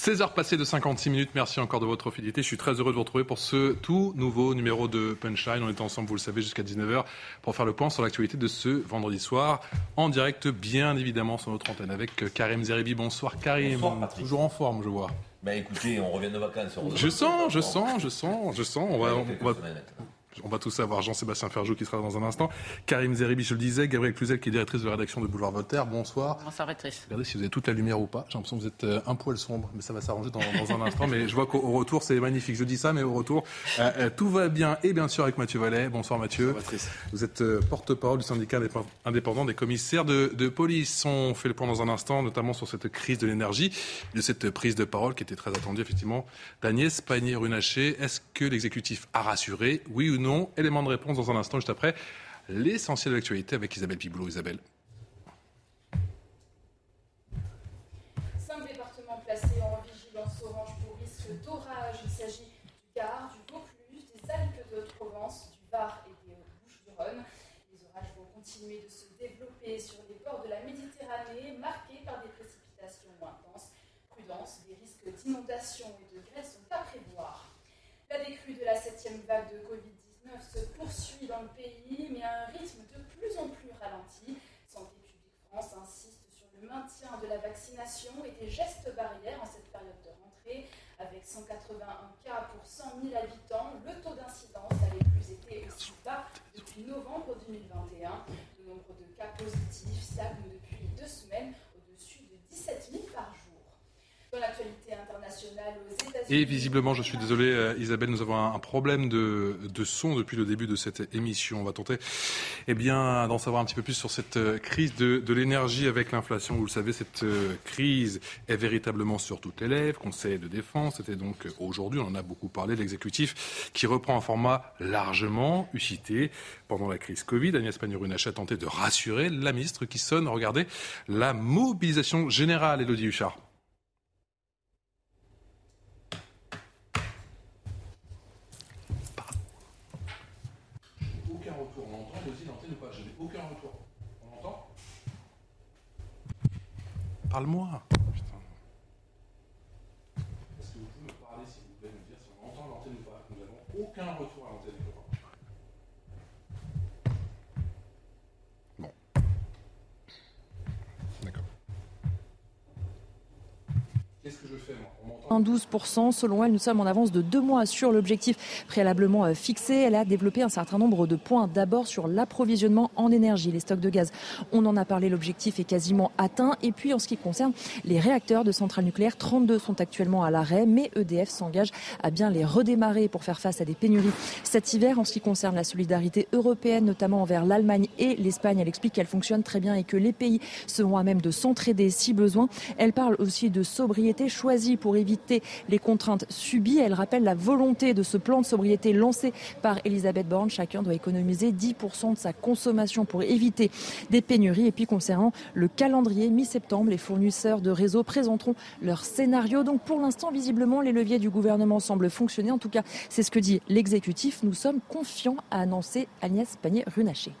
16 heures passées de 56 minutes. Merci encore de votre fidélité. Je suis très heureux de vous retrouver pour ce tout nouveau numéro de Punchline. On est ensemble, vous le savez, jusqu'à 19h pour faire le point sur l'actualité de ce vendredi soir. En direct, bien évidemment, sur notre antenne avec Karim Zeribi. Bonsoir Karim. Bonsoir. Toujours en forme, je vois. Bah écoutez, on revient de vacances. on Je sens, je sens, je sens, je sens. On va, on. On va tout savoir. Jean-Sébastien Ferjou qui sera dans un instant. Karim Zeribi, je le disais. Gabriel Cluzel qui est directrice de la rédaction de Boulevard Voltaire. Bonsoir. Bonsoir, Patrice. Regardez si vous avez toute la lumière ou pas. J'ai l'impression que vous êtes euh, un poil sombre, mais ça va s'arranger dans, dans un instant. Mais je vois qu'au au retour, c'est magnifique. Je dis ça, mais au retour, euh, euh, tout va bien. Et bien sûr avec Mathieu Vallet. Bonsoir Mathieu. Vous êtes euh, porte-parole du syndicat indép- indépendant des commissaires de, de police. On fait le point dans un instant, notamment sur cette crise de l'énergie, de cette prise de parole qui était très attendue, effectivement, d'Agnès Pannier-Runacher. Est-ce que l'exécutif a rassuré? Oui ou non Élément de réponse dans un instant, juste après l'essentiel de l'actualité avec Isabelle Piboulot. Isabelle. Cinq départements placés en vigilance orange pour risque d'orage. Il s'agit du Gard, du Vaucluse, des Alpes-de-Haute-Provence, du Var et des Bouches-du-Rhône. Les orages vont continuer de se développer sur les bords de la Méditerranée, marqués par des précipitations intenses. Prudence, des risques d'inondation et de grêle sont à prévoir. La décrue de la septième vague de Covid-19 se poursuit dans le pays, mais à un rythme de plus en plus ralenti. Santé publique France insiste sur le maintien de la vaccination et des gestes barrières en cette période de rentrée. Avec 181 cas pour 100 000 habitants, le taux d'incidence n'avait plus été aussi bas depuis novembre 2021. Le nombre de cas positifs stagne depuis deux semaines au-dessus de 17 000 par jour. Et visiblement, je suis désolé, euh, Isabelle, nous avons un, problème de, de son depuis le début de cette émission. On va tenter, eh bien, d'en savoir un petit peu plus sur cette euh, crise de, de l'énergie avec l'inflation. Vous le savez, cette euh, crise est véritablement sur toutes les lèvres. Conseil de défense, c'était donc aujourd'hui, on en a beaucoup parlé, l'exécutif qui reprend un format largement usité pendant la crise Covid. Agnès Pannier-Runacher a tenté de rassurer la ministre qui sonne, regardez, la mobilisation générale, Elodie Huchard. Aucun retour. On entend aussi l'antenne ou pas Je n'ai aucun retour. On entend Parle-moi. 12%. Selon elle, nous sommes en avance de deux mois sur l'objectif préalablement euh, fixé. Elle a développé un certain nombre de points. D'abord sur l'approvisionnement en énergie, les stocks de gaz. On en a parlé, l'objectif est quasiment atteint. Et puis en ce qui concerne les réacteurs de centrales nucléaires, 32 sont actuellement à l'arrêt, mais EDF s'engage à bien les redémarrer pour faire face à des pénuries cet hiver. En ce qui concerne la solidarité européenne, notamment envers l'Allemagne et l'Espagne, elle explique qu'elle fonctionne très bien et que les pays seront à même de s'entraider si besoin. Elle parle aussi de sobriété choisie pour éviter les contraintes subies. Elle rappelle la volonté de ce plan de sobriété lancé par Elisabeth Borne. Chacun doit économiser 10% de sa consommation pour éviter des pénuries. Et puis concernant le calendrier, mi-septembre, les fournisseurs de réseaux présenteront leur scénario. Donc pour l'instant, visiblement, les leviers du gouvernement semblent fonctionner. En tout cas, c'est ce que dit l'exécutif. Nous sommes confiants, a annoncé Agnès Pannier-Runacher.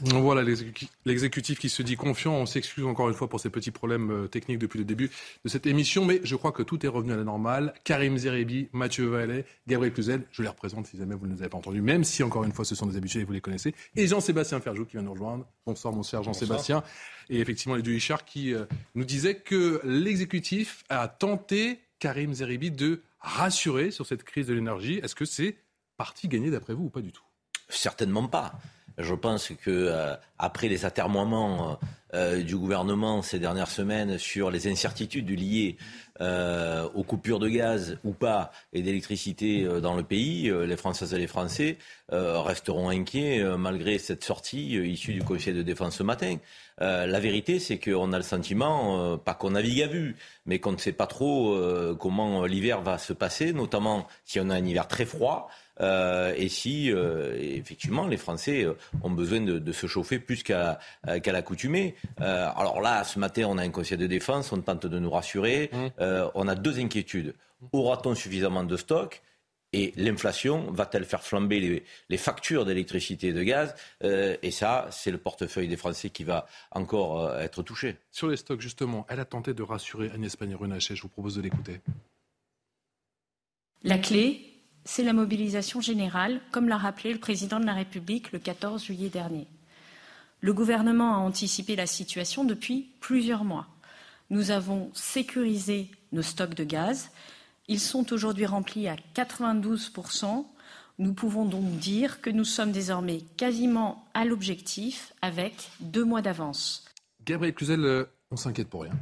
Voilà l'exécu- l'exécutif qui se dit confiant. On s'excuse encore une fois pour ces petits problèmes euh, techniques depuis le début de cette émission, mais je crois que tout est revenu à la normale. Karim Zeribi, Mathieu Vallet, Gabriel Cluzel, je les représente si jamais vous ne les avez pas entendus, même si encore une fois ce sont des habitués et vous les connaissez. Et Jean-Sébastien Ferjou qui vient nous rejoindre. Bonsoir mon cher Jean-Sébastien. Et effectivement les deux Hichard qui euh, nous disaient que l'exécutif a tenté Karim Zeribi de rassurer sur cette crise de l'énergie. Est-ce que c'est parti gagné d'après vous ou pas du tout? Certainement pas. Je pense que euh, après les atermoiements du gouvernement ces dernières semaines sur les incertitudes liées aux coupures de gaz ou pas et d'électricité dans le pays, les Françaises et les Français resteront inquiets malgré cette sortie issue du Conseil de défense ce matin. la vérité, c'est qu'on a le sentiment, pas qu'on navigue à vue, mais qu'on ne sait pas trop comment l'hiver va se passer, notamment si on a un hiver très froid. Euh, et si euh, effectivement les Français euh, ont besoin de, se chauffer plus qu'à l'accoutumée. alors là, ce matin, on a un conseil de défense, on tente de nous rassurer. Mmh. on a deux inquiétudes. Aura-t-on suffisamment de stock et l'inflation va-t-elle faire flamber les, factures d'électricité et de gaz? Et ça, c'est le portefeuille des Français qui va encore être touché. Sur les stocks, justement, elle a tenté de rassurer Agnès Pannier-Runacher. Je vous propose de l'écouter. La clé, c'est la mobilisation générale, comme l'a rappelé le président de la République le 14 juillet dernier. Le gouvernement a anticipé la situation depuis plusieurs mois. Nous avons sécurisé nos stocks de gaz. Ils sont aujourd'hui remplis à 92% Nous pouvons donc dire que nous sommes désormais quasiment à l'objectif avec deux mois d'avance. Gabriel Cluzel, euh, on s'inquiète pour rien.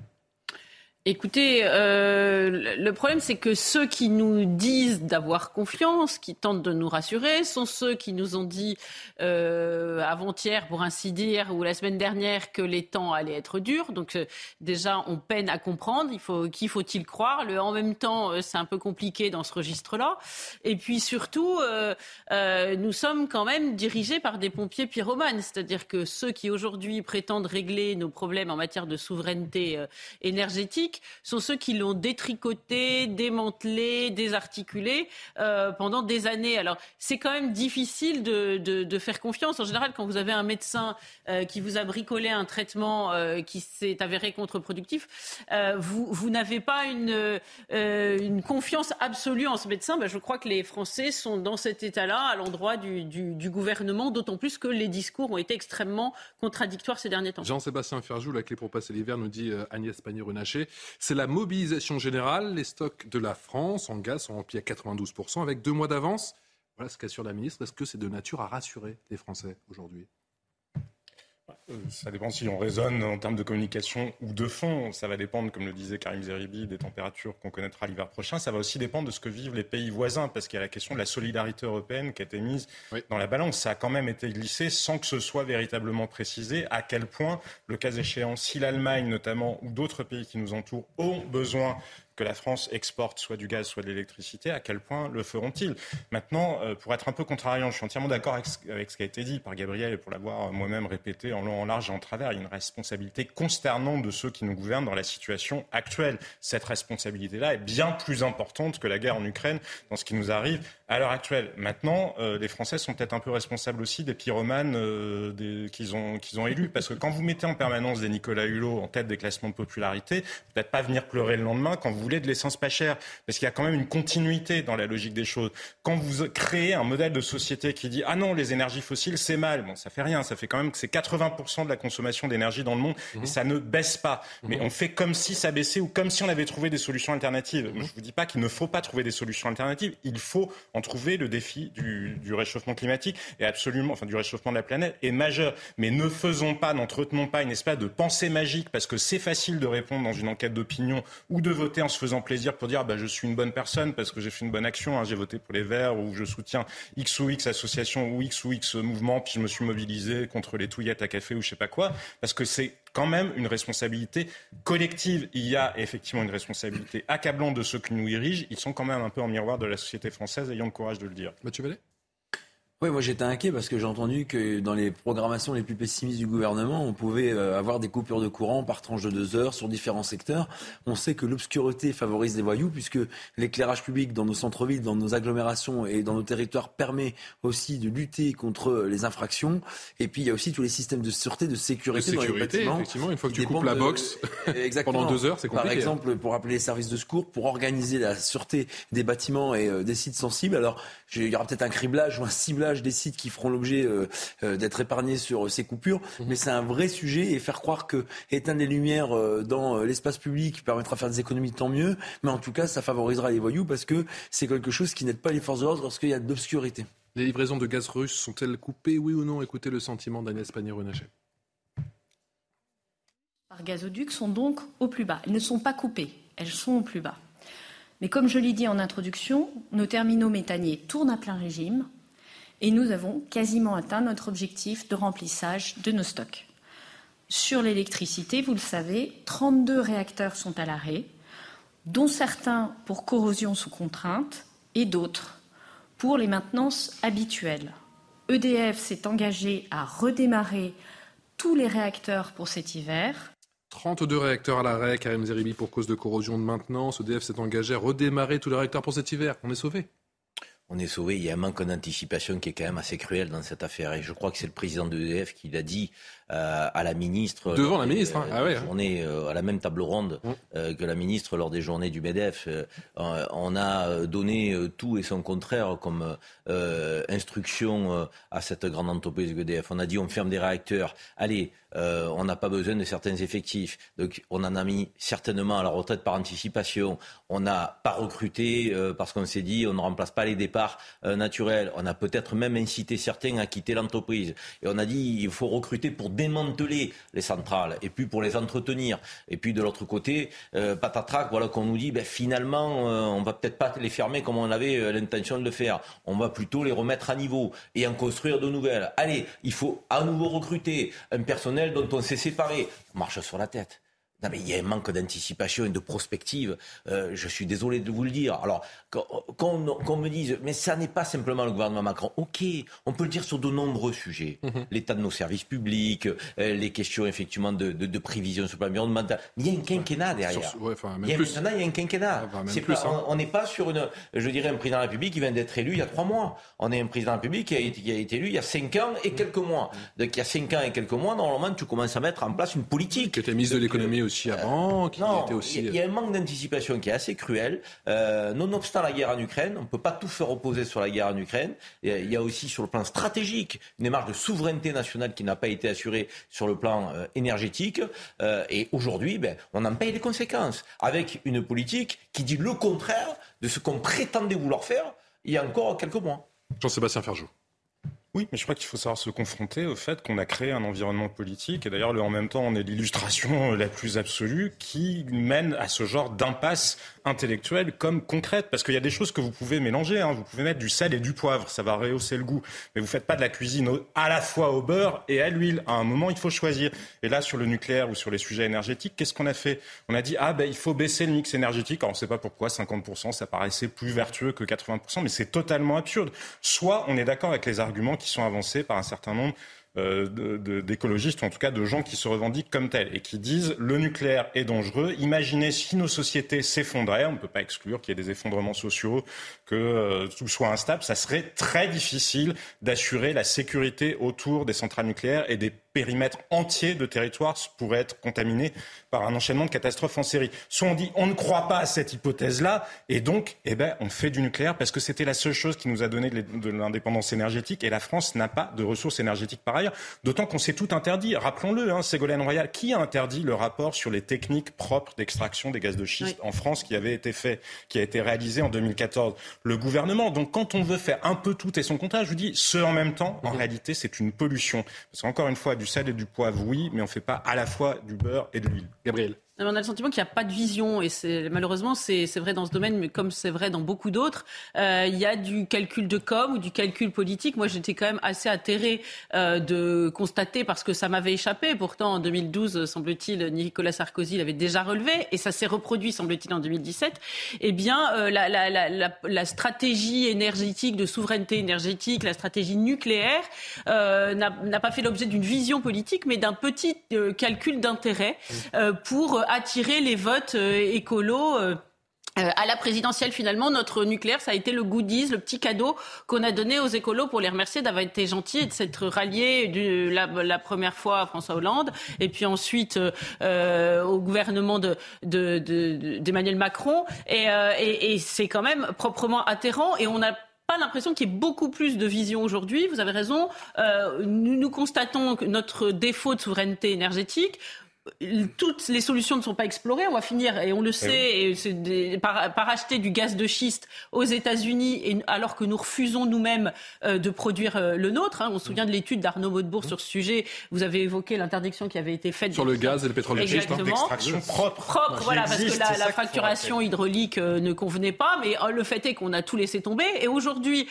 Écoutez, euh, le problème, c'est que ceux qui nous disent d'avoir confiance, qui tentent de nous rassurer, sont ceux qui nous ont dit euh, avant-hier, pour ainsi dire, ou la semaine dernière, que les temps allaient être durs. Donc euh, déjà, on peine à comprendre. Il faut qui faut-il croire? En même temps, c'est un peu compliqué dans ce registre-là. Et puis surtout, nous sommes quand même dirigés par des pompiers pyromanes, c'est-à-dire que ceux qui aujourd'hui prétendent régler nos problèmes en matière de souveraineté énergétique sont ceux qui l'ont détricoté, démantelé, désarticulé euh, pendant des années. Alors c'est quand même difficile de, faire confiance. En général, quand vous avez un médecin euh, qui vous a bricolé un traitement euh, qui s'est avéré contre-productif, vous, n'avez pas une, confiance absolue en ce médecin. Ben, je crois que les Français sont dans cet état-là à l'endroit du, du, du, gouvernement, d'autant plus que les discours ont été extrêmement contradictoires ces derniers temps. Jean-Sébastien Ferjou, la clé pour passer l'hiver, nous dit Agnès Pannier-Runacher. C'est la mobilisation générale. Les stocks de la France en gaz sont remplis à 92% avec deux mois d'avance. Voilà ce qu'assure la ministre. Est-ce que c'est de nature à rassurer les Français aujourd'hui? Ça dépend si on raisonne en termes de communication ou de fond. Ça va dépendre, comme le disait Karim Zeribi, des températures qu'on connaîtra l'hiver prochain. Ça va aussi dépendre de ce que vivent les pays voisins, parce qu'il y a la question de la solidarité européenne qui a été mise dans la balance. Ça a quand même été glissé sans que ce soit véritablement précisé à quel point, le cas échéant, si l'Allemagne notamment ou d'autres pays qui nous entourent ont besoin que la France exporte soit du gaz, soit de l'électricité, à quel point le feront-ils? Maintenant, euh, pour être un peu contrariant, je suis entièrement d'accord avec, ce qui a été dit par Gabriel et pour l'avoir moi-même répété en long, en large et en travers. Il y a une responsabilité consternante de ceux qui nous gouvernent dans la situation actuelle. Cette responsabilité-là est bien plus importante que la guerre en Ukraine dans ce qui nous arrive à l'heure actuelle. Maintenant, euh, les Français sont peut-être un peu responsables aussi des pyromanes euh, qu'ils ont, qu'ils ont élus. Parce que quand vous mettez en permanence des Nicolas Hulot en tête des classements de popularité, peut-être pas venir pleurer le lendemain quand vous voulez de l'essence pas chère. Parce qu'il y a quand même une continuité dans la logique des choses. Quand vous créez un modèle de société qui dit ah non, les énergies fossiles, c'est mal, bon, ça fait rien. Ça fait quand même que c'est 80% de la consommation d'énergie dans le monde et mhm. ça ne baisse pas. Mais mhm. on fait comme si ça baissait ou comme si on avait trouvé des solutions alternatives. Je ne vous dis pas qu'il ne faut pas trouver des solutions alternatives. Il faut en trouver. Le défi du, du réchauffement climatique et absolument, enfin du réchauffement de la planète est majeur. Mais ne faisons pas, n'entretenons pas une espèce de pensée magique parce que c'est facile de répondre dans une enquête d'opinion ou de voter en se faisant plaisir pour dire bah, je suis une bonne personne parce que j'ai fait une bonne action, hein, j'ai voté pour les Verts ou je soutiens X ou X association ou X ou X mouvement, puis je me suis mobilisé contre les touillettes à café ou je sais pas quoi, parce que c'est quand même une responsabilité collective. Il y a effectivement une responsabilité accablante de ceux qui nous dirigent. Ils sont quand même un peu en miroir de la société française, ayant le courage de le dire. Mathieu oui, moi j'étais inquiet parce que j'ai entendu que dans les programmations les plus pessimistes du gouvernement, on pouvait euh, avoir des coupures de courant par tranche de deux heures sur différents secteurs. On sait que l'obscurité favorise les voyous puisque l'éclairage public dans nos centres-villes, dans nos agglomérations et dans nos territoires permet aussi de lutter contre les infractions. Et puis il y a aussi tous les systèmes de sûreté, de sécurité, dans les bâtiments. Effectivement, une fois que tu coupes la box pendant deux heures, c'est compliqué. Par exemple, pour appeler les services de secours, pour organiser la sûreté des bâtiments et euh, des sites sensibles. Alors il y aura peut-être un criblage ou un ciblage des sites qui feront l'objet euh, euh, d'être épargnés sur ces coupures, mhm. mais c'est un vrai sujet et faire croire que éteindre les lumières euh, dans l'espace public permettra de faire des économies, tant mieux, mais en tout cas ça favorisera les voyous parce que c'est quelque chose qui n'aide pas les forces de l'ordre lorsqu'il y a de l'obscurité. Les livraisons de gaz russe sont-elles coupées, oui ou non? Écoutez le sentiment d'Agnès Pannier-Runacher. par gazoduc sont donc au plus bas. Elles ne sont pas coupées, elles sont au plus bas. Mais comme je l'ai dit en introduction, nos terminaux méthaniers tournent à plein régime et nous avons quasiment atteint notre objectif de remplissage de nos stocks. Sur l'électricité, vous le savez, 32 réacteurs sont à l'arrêt, dont certains pour corrosion sous contrainte et d'autres pour les maintenances habituelles. EDF s'est engagé à redémarrer tous les réacteurs pour cet hiver 32 réacteurs à l'arrêt, Karim Zeribi, pour cause de corrosion de maintenance. EDF s'est engagé à redémarrer tous les réacteurs pour cet hiver. On est sauvé on est sauvé. Il y a un manque d'anticipation qui est quand même assez cruel dans cette affaire. Et je crois que c'est le président de EDF qui l'a dit à la ministre. Devant la ministre, hein. ah ouais, hein. euh, à la même table ronde mm. euh, que la ministre lors des journées du MEDEF. on a donné tout et son contraire comme instruction à cette grande entreprise EDF. On a dit on ferme des réacteurs. Allez, on n'a pas besoin de certains effectifs. Donc on en a mis certainement à la retraite par anticipation. On n'a pas recruté parce qu'on s'est dit on ne remplace pas les départs naturels. On a peut-être même incité certains à quitter l'entreprise. Et on a dit il faut recruter pour démanteler les centrales et puis pour les entretenir. Et puis de l'autre côté, euh, patatrac, voilà qu'on nous dit, ben, finalement, euh, on va peut-être pas les fermer comme on avait euh, l'intention de le faire. On va plutôt les remettre à niveau et en construire de nouvelles. Allez, il faut à nouveau recruter un personnel dont on s'est séparé. Marche sur la tête. Non, mais il y a un manque d'anticipation et de prospective. Euh, je suis désolé de vous le dire. Alors, qu'on me dise, mais ça n'est pas simplement le gouvernement Macron. Ok, on peut le dire sur de nombreux sujets. Mhm. L'état de nos services publics, euh, les questions effectivement de, de, prévision sur le plan environnemental. il y a un quinquennat derrière. ouais, enfin, il y a, plus. Maintenant, il y a un quinquennat. Hein. On n'est pas sur une, je dirais, un président de la République qui vient d'être élu il y a trois mois. On est un président de la République qui a été, qui a été élu il y a cinq ans et quelques mois. Donc, il y a cinq ans et quelques mois, normalement, tu commences à mettre en place une politique. Qui était ministre de l'économie aussi avant, qui non, était aussi. Il y, a un manque d'anticipation qui est assez cruel. Euh, nonobstant la guerre en Ukraine, on ne peut pas tout faire opposer sur la guerre en Ukraine. Il y a aussi sur le plan stratégique une démarche de souveraineté nationale qui n'a pas été assurée sur le plan euh, énergétique. Euh, et aujourd'hui, ben, on en paye les conséquences avec une politique qui dit le contraire de ce qu'on prétendait vouloir faire il y a encore quelques mois. Jean-Sébastien Ferjou. Oui, mais je crois qu'il faut savoir se confronter au fait qu'on a créé un environnement politique, et d'ailleurs, en même temps, on est l'illustration la plus absolue qui mène à ce genre d'impasse intellectuelle comme concrète. Parce qu'il y a des choses que vous pouvez mélanger. Hein. Vous pouvez mettre du sel et du poivre, ça va rehausser le goût. Mais vous faites pas de la cuisine à la fois au beurre et à l'huile. À un moment, il faut choisir. Et là, sur le nucléaire ou sur les sujets énergétiques, qu'est-ce qu'on a fait? On a dit, ah ben, il faut baisser le mix énergétique. Alors, on ne sait pas pourquoi, 50%, ça paraissait plus vertueux que 80%, mais c'est totalement absurde. Soit on est d'accord avec les arguments qui qui sont avancées par un certain nombre euh, d'écologistes, en tout cas de gens qui se revendiquent comme tels, et qui disent le nucléaire est dangereux. Imaginez si nos sociétés s'effondraient, on ne peut pas exclure qu'il y ait des effondrements sociaux, que euh, tout soit instable, ça serait très difficile d'assurer la sécurité autour des centrales nucléaires et des périmètres entiers de territoire pourraient être contaminés par un enchaînement de catastrophes en série. Soit on dit on ne croit pas à cette hypothèse-là, et donc eh ben, on fait du nucléaire parce que c'était la seule chose qui nous a donné de l'indépendance énergétique, et la France n'a pas de ressources énergétiques par ailleurs, d'autant qu'on s'est tout interdit. Rappelons-le, hein, Ségolène Royal, qui a interdit le rapport sur les techniques propres d'extraction des gaz de schiste en France qui avait été fait, qui a été réalisé en 2014 Le gouvernement. Donc quand on veut faire un peu tout et son contraire, je vous dis, ce en même temps, en réalité, c'est une pollution. Parce qu'encore une fois, du sel et du poivre, oui, mais on ne fait pas à la fois du beurre et de l'huile. Gabriel on a le sentiment qu'il n'y a pas de vision et malheureusement c'est vrai dans ce domaine, mais comme c'est vrai dans beaucoup d'autres, euh, il y a du calcul de com ou du calcul politique. Moi, j'étais quand même assez atterré euh, de constater parce que ça m'avait échappé. Pourtant, en 2012, semble-t-il, Nicolas Sarkozy l'avait déjà relevé et ça s'est reproduit, semble-t-il, en 2017. Eh bien, euh, la, la, la, la, stratégie énergétique de souveraineté énergétique, la stratégie nucléaire, euh, n'a pas fait l'objet d'une vision politique, mais d'un petit euh, calcul d'intérêt pour attirer les votes euh, écolos. Euh, euh, à la présidentielle, finalement, notre nucléaire, ça a été le goodies, le petit cadeau qu'on a donné aux écolos pour les remercier d'avoir été gentils et de s'être ralliés la, première fois à François Hollande et puis ensuite au gouvernement d'Emmanuel de, de, Macron. Et, c'est quand même proprement atterrant et on a pas l'impression qu'il y ait beaucoup plus de vision aujourd'hui. Vous avez raison. nous constatons notre défaut de souveraineté énergétique toutes les solutions ne sont pas explorées. On va finir, et on le eh sait, par, acheter du gaz de schiste aux États-Unis, alors que nous refusons nous-mêmes euh, de produire euh, le nôtre. Hein. On se souvient de l'étude d'Arnaud Montebourg sur ce sujet. Vous avez évoqué l'interdiction qui avait été faite sur le gaz et le pétrole de schiste, hein. d'extraction propre. Propre, voilà, parce que la, fracturation hydraulique euh, ne convenait pas. Mais le fait est qu'on a tout laissé tomber. Et aujourd'hui,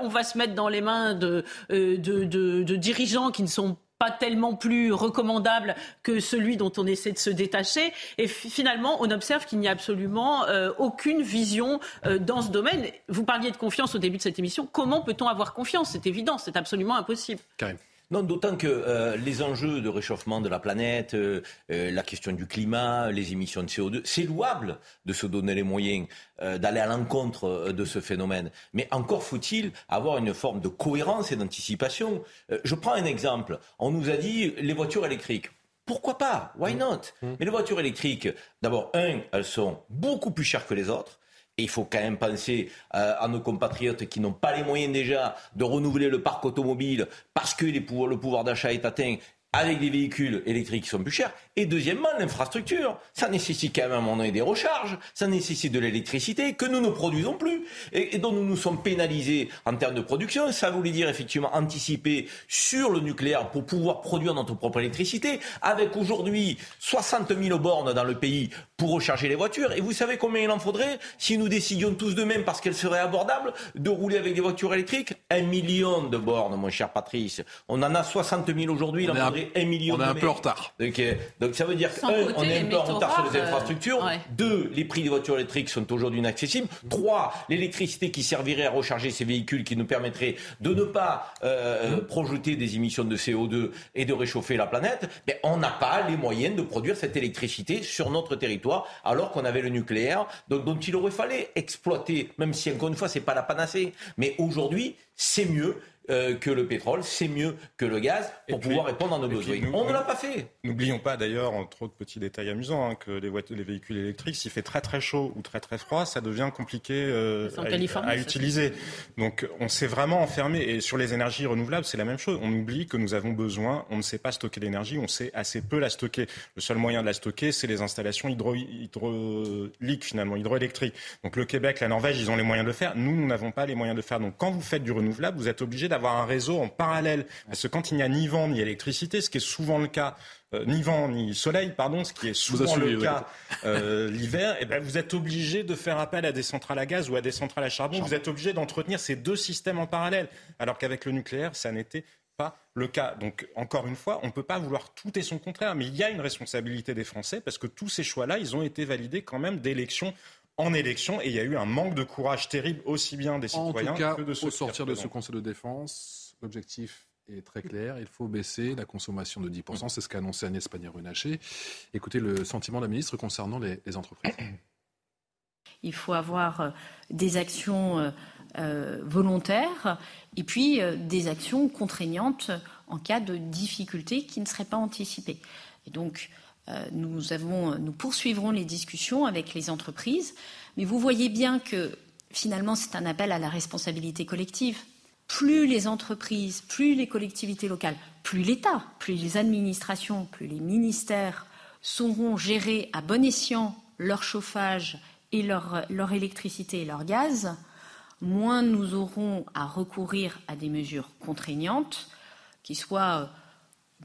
on va se mettre dans les mains de, de, de, de dirigeants qui ne sont pas tellement plus recommandable que celui dont on essaie de se détacher. Et finalement, on observe qu'il n'y a absolument euh, aucune vision euh, dans ce domaine. Vous parliez de confiance au début de cette émission. Comment peut-on avoir confiance? C'est évident, c'est absolument impossible. Non, d'autant que euh, les enjeux de réchauffement de la planète, euh, euh, la question du climat, les émissions de CO2, c'est louable de se donner les moyens d'aller à l'encontre de ce phénomène. Mais encore faut-il avoir une forme de cohérence et d'anticipation. je prends un exemple. On nous a dit les voitures électriques. Pourquoi pas? Why not? Mmh. Mais les voitures électriques, d'abord, un, elles sont beaucoup plus chères que les autres. Il faut quand même penser euh, à nos compatriotes qui n'ont pas les moyens déjà de renouveler le parc automobile parce que le pouvoir d'achat est atteint avec des véhicules électriques qui sont plus chers. Et deuxièmement, l'infrastructure. Ça nécessite quand même un moment donné des recharges, ça nécessite de l'électricité que nous ne produisons plus et, dont nous nous sommes pénalisés en termes de production. Ça voulait dire effectivement anticiper sur le nucléaire pour pouvoir produire notre propre électricité, avec aujourd'hui 60 000 bornes dans le pays pour recharger les voitures. Et vous savez combien il en faudrait si nous décidions tous de même, parce qu'elle serait abordable, de rouler avec des voitures électriques? Un million de bornes, mon cher Patrice. On en a 60 000 aujourd'hui, il en faudrait un million. On est un peu en retard. Donc ça veut dire qu'un, on est un peu en retard sur les euh, infrastructures. Deux, les prix des voitures électriques sont aujourd'hui inaccessibles. Trois, l'électricité qui servirait à recharger ces véhicules qui nous permettrait de ne pas euh, mmh. projeter des émissions de CO2 et de réchauffer la planète. Mais on n'a pas les moyens de produire cette électricité sur notre territoire alors qu'on avait le nucléaire donc, dont il aurait fallu exploiter, même si encore une fois c'est pas la panacée. Mais aujourd'hui, c'est mieux. Euh, que le pétrole, c'est mieux que le gaz pour pouvoir répondre à nos besoins. on ne l'a pas fait. N'oublions pas d'ailleurs, entre autres petits détails amusants, hein, que les, les, véhicules électriques, s'il fait très très chaud ou très très froid, ça devient compliqué euh, à, utiliser. Donc on s'est vraiment enfermé. Et sur les énergies renouvelables, c'est la même chose. On oublie que nous avons besoin, on ne sait pas stocker l'énergie, on sait assez peu la stocker. Le seul moyen de la stocker, c'est les installations hydro hydrauliques finalement, hydroélectriques. Donc le Québec, la Norvège, ils ont les moyens de le faire. Nous, nous n'avons pas les moyens de faire. Donc quand vous faites du renouvelable, vous êtes obligé d'avoir un réseau en parallèle. Parce que quand il n'y a ni vent ni électricité, ce qui est souvent le cas, euh, ni vent ni soleil, pardon, ce qui est souvent le cas euh, l'hiver, et eh ben vous êtes obligé de faire appel à des centrales à gaz ou à des centrales à charbon. Vous êtes obligé d'entretenir ces deux systèmes en parallèle. Alors qu'avec le nucléaire, ça n'était pas le cas. Donc, encore une fois, on ne peut pas vouloir tout et son contraire, mais il y a une responsabilité des Français parce que tous ces choix-là, ils ont été validés quand même d'élection en élection et il y a eu un manque de courage terrible aussi bien des citoyens que de ceux au sortir de ce Conseil de défense, l'objectif est très clair. Il faut baisser la consommation de 10%. C'est ce qu'a annoncé Agnès Pannier-Runacher. Écoutez le sentiment de la ministre concernant les, entreprises. Il faut avoir euh, des actions euh, euh, volontaires et puis des actions contraignantes en cas de difficultés qui ne seraient pas anticipées. Et donc, euh, nous, avons, nous poursuivrons les discussions avec les entreprises, mais vous voyez bien que finalement c'est un appel à la responsabilité collective. Plus les entreprises, plus les collectivités locales, plus l'État, plus les administrations, plus les ministères sauront gérer à bon escient leur chauffage et leur, leur électricité et leur gaz, moins nous aurons à recourir à des mesures contraignantes qui soient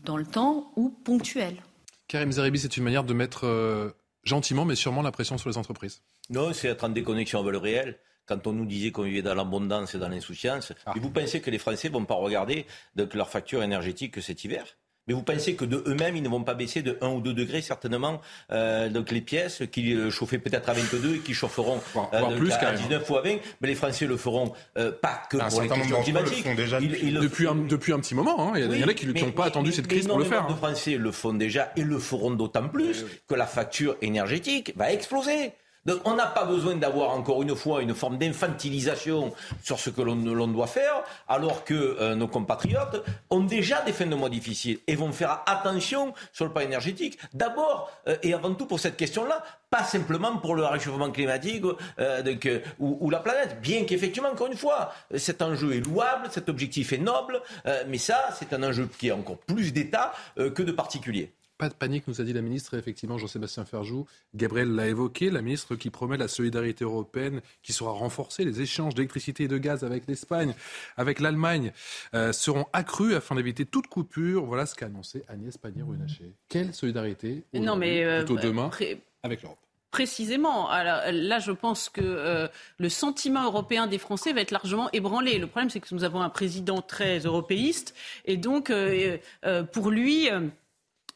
dans le temps ou ponctuelles. Karim Zeribi, c'est une manière de mettre euh, gentiment mais sûrement la pression sur les entreprises. Non, c'est être en déconnexion avec le réel. Quand on nous disait qu'on vivait dans l'abondance et dans l'insouciance, ah. et vous pensez que les Français vont pas regarder donc, leur facture énergétique cet hiver? Mais vous pensez que de eux-mêmes, ils ne vont pas baisser de 1 ou 2 degrés, certainement, euh, donc les pièces qui euh, chauffaient peut-être à 22 et qui chaufferont euh, plus, à 19 ou à 20, mais les Français le feront euh, pas que pour les questions climatiques. depuis, un, depuis un petit moment, hein. il y en a qui n'ont pas attendu cette crise pour le faire. Les hein. Français le font déjà et le feront d'autant plus que la facture énergétique va exploser. Donc on n'a pas besoin d'avoir encore une fois une forme d'infantilisation sur ce que l'on doit faire, alors que euh, nos compatriotes ont déjà des fins de mois difficiles et vont faire attention sur le plan énergétique. D'abord euh, et avant tout pour cette question-là, pas simplement pour le réchauffement climatique euh, ou, la planète, bien qu'effectivement, encore une fois, cet enjeu est louable, cet objectif est noble, mais ça, c'est un enjeu qui est encore plus d'État que de particulier. Pas de panique, nous a dit la ministre, effectivement, Jean-Sébastien Ferjou. Gabriel l'a évoqué, la ministre qui promet la solidarité européenne qui sera renforcée. Les échanges d'électricité et de gaz avec l'Espagne, avec l'Allemagne, euh, seront accrus afin d'éviter toute coupure. Voilà ce qu'a annoncé Agnès Pannier-Runacher. Quelle solidarité Non, mais euh, plutôt demain avec l'Europe Précisément. Alors, là, je pense que euh, le sentiment européen des Français va être largement ébranlé. Le problème, c'est que nous avons un président très européiste. Et donc, pour lui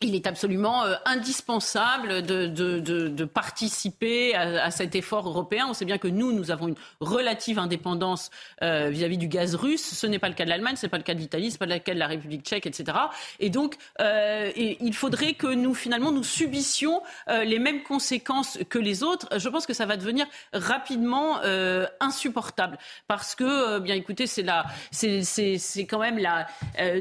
il est absolument euh, indispensable de, de, de, de participer à, à, cet effort européen. On sait bien que nous, nous avons une relative indépendance euh, vis-à-vis du gaz russe. Ce n'est pas le cas de l'Allemagne, ce n'est pas le cas de l'Italie, ce n'est pas le cas de la République tchèque, etc. Et donc, euh, il faudrait que nous, finalement, nous subissions euh, les mêmes conséquences que les autres. Je pense que ça va devenir rapidement euh, insupportable. Parce que, bien écoutez, c'est quand même la,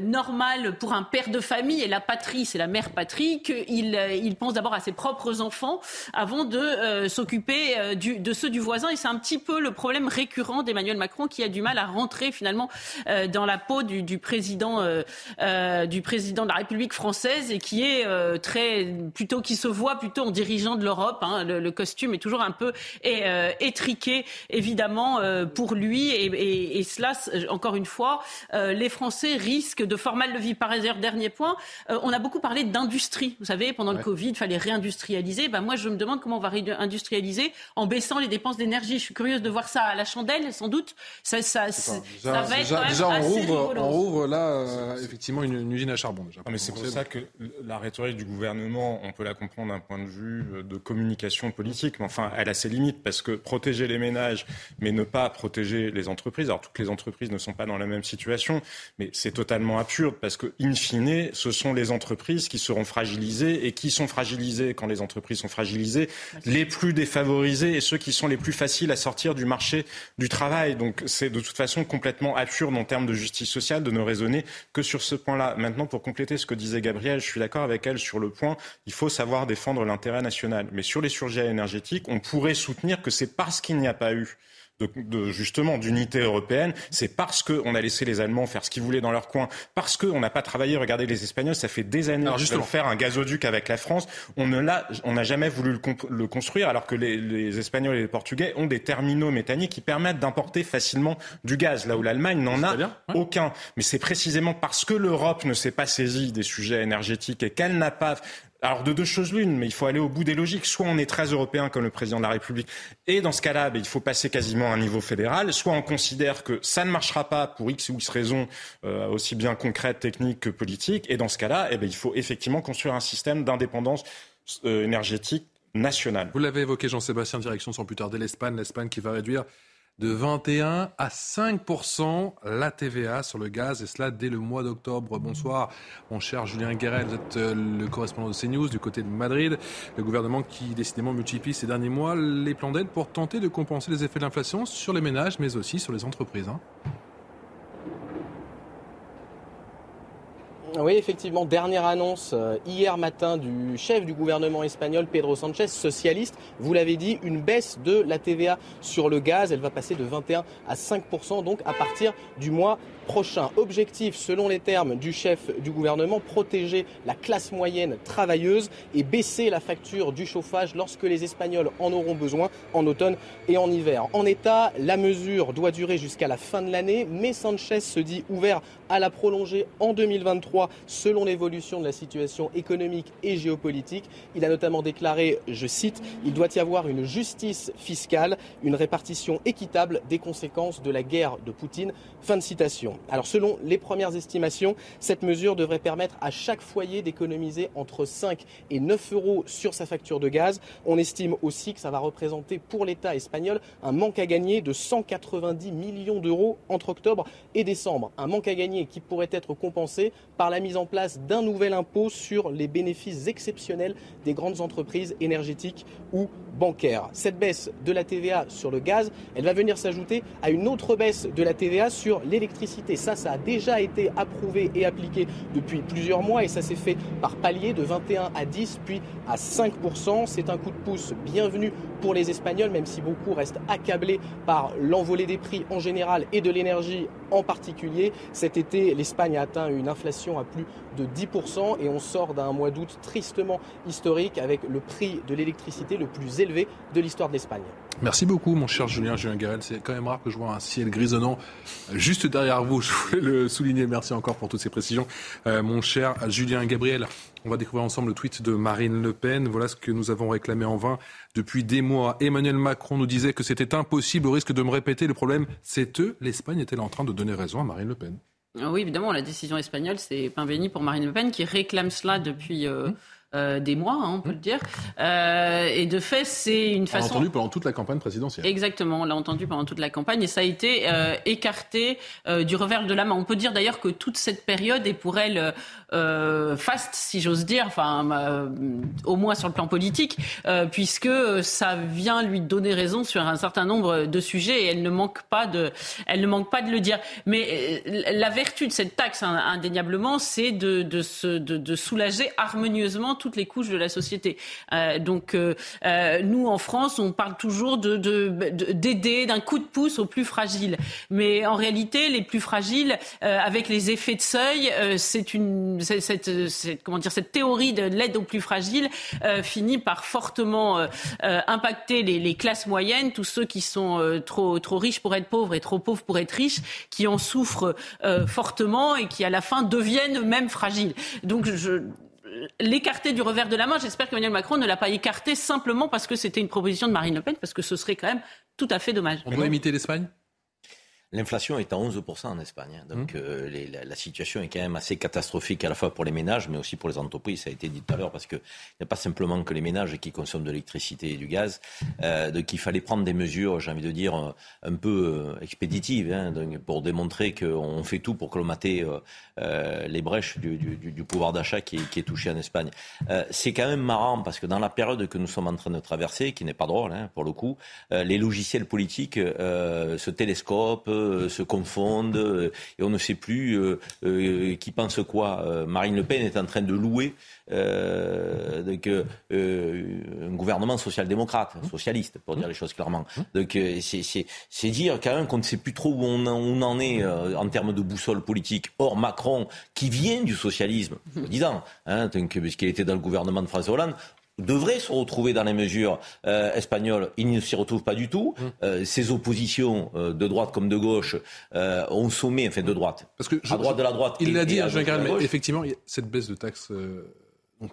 normal pour un père de famille et la patrie, c'est la mère patrie qu'il euh, il pense d'abord à ses propres enfants avant de euh, s'occuper euh, de ceux du voisin. Et c'est un petit peu le problème récurrent d'Emmanuel Macron qui a du mal à rentrer finalement dans la peau du, président du président de la République française et qui est très plutôt qui se voit plutôt en dirigeant de l'Europe. Hein. Le, costume est toujours un peu étriqué évidemment pour lui et, cela encore une fois les Français risquent de fort mal le vivre. Par ailleurs, dernier point, on a beaucoup parlé d'un industrie. Vous savez, pendant le Covid, il fallait réindustrialiser. Ben, moi, je me demande comment on va réindustrialiser en baissant les dépenses d'énergie. Je suis curieuse de voir ça à la chandelle, sans doute. Ça, ça, ça va être quand même déjà, on, assez rouvre, on rouvre là, euh, effectivement, une, usine à charbon. Déjà. mais c'est pour ça que la rhétorique du gouvernement, on peut la comprendre d'un point de vue euh, de communication politique, mais enfin, elle a ses limites parce que protéger les ménages, mais ne pas protéger les entreprises. Alors, toutes les entreprises ne sont pas dans la même situation, mais c'est totalement absurde parce que, in fine, ce sont les entreprises qui seront fragilisés et qui sont fragilisés quand les entreprises sont fragilisées, les plus défavorisés et ceux qui sont les plus faciles à sortir du marché du travail. Donc c'est de toute façon complètement absurde en termes de justice sociale de ne raisonner que sur ce point-là. Maintenant, pour compléter ce que disait Gabriel, je suis d'accord avec elle sur le point, il faut savoir défendre l'intérêt national. Mais sur les surgés énergétiques, on pourrait soutenir que c'est parce qu'il n'y a pas eu de, justement d'unité européenne, c'est parce qu'on a laissé les Allemands faire ce qu'ils voulaient dans leur coin, parce qu'on n'a pas travaillé. Regardez les Espagnols, ça fait des années qu'ils veulent faire un gazoduc avec la France. On ne l'a, on n'a jamais voulu le, construire, alors que les, les, Espagnols et les Portugais ont des terminaux méthaniques qui permettent d'importer facilement du gaz, là où l'Allemagne n'en a aucun. Mais c'est précisément parce que l'Europe ne s'est pas saisie des sujets énergétiques et qu'elle n'a pas alors de deux choses l'une, mais il faut aller au bout des logiques. Soit on est très européen comme le président de la République, et dans ce cas-là, ben, il faut passer quasiment à un niveau fédéral. Soit on considère que ça ne marchera pas pour X ou X raisons, euh, aussi bien concrètes, techniques que politiques. Et dans ce cas-là, eh ben, il faut effectivement construire un système d'indépendance euh, énergétique nationale. Vous l'avez évoqué, Jean-Sébastien, direction sans plus tarder l'Espagne, l'Espagne qui va réduire de 21 à 5% la TVA sur le gaz, et cela dès le mois d'octobre. Bonsoir, mon cher Julien Guéret, vous êtes euh, le correspondant de CNews du côté de Madrid. Le gouvernement qui décidément multiplie ces derniers mois les plans d'aide pour tenter de compenser les effets de l'inflation sur les ménages, mais aussi sur les entreprises. Hein. Oui, effectivement, dernière annonce euh, hier matin du chef du gouvernement espagnol, Pedro Sanchez, socialiste. Vous l'avez dit, une baisse de la TVA sur le gaz. Elle va passer de 21 à 5% donc à partir du mois prochain. Objectif, selon les termes du chef du gouvernement, protéger la classe moyenne travailleuse et baisser la facture du chauffage lorsque les Espagnols en auront besoin en automne et en hiver. En état, la mesure doit durer jusqu'à la fin de l'année, mais Sanchez se dit ouvert à la prolonger en 2023 selon l'évolution de la situation économique et géopolitique. Il a notamment déclaré, je cite, il doit y avoir une justice fiscale, une répartition équitable des conséquences de la guerre de Poutine. Fin de citation. Alors selon les premières estimations, cette mesure devrait permettre à chaque foyer d'économiser entre 5 et 9 euros sur sa facture de gaz. On estime aussi que ça va représenter pour l'État espagnol un manque à gagner de 190 millions d'euros entre octobre et décembre. Un manque à gagner qui pourrait être compensé par la mise en place d'un nouvel impôt sur les bénéfices exceptionnels des grandes entreprises énergétiques ou bancaires. Cette baisse de la TVA sur le gaz, elle va venir s'ajouter à une autre baisse de la TVA sur l'électricité. Ça, ça a déjà été approuvé et appliqué depuis plusieurs mois et ça s'est fait par palier de 21 à 10 puis à 5%. C'est un coup de pouce bienvenu pour les Espagnols, même si beaucoup restent accablés par l'envolée des prix en général et de l'énergie En particulier, cet été, l'Espagne a atteint une inflation à plus de 10% et on sort d'un mois d'août tristement historique avec le prix de l'électricité le plus élevé de l'histoire de l'Espagne. Merci beaucoup, mon cher Julien Julien Garel. C'est quand même rare que je vois un ciel grisonnant juste derrière vous. Je voulais le souligner. Merci encore pour toutes ces précisions, euh, mon cher Julien Gabriel. On va découvrir ensemble le tweet de Marine Le Pen. Voilà ce que nous avons réclamé en vain depuis des mois. Emmanuel Macron nous disait que c'était impossible au risque de me répéter. Le problème, c'est eux. L'Espagne est-elle en train de donner raison à Marine Le Pen? Ah Oui, évidemment, la décision espagnole, c'est pain béni pour Marine Le Pen qui réclame cela depuis. Euh, mmh. Euh, des mois, hein, on peut le dire. Euh, et de fait, c'est une façon. On l'a entendu pendant toute la campagne présidentielle. Exactement, on l'a entendu pendant toute la campagne et ça a été euh, écarté euh, du revers de la main. On peut dire d'ailleurs que toute cette période est pour elle euh, faste, si j'ose dire, enfin au moins sur le plan politique, puisque ça vient lui donner raison sur un certain nombre de sujets et elle ne manque pas de, elle ne manque pas de le dire. Mais la vertu de cette taxe, indéniablement, c'est de, de, se, de, de soulager harmonieusement toutes les couches de la société. Euh, donc euh, euh, nous, en France, on parle toujours de, d'aider, d'un coup de pouce aux plus fragiles. Mais en réalité, les plus fragiles, avec les effets de seuil, c'est une cette, comment dire cette théorie de l'aide aux plus fragiles finit par fortement impacter les, les, classes moyennes, tous ceux qui sont trop trop riches pour être pauvres et trop pauvres pour être riches, qui en souffrent fortement et qui à la fin deviennent eux-mêmes fragiles. Donc je l'écarter du revers de la main. J'espère qu'Emmanuel Macron ne l'a pas écarté simplement parce que c'était une proposition de Marine Le Pen, parce que ce serait quand même tout à fait dommage. On doit imiter l'Espagne? L'inflation est à 11% en Espagne. Hein. Donc mmh. euh, les, la, la, situation est quand même assez catastrophique à la fois pour les ménages, mais aussi pour les entreprises. Ça a été dit tout à l'heure, parce qu'il n'y a pas simplement que les ménages qui consomment de l'électricité et du gaz. Euh, donc il fallait prendre des mesures, j'ai envie de dire, euh, un peu euh, expéditives, hein, donc, pour démontrer qu'on fait tout pour colmater euh, les brèches du, du, du pouvoir d'achat qui, qui, est touché en Espagne. C'est quand même marrant, parce que dans la période que nous sommes en train de traverser, qui n'est pas drôle hein, pour le coup, les logiciels politiques se télescopent euh, se confondent euh, et on ne sait plus euh, qui pense quoi. Marine Le Pen est en train de louer donc, un gouvernement social-démocrate, mmh. socialiste, pour dire les choses clairement. Mmh. Donc c'est dire quand même qu'on ne sait plus trop où on, en est en termes de boussole politique. Or, Macron, qui vient du socialisme, mmh. disant, hein, puisqu'il était dans le gouvernement de François Hollande, devrait se retrouver dans les mesures euh, espagnoles. Il ne s'y retrouve pas du tout. Mmh. Euh, ces oppositions euh, de droite comme de gauche ont sommé, enfin de droite, Parce que à droite de la droite. Il l'a dit, à mais effectivement, cette baisse de taxes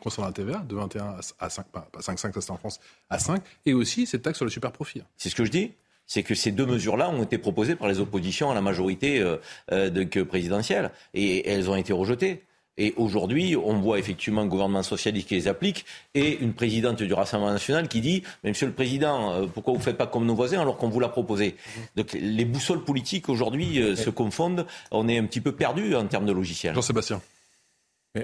concernant la TVA de 21 à 5, pas 5, 5, ça c'était en France, à 5, et aussi cette taxe sur le super profit. C'est ce que je dis c'est que ces deux mesures-là ont été proposées par les oppositions à la majorité de, présidentielle et elles ont été rejetées. Et aujourd'hui, on voit effectivement un gouvernement socialiste qui les applique et une présidente du Rassemblement national qui dit Mais Monsieur le Président, euh, pourquoi vous ne faites pas comme nos voisins alors qu'on vous l'a proposé? Donc les boussoles politiques aujourd'hui euh, se confondent. On est un petit peu perdu en termes de logiciel. Jean-Sébastien.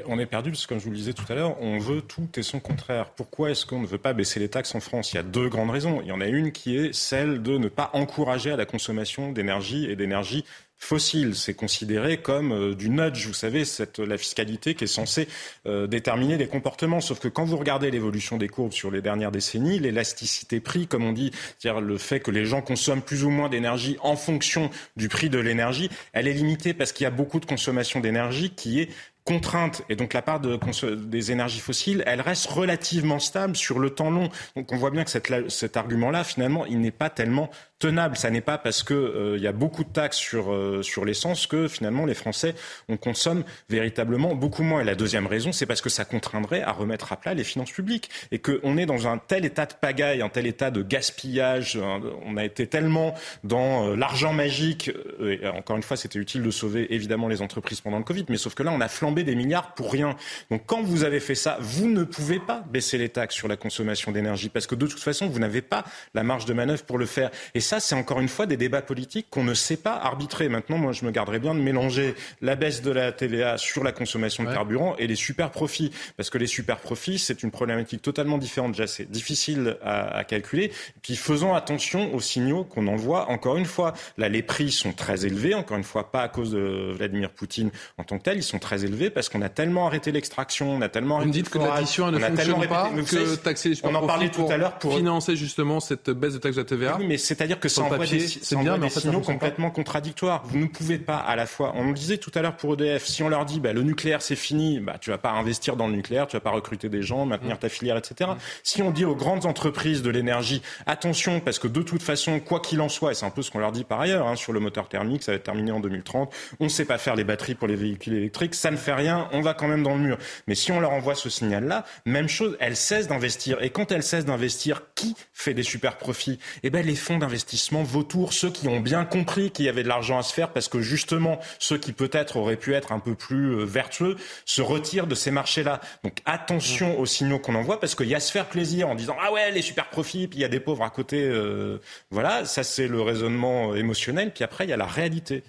On est perdu parce que, comme je vous le disais tout à l'heure, on veut tout et son contraire. Pourquoi est-ce qu'on ne veut pas baisser les taxes en France? Il y a deux grandes raisons. Il y en a une qui est celle de ne pas encourager à la consommation d'énergie et d'énergie fossile. C'est considéré comme euh, du nudge, vous savez, la fiscalité qui est censée euh, déterminer les comportements. Sauf que quand vous regardez l'évolution des courbes sur les dernières décennies, l'élasticité prix, comme on dit, c'est-à-dire le fait que les gens consomment plus ou moins d'énergie en fonction du prix de l'énergie, elle est limitée parce qu'il y a beaucoup de consommation d'énergie qui est contrainte et donc la part de, des énergies fossiles, elle reste relativement stable sur le temps long. Donc on voit bien que cet argument-là, finalement, il n'est pas tellement tenable. Ça n'est pas parce qu'il euh, y a beaucoup de taxes sur, euh, sur l'essence que finalement les Français, on consomme véritablement beaucoup moins. Et la deuxième raison, c'est parce que ça contraindrait à remettre à plat les finances publiques et qu'on est dans un tel état de pagaille, un tel état de gaspillage. On a été tellement dans euh, l'argent magique. Et encore une fois, c'était utile de sauver évidemment les entreprises pendant le Covid, mais sauf que là, on a flambé des milliards pour rien. Donc quand vous avez fait ça, vous ne pouvez pas baisser les taxes sur la consommation d'énergie parce que de toute façon, vous n'avez pas la marge de manœuvre pour le faire. Et ça, c'est encore une fois des débats politiques qu'on ne sait pas arbitrer. Maintenant, moi, je me garderais bien de mélanger la baisse de la TVA sur la consommation de carburant et les super profits. Parce que les super profits, c'est une problématique totalement différente. Déjà, c'est difficile à, à, calculer. Puis faisons attention aux signaux qu'on envoie. Encore une fois, là, les prix sont très élevés. Encore une fois, pas à cause de Vladimir Poutine en tant que tel. Ils sont très élevés parce qu'on a tellement arrêté l'extraction, on a tellement arrêté Vous dites que l'addition ne fonctionne pas, que taxer les on en parlait tout à l'heure pour financer justement cette baisse de taxe de la TVA. Oui, mais c'est-à-dire que ça envoie des, c'est bien, des signaux complètement contradictoires. vous ne pouvez pas à la fois, on le disait tout à l'heure pour EDF, si on leur dit bah, le nucléaire c'est fini, bah, tu vas pas investir dans le nucléaire, tu vas pas recruter des gens, maintenir ta filière, etc. Si on dit aux grandes entreprises de l'énergie, attention, parce que de toute façon, quoi qu'il en soit, et c'est un peu ce qu'on leur dit par ailleurs, hein, sur le moteur thermique, ça va être terminé en 2030, on ne sait pas faire les batteries pour les véhicules électriques, ça ne fait rien, on va quand même dans le mur. Mais si on leur envoie ce signal-là, même chose, elles cessent d'investir. Et quand elles cessent d'investir, qui fait des super profits? Eh ben les fonds d'investissement vautours, ceux qui ont bien compris qu'il y avait de l'argent à se faire, parce que justement, ceux qui peut-être auraient pu être un peu plus euh, vertueux se retirent de ces marchés-là. Donc attention aux signaux qu'on envoie, parce qu'il y a se faire plaisir en disant ah ouais les super profits, puis il y a des pauvres à côté. Euh, voilà, ça c'est le raisonnement émotionnel. Puis après il y a la réalité.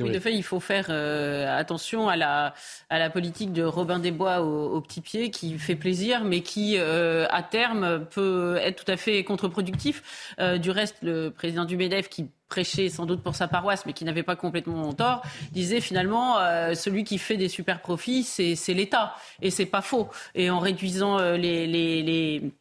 Oui, de fait, il faut faire euh, attention à la, à la politique de Robin des Bois au, petit pied, qui fait plaisir, mais qui, euh, à terme, peut être tout à fait contre-productif. Euh, du reste, le président du MEDEF, qui prêchait sans doute pour sa paroisse, mais qui n'avait pas complètement tort, disait finalement celui qui fait des super profits, c'est l'État, et c'est pas faux. Et en réduisant les, les, les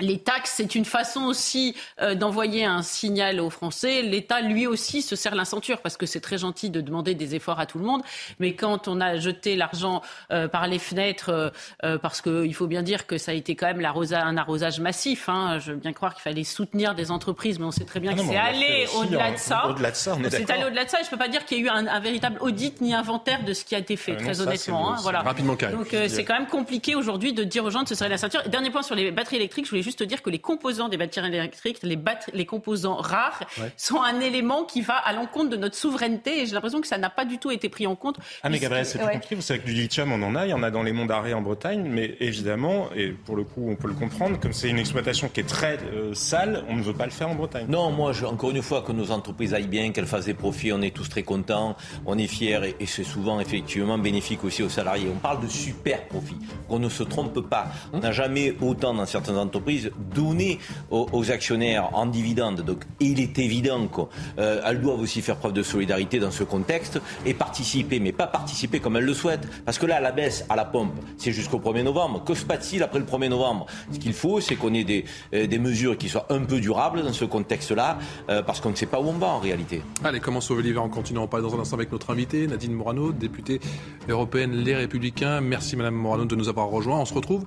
les taxes, c'est une façon aussi euh, d'envoyer un signal aux Français. L'État, lui aussi, se serre la ceinture parce que c'est très gentil de demander des efforts à tout le monde. Mais quand on a jeté l'argent euh, par les fenêtres, euh, parce qu'il faut bien dire que ça a été quand même un arrosage massif. Hein. Je veux bien croire qu'il fallait soutenir des entreprises, mais on sait très bien ah que c'est allé au-delà de ça. Au-delà de ça, on est C'est allé au-delà de ça. Et je ne peux pas dire qu'il y a eu un, véritable audit ni inventaire de ce qui a été fait, ah très honnêtement. Hein. voilà. Rapidement, Donc c'est quand même compliqué aujourd'hui de dire aux gens de se serrer la ceinture. dernier point sur les batteries électriques, je voulais juste dire que les composants des batteries électriques, les, les composants rares, sont un élément qui va à l'encontre de notre souveraineté. Et j'ai l'impression que ça n'a pas du tout été pris en compte. Ah mais Gabriel, c'est plus compliqué. Vous savez que du lithium, on en a. Il y en a dans les monts d'arrêt en Bretagne. Mais évidemment, et pour le coup, on peut le comprendre, comme c'est une exploitation qui est très euh, sale, on ne veut pas le faire en Bretagne. Non, moi, je, encore une fois, que nos entreprises aillent bien, qu'elles fassent des profits, on est tous très contents, on est fiers et, c'est souvent effectivement bénéfique aussi aux salariés. On parle de super profits. Qu'on ne se trompe pas. On n'a jamais autant dans certaines entreprises donné aux, actionnaires en dividendes. Donc il est évident qu'elles euh, doivent aussi faire preuve de solidarité dans ce contexte et participer, mais pas participer comme elles le souhaitent. Parce que là, la baisse à la pompe, c'est jusqu'au 1er novembre. Que se passe-t-il après le 1er novembre? Ce qu'il faut, c'est qu'on ait des, euh, des, mesures qui soient un peu durables dans ce contexte-là, euh, parce qu'on ne sait pas où on va en réalité. Allez, comment sauver l'hiver en continuant On parle dans un instant avec notre invité, Nadine Morano, députée européenne Les Républicains. Merci Madame Morano de nous avoir rejoints. On se retrouve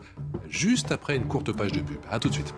juste après une courte page de pub. De suite.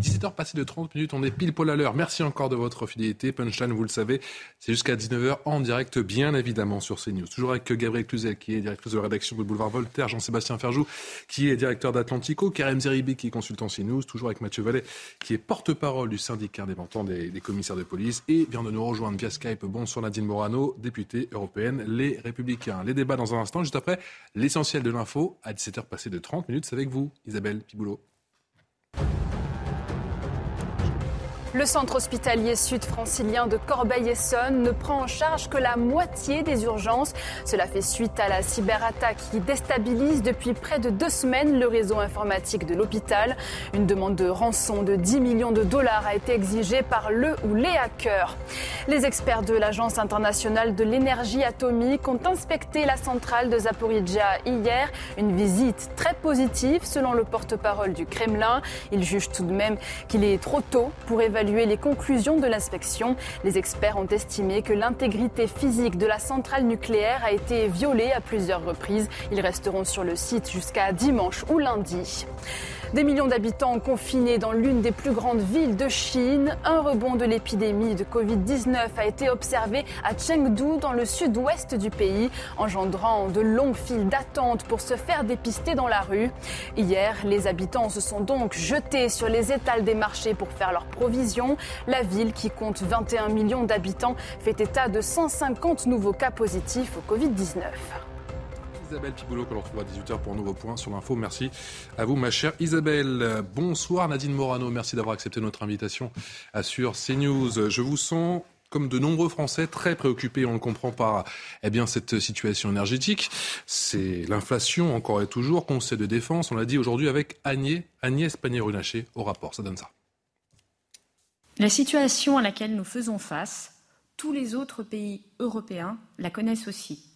17h passé de 30 minutes, on est pile poil à l'heure. Merci encore de votre fidélité. Punchline, vous le savez, c'est jusqu'à 19h en direct, bien évidemment, sur CNews. Toujours avec Gabriel Cluzel, qui est directrice de la rédaction de Boulevard Voltaire, Jean-Sébastien Ferjou, qui est directeur d'Atlantico, Karim Zeribi, qui est consultant CNews, toujours avec Mathieu Vallet, qui est porte-parole du syndicat indépendant des, des commissaires de police, et vient de nous rejoindre via Skype. Bonsoir Nadine Morano, députée européenne, Les Républicains. Les débats dans un instant, juste après l'essentiel de l'info, à 17h passé de 30 minutes, c'est avec vous, Isabelle Piboulot. Le centre hospitalier sud-francilien de Corbeil-Essonne ne prend en charge que la moitié des urgences. Cela fait suite à la cyberattaque qui déstabilise depuis près de deux semaines le réseau informatique de l'hôpital. Une demande de rançon de 10 millions de dollars a été exigée par le ou les hackers. Les experts de l'Agence internationale de l'énergie atomique ont inspecté la centrale de Zaporizhia hier. Une visite très positive selon le porte-parole du Kremlin. Ils jugent tout de même qu'il est trop tôt pour évaluer les conclusions de l'inspection. Les experts ont estimé que l'intégrité physique de la centrale nucléaire a été violée à plusieurs reprises. Ils resteront sur le site jusqu'à dimanche ou lundi. Des millions d'habitants confinés dans l'une des plus grandes villes de Chine. Un rebond de l'épidémie de Covid-19 a été observé à Chengdu, dans le sud-ouest du pays, engendrant de longues files d'attente pour se faire dépister dans la rue. Hier, les habitants se sont donc jetés sur les étals des marchés pour faire leurs provisions. La ville, qui compte 21 millions d'habitants, fait état de 150 nouveaux cas positifs au Covid-19. Isabelle Piboulot, que l'on retrouve à 18h pour un nouveau point sur l'info. Merci à vous, ma chère Isabelle. Bonsoir Nadine Morano, merci d'avoir accepté notre invitation sur CNews. Je vous sens comme de nombreux Français, très préoccupés, on le comprend par eh bien, cette situation énergétique. C'est l'inflation, encore et toujours, conseil de défense, on l'a dit aujourd'hui avec Agnès, Agnès Pannier-Runacher au rapport. Ça donne ça. La situation à laquelle nous faisons face, tous les autres pays européens la connaissent aussi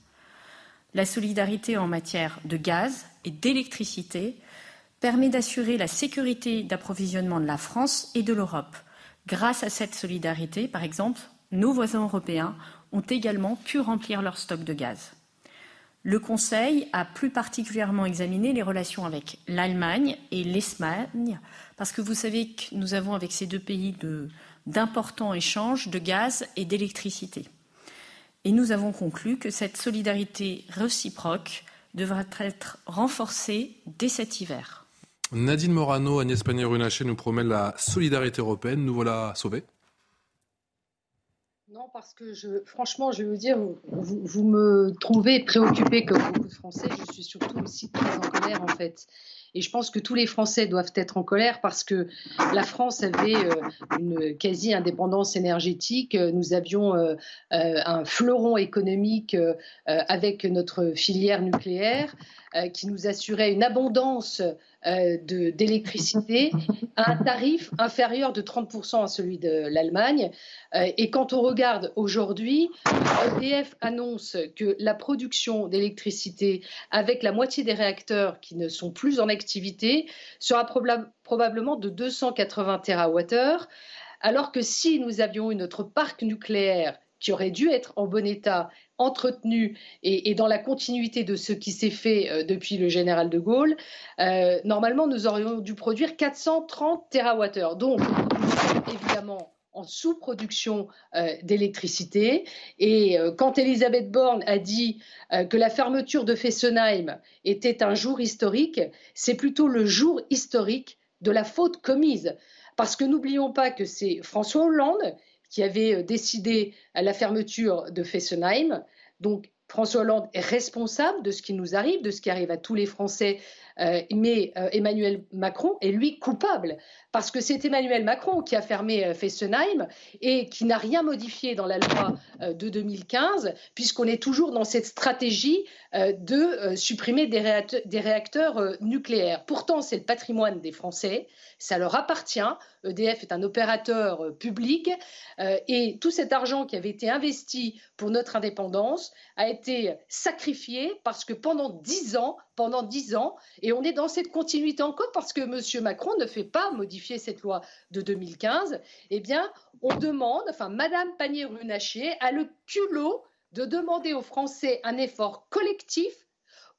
la solidarité en matière de gaz et d'électricité permet d'assurer la sécurité d'approvisionnement de la France et de l'Europe. Grâce à cette solidarité, par exemple, nos voisins européens ont également pu remplir leur stock de gaz. Le Conseil a plus particulièrement examiné les relations avec l'Allemagne et l'Espagne, parce que vous savez que nous avons avec ces deux pays d'importants échanges de gaz et d'électricité. Et nous avons conclu que cette solidarité réciproque devra être renforcée dès cet hiver. Nadine Morano, Agnès Pannier-Runacher nous promet la solidarité européenne. Nous voilà sauvés non, parce que je, franchement, je vais vous dire, vous, me trouvez préoccupé comme beaucoup de Français. Je suis surtout aussi très en colère, en fait. Et je pense que tous les Français doivent être en colère parce que la France avait euh, une quasi-indépendance énergétique. Nous avions euh, euh, un fleuron économique avec notre filière nucléaire qui nous assurait une abondance euh, d'électricité à un tarif inférieur de 30% à celui de l'Allemagne. Euh, et quand on regarde aujourd'hui, EDF annonce que la production d'électricité avec la moitié des réacteurs qui ne sont plus en activité sera probablement de 280 TWh, alors que si nous avions eu notre parc nucléaire qui aurait dû être en bon état entretenu et, dans la continuité de ce qui s'est fait euh, depuis le général de Gaulle, euh, normalement, nous aurions dû produire 430 TWh. Donc, évidemment en sous-production euh, d'électricité. Et quand Elisabeth Borne a dit que la fermeture de Fessenheim était un jour historique, c'est plutôt le jour historique de la faute commise. Parce que n'oublions pas que c'est François Hollande qui avait euh, décidé la fermeture de Fessenheim. Donc François Hollande est responsable de ce qui nous arrive, de ce qui arrive à tous les Français, euh, mais euh, Emmanuel Macron est lui coupable, parce que c'est Emmanuel Macron qui a fermé Fessenheim et qui n'a rien modifié dans la loi de 2015, puisqu'on est toujours dans cette stratégie de supprimer des réacteurs nucléaires. Pourtant, c'est le patrimoine des Français, ça leur appartient. EDF est un opérateur euh, public euh, et tout cet argent qui avait été investi pour notre indépendance a été sacrifié parce que pendant dix ans, pendant dix ans, et on est dans cette continuité encore parce que M. Macron ne fait pas modifier cette loi de 2015, eh bien, on demande, enfin, Mme Pannier-Runacher a le culot de demander aux Français un effort collectif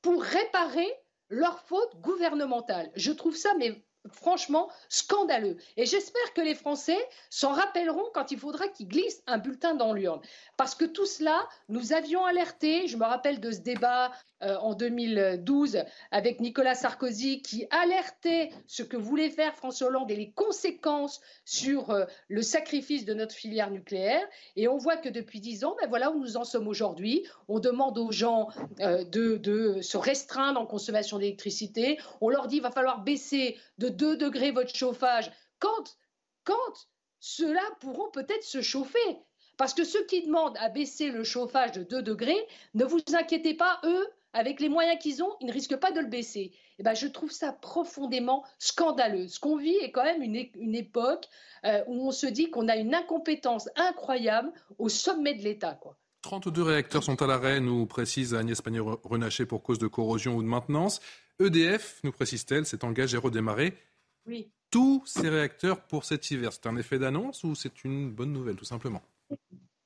pour réparer leur faute gouvernementale. Je trouve ça mais franchement scandaleux. Et j'espère que les Français s'en rappelleront quand il faudra qu'ils glissent un bulletin dans l'urne. Parce que tout cela, nous avions alerté, je me rappelle de ce débat euh, en 2012 avec Nicolas Sarkozy qui alertait ce que voulait faire François Hollande et les conséquences sur euh, le sacrifice de notre filière nucléaire. Et on voit que depuis dix ans, ben voilà où nous en sommes aujourd'hui. On demande aux gens euh, de, de, se restreindre en consommation d'électricité. On leur dit qu'il va falloir baisser de 2 degrés votre chauffage. Quand, quand ceux-là pourront peut-être se chauffer parce que ceux qui demandent à baisser le chauffage de 2 degrés, ne vous inquiétez pas, eux, avec les moyens qu'ils ont, ils ne risquent pas de le baisser. Eh ben, je trouve ça profondément scandaleux. Ce qu'on vit est quand même une, époque euh, où on se dit qu'on a une incompétence incroyable au sommet de l'État. 32 réacteurs sont à l'arrêt, nous précise Agnès Pannier-Renaché pour cause de corrosion ou de maintenance. EDF, nous précise-t-elle, s'est engagé à redémarrer oui. tous ces réacteurs pour cet hiver. C'est un effet d'annonce ou c'est une bonne nouvelle, tout simplement?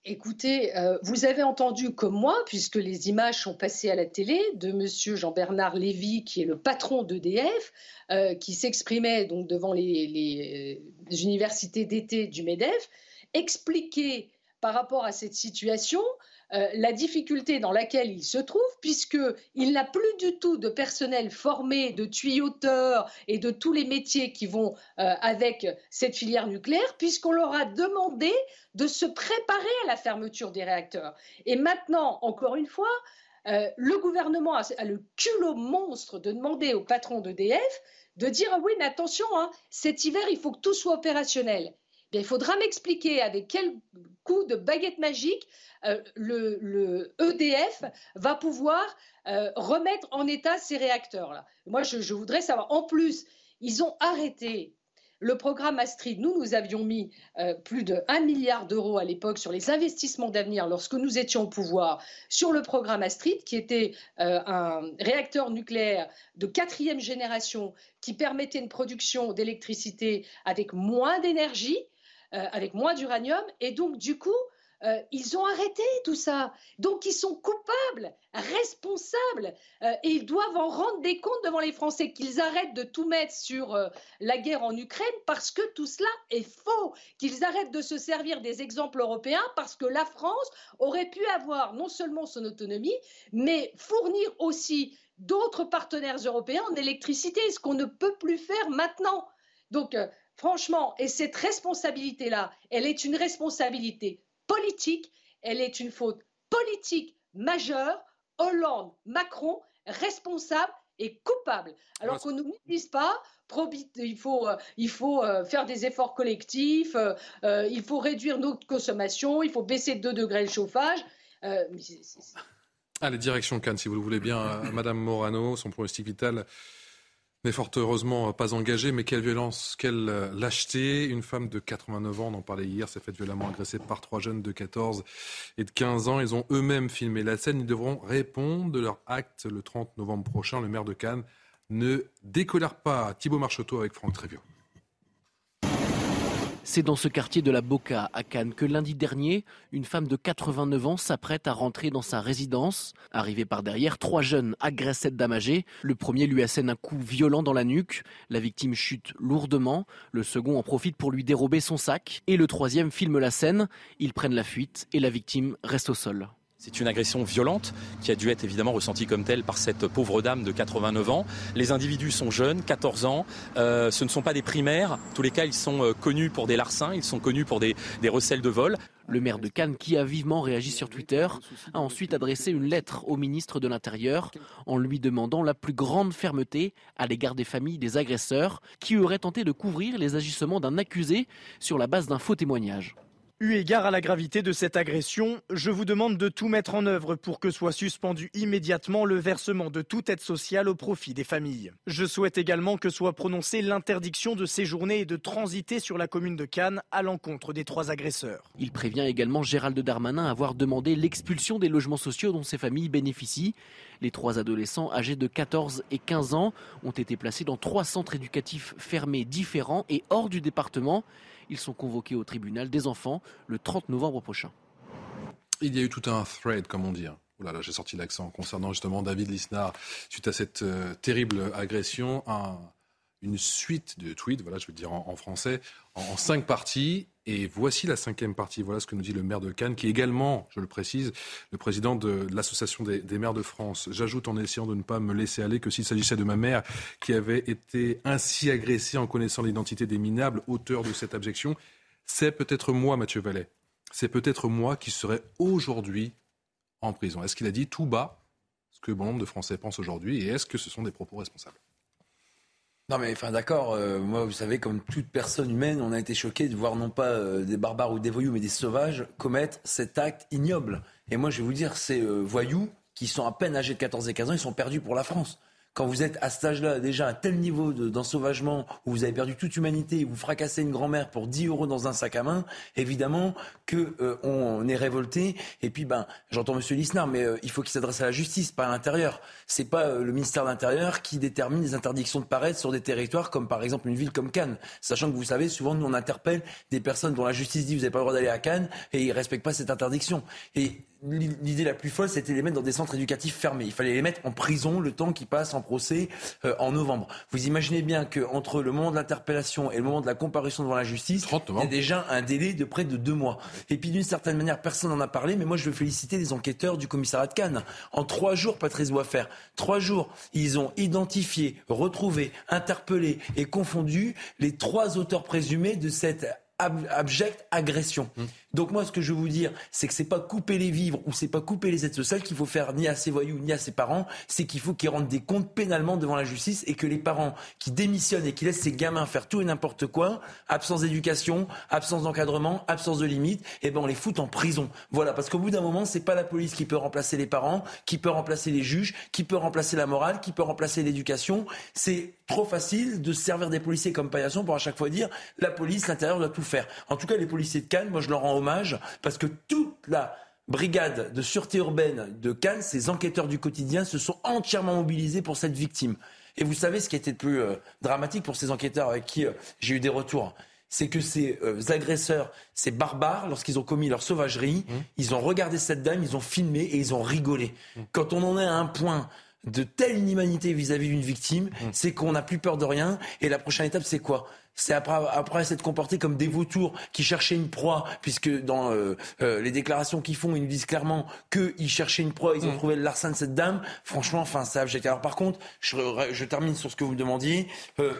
Écoutez, euh, vous avez entendu comme moi, puisque les images sont passées à la télé, de Monsieur Jean-Bernard Lévy, qui est le patron d'EDF, euh, qui s'exprimait donc devant les, euh, universités d'été du MEDEF, expliquer par rapport à cette situation euh, la difficulté dans laquelle il se trouve, puisqu'il n'a plus du tout de personnel formé, de tuyauteurs et de tous les métiers qui vont euh, avec cette filière nucléaire, puisqu'on leur a demandé de se préparer à la fermeture des réacteurs. Et maintenant, encore une fois, euh, le gouvernement a, le culot monstre de demander au patron d'EDF de dire ah oui, mais attention, hein, cet hiver, il faut que tout soit opérationnel. Il faudra m'expliquer avec quel coup de baguette magique euh, le, EDF va pouvoir euh, remettre en état ces réacteurs-là. Moi, je, voudrais savoir. En plus, ils ont arrêté le programme Astrid, nous, nous avions mis euh, plus de 1 milliard d'euros à l'époque sur les investissements d'avenir lorsque nous étions au pouvoir sur le programme Astrid, qui était un réacteur nucléaire de quatrième génération qui permettait une production d'électricité avec moins d'énergie, avec moins d'uranium. Et donc, du coup, euh, ils ont arrêté tout ça. Donc ils sont coupables, responsables, euh, et ils doivent en rendre des comptes devant les Français, qu'ils arrêtent de tout mettre sur euh, la guerre en Ukraine parce que tout cela est faux, qu'ils arrêtent de se servir des exemples européens parce que la France aurait pu avoir non seulement son autonomie, mais fournir aussi d'autres partenaires européens en électricité, ce qu'on ne peut plus faire maintenant. Donc, franchement, et cette responsabilité-là, elle est une responsabilité politique, elle est une faute politique majeure. Hollande, Macron, responsable et coupable. Alors qu'on ne nous dise pas, il faut, euh, il faut euh, faire des efforts collectifs, euh, il faut réduire notre consommation, il faut baisser de 2 degrés le chauffage. Allez, direction Cannes, si vous le voulez bien. Madame Morano, son pronostic vital n'est fort heureusement pas engagé, mais quelle violence, quelle euh, lâcheté. Une femme de 89 ans, on en parlait hier, s'est faite violemment agresser par trois jeunes de 14 et de 15 ans. Ils ont eux-mêmes filmé la scène. Ils devront répondre de leur acte le 30 novembre prochain. Le maire de Cannes ne décolère pas. Thibaut Marcheteau avec Franck Tréviot. C'est dans ce quartier de la Boca, à Cannes, que lundi dernier, une femme de 89 ans s'apprête à rentrer dans sa résidence. Arrivée par derrière, trois jeunes agressent cette dame âgée. Le premier lui assène un coup violent dans la nuque. La victime chute lourdement. Le second en profite pour lui dérober son sac. Et le troisième filme la scène. Ils prennent la fuite et la victime reste au sol. C'est une agression violente qui a dû être évidemment ressentie comme telle par cette pauvre dame de 89 ans. Les individus sont jeunes, 14 ans. Euh, ce ne sont pas des primaires. En tous les cas, ils sont euh, connus pour des larcins, ils sont connus pour des, des recels de vol. Le maire de Cannes, qui a vivement réagi sur Twitter, a ensuite adressé une lettre au ministre de l'Intérieur en lui demandant la plus grande fermeté à l'égard des familles des agresseurs qui auraient tenté de couvrir les agissements d'un accusé sur la base d'un faux témoignage. Eu égard à la gravité de cette agression, je vous demande de tout mettre en œuvre pour que soit suspendu immédiatement le versement de toute aide sociale au profit des familles. Je souhaite également que soit prononcée l'interdiction de séjourner et de transiter sur la commune de Cannes à l'encontre des trois agresseurs. Il prévient également Gérald Darmanin avoir demandé l'expulsion des logements sociaux dont ces familles bénéficient. Les trois adolescents âgés de 14 et 15 ans ont été placés dans trois centres éducatifs fermés différents et hors du département. Ils sont convoqués au tribunal des enfants le 30 novembre prochain. Il y a eu tout un thread, comme on dit. Hein. Oh là là, j'ai sorti l'accent concernant justement David Lisnard suite à cette euh, terrible agression. Un, une suite de tweets, voilà, je veux dire en, français, en, cinq parties. Et voici la cinquième partie. Voilà ce que nous dit le maire de Cannes, qui est également, je le précise, le président de, l'association des, maires de France. J'ajoute en essayant de ne pas me laisser aller que s'il s'agissait de ma mère qui avait été ainsi agressée en connaissant l'identité des minables auteurs de cette abjection, c'est peut-être moi, Mathieu Vallet. C'est peut-être moi qui serais aujourd'hui en prison. Est-ce qu'il a dit tout bas ce que bon nombre de Français pensent aujourd'hui? Et est-ce que ce sont des propos responsables? Non mais d'accord, euh, moi vous savez comme toute personne humaine, on a été choqué de voir non pas euh, des barbares ou des voyous mais des sauvages commettre cet acte ignoble. Et moi je vais vous dire, ces euh, voyous qui sont à peine âgés de 14 et 15 ans, ils sont perdus pour la France quand vous êtes à cet âge-là, déjà à tel niveau d'ensauvagement, où vous avez perdu toute humanité, vous fracassez une grand-mère pour 10 euros dans un sac à main, évidemment que euh, on est révolté. Et puis, ben, j'entends Monsieur Lisnard, mais euh, il faut qu'il s'adresse à la justice, pas à l'intérieur. C'est pas euh, le ministère de l'Intérieur qui détermine les interdictions de paraître sur des territoires comme par exemple une ville comme Cannes. Sachant que vous savez, souvent nous on interpelle des personnes dont la justice dit vous n'avez pas le droit d'aller à Cannes et ils respectent pas cette interdiction. Et l'idée la plus folle, c'était de les mettre dans des centres éducatifs fermés. Il fallait les mettre en prison le temps qu'ils passent en procès euh, en novembre. Vous imaginez bien qu'entre le moment de l'interpellation et le moment de la comparution devant la justice, il y a déjà un délai de près de deux mois. Et puis d'une certaine manière, personne n'en a parlé, mais moi je veux féliciter les enquêteurs du commissariat de Cannes. En trois jours, Patrice faire trois jours, ils ont identifié, retrouvé, interpellé et confondu les trois auteurs présumés de cette abjecte agression. Mmh. Donc moi, ce que je veux vous dire, c'est que c'est pas couper les vivres ou c'est pas couper les aides sociales qu'il faut faire ni à ses voyous ni à ses parents. C'est qu'il faut qu'ils rendent des comptes pénalement devant la justice et que les parents qui démissionnent et qui laissent ces gamins faire tout et n'importe quoi, absence d'éducation, absence d'encadrement, absence de limite, eh ben on les fout en prison. Voilà, parce qu'au bout d'un moment, c'est pas la police qui peut remplacer les parents, qui peut remplacer les juges, qui peut remplacer la morale, qui peut remplacer l'éducation. C'est trop facile de servir des policiers comme paillasson pour à chaque fois dire la police, l'intérieur doit tout faire. En tout cas, les policiers de Cannes, moi je leur rends hommage parce que toute la brigade de sûreté urbaine de Cannes, ces enquêteurs du quotidien se sont entièrement mobilisés pour cette victime. Et vous savez ce qui été le plus euh, dramatique pour ces enquêteurs avec qui euh, j'ai eu des retours? C'est que ces euh, agresseurs, ces barbares, lorsqu'ils ont commis leur sauvagerie, mmh. ils ont regardé cette dame, ils ont filmé et ils ont rigolé. Mmh. Quand on en est à un point de telle inhumanité vis-à-vis d'une victime, mmh. c'est qu'on n'a plus peur de rien. Et la prochaine étape, c'est quoi? C'est après, après s'être comporté comme des vautours qui cherchaient une proie, puisque dans euh, euh, les déclarations qu'ils font, ils nous disent clairement qu'ils cherchaient une proie, ils ont trouvé l'arsen de cette dame. Franchement, enfin, ça, Alors par contre, je, je, termine sur ce que vous me demandiez. Euh,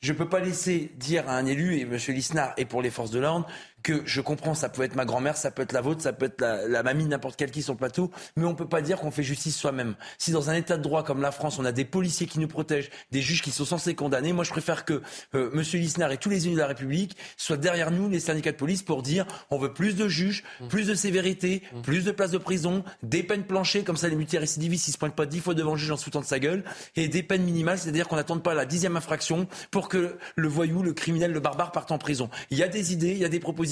je ne peux pas laisser dire à un élu, et M. Lisnard est pour les forces de l'ordre, que je comprends, ça peut être ma grand-mère, ça peut être la vôtre, ça peut être la, mamie n'importe quelle qui sur le plateau, mais on peut pas dire qu'on fait justice soi-même. Si dans un état de droit comme la France, on a des policiers qui nous protègent, des juges qui sont censés condamner, moi je préfère que euh, M. Lisnard et tous les élus de la République soient derrière nous, les syndicats de police, pour dire on veut plus de juges, mmh. plus de sévérité, mmh. plus de places de prison, des peines planchées, comme ça les multirécidivistes ils se pointent pas dix fois devant le juge en se foutant de sa gueule, et des peines minimales, c'est-à-dire qu'on n'attende pas la dixième infraction pour que le voyou, le criminel, le barbare parte en prison. Il y a des idées, il y a des propositions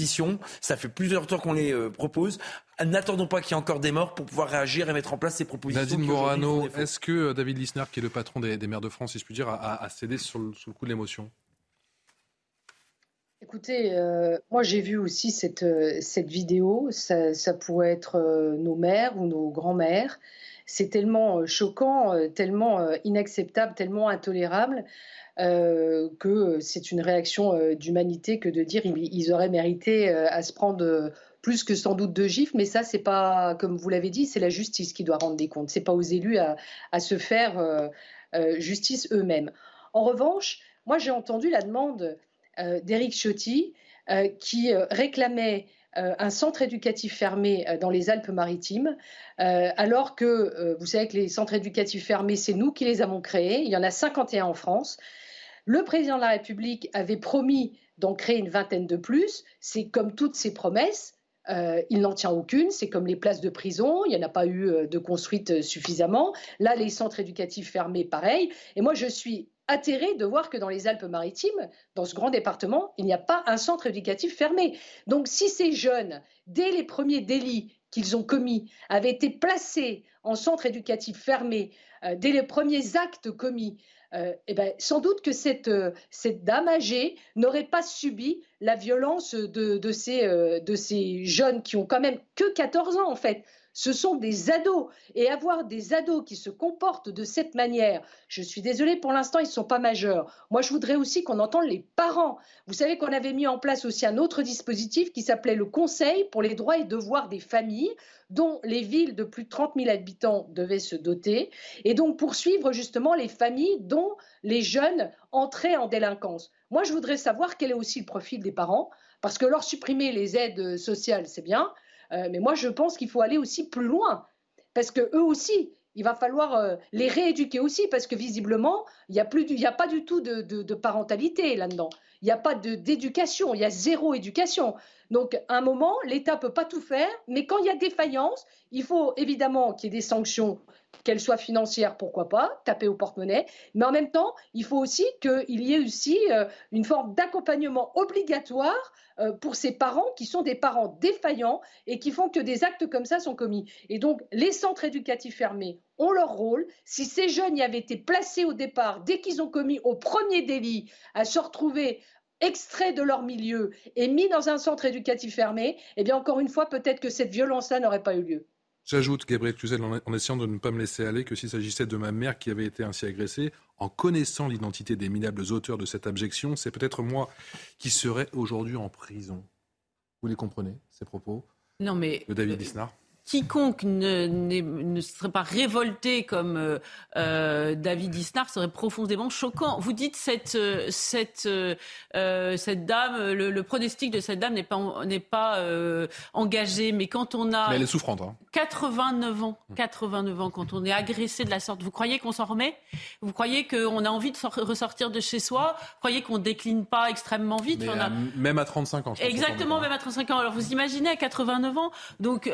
ça fait plusieurs temps qu'on les euh, propose. N'attendons pas qu'il y ait encore des morts pour pouvoir réagir et mettre en place ces propositions. Nadine Morano, est-ce que euh, David Lisner, qui est le patron des, maires de France, si je puis dire, a, cédé sur le, coup de l'émotion? Écoutez, euh, moi j'ai vu aussi cette, cette vidéo. Ça, ça pourrait être nos mères ou nos grands-mères. C'est tellement choquant, tellement inacceptable, tellement intolérable. Euh, que c'est une réaction euh, d'humanité que de dire ils, auraient mérité euh, à se prendre plus que sans doute de gifles, mais ça, c'est pas, comme vous l'avez dit, c'est la justice qui doit rendre des comptes. C'est pas aux élus à, se faire justice eux-mêmes. En revanche, moi, j'ai entendu la demande d'Éric Ciotti qui réclamait un centre éducatif fermé dans les Alpes-Maritimes, alors que vous savez que les centres éducatifs fermés, c'est nous qui les avons créés. Il y en a 51 en France. Le président de la République avait promis d'en créer une vingtaine de plus. C'est comme toutes ses promesses. Euh, il n'en tient aucune. C'est comme les places de prison. Il n'y en a pas eu euh, de construites euh, suffisamment. Là, les centres éducatifs fermés, pareil. Et moi, je suis atterrée de voir que dans les Alpes-Maritimes, dans ce grand département, il n'y a pas un centre éducatif fermé. Donc, si ces jeunes, dès les premiers délits qu'ils ont commis, avaient été placés en centre éducatif fermé, dès les premiers actes commis, euh, eh ben, sans doute que cette, euh, cette dame âgée n'aurait pas subi la violence de, de, ces, euh, de ces jeunes qui ont quand même que 14 ans en fait ce sont des ados. Et avoir des ados qui se comportent de cette manière, je suis désolée, pour l'instant, ils ne sont pas majeurs. Moi, je voudrais aussi qu'on entende les parents. Vous savez qu'on avait mis en place aussi un autre dispositif qui s'appelait le Conseil pour les droits et devoirs des familles dont les villes de plus de 30 000 habitants devaient se doter, et donc poursuivre justement les familles dont les jeunes entraient en délinquance. Moi, je voudrais savoir quel est aussi le profil des parents, parce que leur supprimer les aides sociales, c'est bien, euh, mais moi, je pense qu'il faut aller aussi plus loin, parce que eux aussi, il va falloir euh, les rééduquer aussi, parce que visiblement, il n'y a, a pas du tout de, parentalité là-dedans. Il n'y a pas d'éducation, il y a zéro éducation. Donc, à un moment, l'État peut pas tout faire, mais quand il y a défaillance, il faut évidemment qu'il y ait des sanctions qu'elle soit financière, pourquoi pas, taper au porte-monnaie, mais en même temps, il faut aussi qu'il y ait aussi euh, une forme d'accompagnement obligatoire euh, pour ces parents qui sont des parents défaillants et qui font que des actes comme ça sont commis. Et donc, les centres éducatifs fermés ont leur rôle. Si ces jeunes y avaient été placés au départ, dès qu'ils ont commis au premier délit, à se retrouver extraits de leur milieu et mis dans un centre éducatif fermé, eh bien encore une fois, peut-être que cette violence-là n'aurait pas eu lieu. J'ajoute, Gabriel Cluzel, en essayant de ne pas me laisser aller, que s'il s'agissait de ma mère qui avait été ainsi agressée, en connaissant l'identité des minables auteurs de cette abjection, c'est peut-être moi qui serais aujourd'hui en prison. Vous les comprenez, ces propos? Non, mais, de David Lisnard quiconque ne, ne, serait pas révolté comme euh, euh, David Isnard serait profondément choquant. Vous dites cette euh, cette dame, le, pronostic de cette dame n'est pas n'est pas engagé, mais quand on a mais elle est souffrante. 89 hein. ans, 89 ans, quand on est agressé de la sorte, vous croyez qu'on s'en remet? Vous croyez qu'on a envie de ressortir de chez soi? Vous croyez qu'on décline pas extrêmement vite? Même à 35 ans. Je Exactement, même à 35 ans. Alors vous imaginez à 89 ans, donc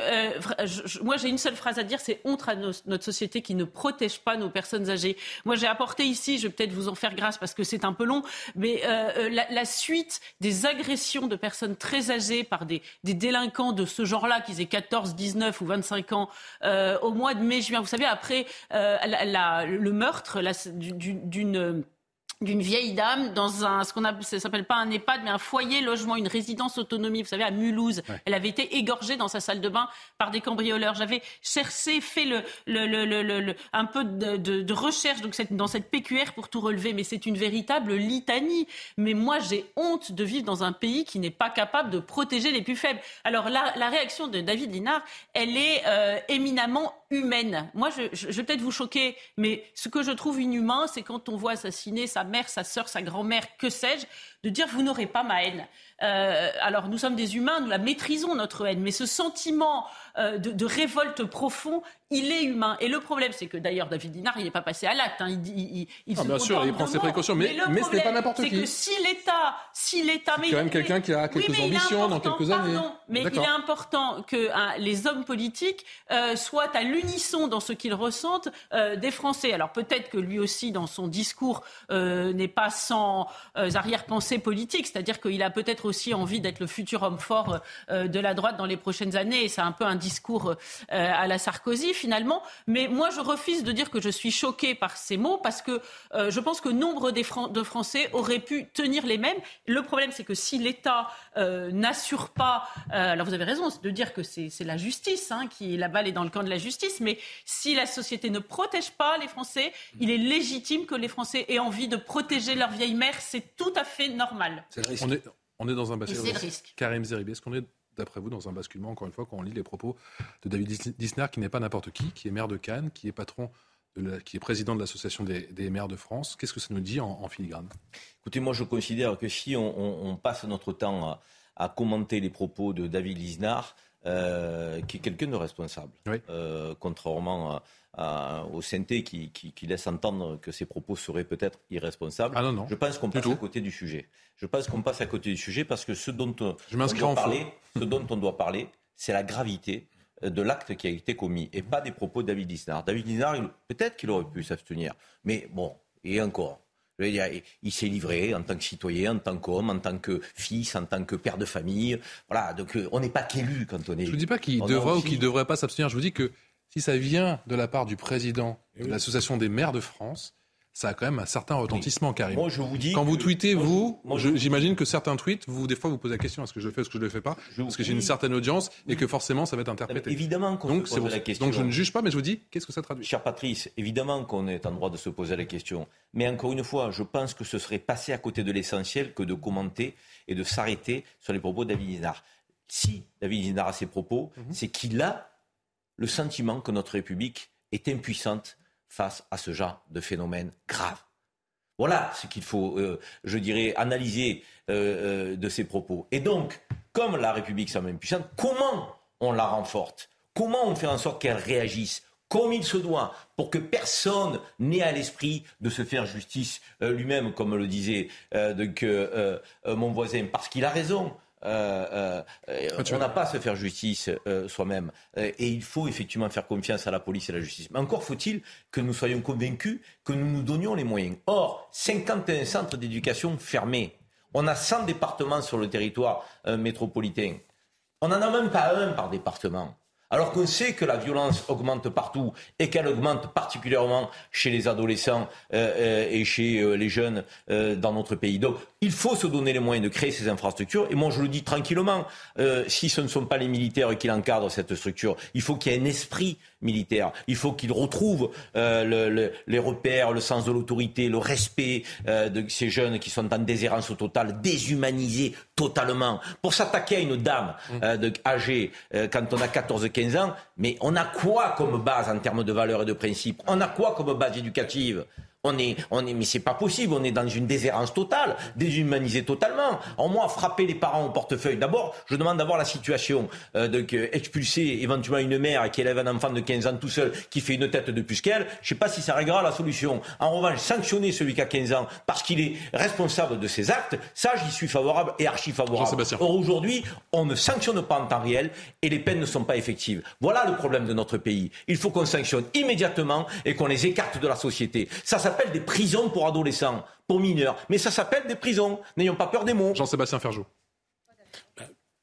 moi, j'ai une seule phrase à dire, c'est honte à notre société qui ne protège pas nos personnes âgées. Moi, j'ai apporté ici, je vais peut-être vous en faire grâce parce que c'est un peu long, mais euh, euh, la, suite des agressions de personnes très âgées par des, délinquants de ce genre-là, qu'ils aient 14, 19 ou 25 ans, euh, au mois de mai-juin, vous savez, après le meurtre d'une d'une vieille dame dans un ce qu'on a ça s'appelle pas un EHPAD mais un foyer logement une résidence autonomie. Vous savez à Mulhouse elle avait été égorgée dans sa salle de bain par des cambrioleurs. J'avais cherché fait le, le, le, le un peu de, de, de, recherche donc cette, dans cette PQR pour tout relever. Mais c'est une véritable litanie. Mais moi j'ai honte de vivre dans un pays qui n'est pas capable de protéger les plus faibles. Alors la, la réaction de David Linard elle est euh, éminemment humaine moi je, vais peut-être vous choquer mais ce que je trouve inhumain c'est quand on voit assassiner sa mère, sa sœur, sa grand-mère, que sais-je, de dire vous n'aurez pas ma haine. Euh, alors nous sommes des humains, nous la maîtrisons notre haine, mais ce sentiment euh, de, révolte profond, il est humain. Et le problème, c'est que d'ailleurs David Dinard, il n'est pas passé à l'acte. Hein. il, il, ah, bien sûr, il prend ses précautions, mais, mais, ce n'est pas n'importe qui. C'est que si l'État, si l'État, mais quand même quelqu'un qui a quelques ambitions dans quelques années. mais il est important que hein, les hommes politiques euh, soient à l'unisson dans ce qu'ils ressentent des Français. Alors peut-être que lui aussi, dans son discours, n'est pas sans arrière-pensée politique, c'est-à-dire qu'il a peut-être aussi envie d'être le futur homme fort euh, de la droite dans les prochaines années. Et c'est un peu un discours euh, à la Sarkozy finalement. Mais moi, je refuse de dire que je suis choquée par ces mots parce que euh, je pense que nombre de Français auraient pu tenir les mêmes. Le problème, c'est que si l'État n'assure pas, alors vous avez raison de dire que c'est la justice hein, qui la balle est dans le camp de la justice, mais si la société ne protège pas les Français, il est légitime que les Français aient envie de protéger leur vieille mère. C'est tout à fait normal. On est dans un basculement. Karim Zeribi, est-ce qu'on est, d'après vous, dans un basculement, encore une fois, quand on lit les propos de David Disner, qui n'est pas n'importe qui, qui est maire de Cannes, qui est patron qui est président de l'association des, maires de France. Qu'est-ce que ça nous dit en, filigrane? Écoutez, moi je considère que si on, passe notre temps à, commenter les propos de David Lisnard, euh, qui est quelqu'un de responsable, euh, contrairement à, au synthé qui, laisse entendre que ses propos seraient peut-être irresponsables. Ah non, non. Je pense qu'on passe à côté du sujet. Je pense qu'on passe à côté du sujet parce que ce dont, on, doit parler, ce dont on doit parler, c'est la gravité euh, de l'acte qui a été commis et pas des propos de David Lisnard. David Lisnard, peut-être qu'il aurait pu s'abstenir, mais bon, et encore. il s'est livré en tant que citoyen, en tant qu'homme, en tant que fils, en tant que père de famille. Voilà, donc euh, on n'est pas qu'élu quand on est. Je ne dis pas qu'il devrait ou qu'il ne devrait pas s'abstenir. Je vous dis que si ça vient de la part du président eh de l'Association des maires de France, ça a quand même un certain retentissement, Karim. Moi, je vous dis Quand vous tweetez, vous, j'imagine que certains tweets, vous, des fois, vous posez la question est-ce que je le fais, est-ce que je ne le fais pas Parce que j'ai une certaine audience et que forcément, ça va être interprété. Évidemment qu'on donc, se pose la question. Donc, je ne juge pas, mais je vous dis qu'est-ce que ça traduit? Cher Patrice, évidemment qu'on est en droit de se poser la question. Mais encore une fois, je pense que ce serait passer à côté de l'essentiel que de commenter et de s'arrêter sur les propos de David. Si David Linard a ses propos, mhm. c'est qu'il a le sentiment que notre République est impuissante face à ce genre de phénomène grave. Voilà ce qu'il faut, euh, je dirais, analyser euh, euh, de ces propos. Et donc, comme la République semble impuissante, comment on la renforce? Comment on fait en sorte qu'elle réagisse comme il se doit, pour que personne n'ait à l'esprit de se faire justice lui-même, comme le disait mon voisin, parce qu'il a raison. Euh, euh, on n'a pas à se faire justice euh, soi-même. et il faut effectivement faire confiance à la police et à la justice. Mais encore faut-il que nous soyons convaincus que nous nous donnions les moyens. Or, 51 centres d'éducation fermés. On a 100 départements sur le territoire métropolitain. On n'en a même pas un par département. Alors qu'on sait que la violence augmente partout et qu'elle augmente particulièrement chez les adolescents euh, euh, et chez euh, les jeunes dans notre pays. Donc il faut se donner les moyens de créer ces infrastructures. Et moi je le dis tranquillement, si ce ne sont pas les militaires qui encadrent cette structure, il faut qu'il y ait un esprit militaire. Il faut qu'ils retrouvent les repères, le sens de l'autorité, le respect de ces jeunes qui sont en déshérence totale, déshumanisés totalement. Pour s'attaquer à une dame âgée quand on a 14 15 ans, mais on a quoi comme base en termes de valeurs et de principes? On a quoi comme base éducative? On est, on est, mais c'est pas possible. On est dans une déshérence totale, déshumanisé totalement. En moi, frapper les parents au portefeuille. D'abord, je demande d'avoir la situation euh, de expulser éventuellement une mère qui élève un enfant de 15 ans tout seul, qui fait une tête de plus qu'elle. Je sais pas si ça réglera la solution. En revanche, sanctionner celui qui a 15 ans parce qu'il est responsable de ses actes, ça, j'y suis favorable et archi favorable. Or aujourd'hui, on ne sanctionne pas en temps réel et les peines ne sont pas effectives. Voilà le problème de notre pays. Il faut qu'on sanctionne immédiatement et qu'on les écarte de la société. Ça, ça s'appelle des prisons pour adolescents, pour mineurs. Mais ça s'appelle des prisons. N'ayons pas peur des mots. Jean-Sébastien Ferjou.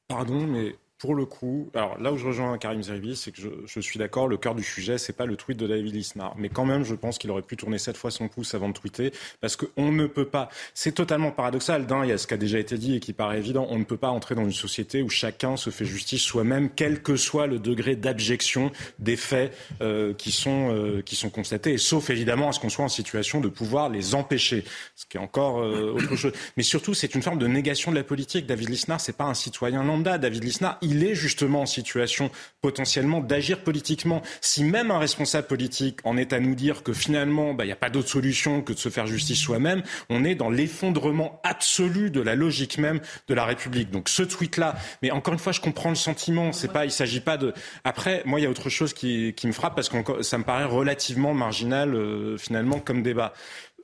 Pardon, mais pour le coup, alors là où je rejoins Karim Zeribi, c'est que je, suis d'accord, le cœur du sujet, c'est pas le tweet de David Lisnard. Mais quand même, je pense qu'il aurait pu tourner sept fois son pouce avant de tweeter, parce qu'on ne peut pas. C'est totalement paradoxal. D'un, il y a ce qui a déjà été dit et qui paraît évident. On ne peut pas entrer dans une société où chacun se fait justice soi-même, quel que soit le degré d'abjection des faits euh, qui, sont, euh, qui sont constatés, et sauf évidemment à ce qu'on soit en situation de pouvoir les empêcher, ce qui est encore euh, autre chose. Mais surtout, c'est une forme de négation de la politique. David Lisnard, c'est pas un citoyen lambda. David Lisnard, il il est justement en situation potentiellement d'agir politiquement. Si même un responsable politique en est à nous dire que finalement, bah, il n'y a pas d'autre solution que de se faire justice soi-même, on est dans l'effondrement absolu de la logique même de la République. Donc ce tweet-là, mais encore une fois, je comprends le sentiment. C'est pas, il s'agit pas de. Après, moi, il y a autre chose qui, me frappe parce que ça me paraît relativement marginal euh, finalement comme débat.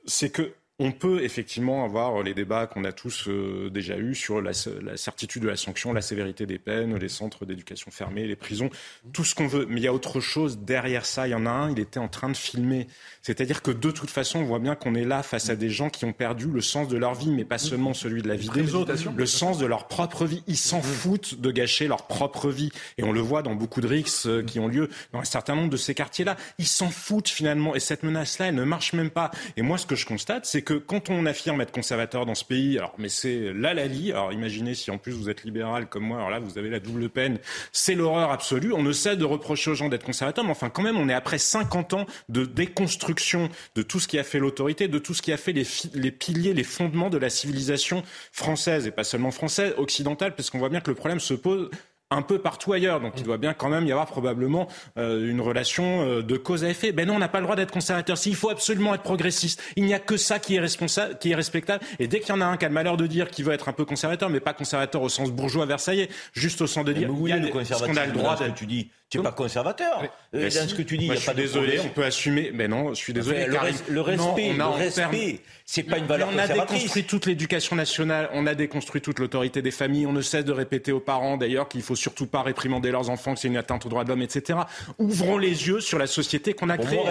C'est que on peut effectivement avoir les débats qu'on a tous euh, déjà eus sur la, certitude de la sanction, la sévérité des peines, les centres d'éducation fermés, les prisons, tout ce qu'on veut. Mais il y a autre chose derrière ça. Il y en a un, il était en train de filmer. C'est-à-dire que de toute façon, on voit bien qu'on est là face à des gens qui ont perdu le sens de leur vie, mais pas seulement celui de la vie des autres, le sens de leur propre vie. Ils s'en foutent de gâcher leur propre vie. Et on le voit dans beaucoup de rixes euh, qui ont lieu dans un certain nombre de ces quartiers-là. Ils s'en foutent finalement. Et cette menace-là, elle ne marche même pas. Et moi, ce que je constate, c'est que que quand on affirme être conservateur dans ce pays, alors mais c'est la Lali, alors imaginez si en plus vous êtes libéral comme moi, alors là vous avez la double peine, c'est l'horreur absolue. On ne cesse de reprocher aux gens d'être conservateurs, mais enfin quand même on est après 50 ans de déconstruction de tout ce qui a fait l'autorité, de tout ce qui a fait les, les piliers, les fondements de la civilisation française et pas seulement française, occidentale, parce qu'on voit bien que le problème se pose un peu partout ailleurs. Donc il doit bien quand même y avoir probablement euh, une relation euh, de cause à effet. Ben non, on n'a pas le droit d'être conservateur. S'il faut absolument être progressiste, il n'y a que ça qui est responsable, qui est respectable. Et dès qu'il y en a un qui a le malheur de dire qu'il veut être un peu conservateur, mais pas conservateur au sens bourgeois versaillais, juste au sens de dire, il y a le qu'on a le droit. Tu dis, tu n'es pas conservateur. Euh, dans ce que tu dis, il n'y a pas de désolé, on peut assumer. Mais non, je suis désolé. le, respect, le respect, c'est pas une valeur On a déconstruit toute l'éducation nationale, on a déconstruit toute l'autorité des familles. On ne cesse de répéter aux parents, d'ailleurs, qu'il faut surtout pas réprimer leurs enfants, que c'est une atteinte aux droits de l'homme, etc. Ouvrons les yeux sur la société qu'on a créée.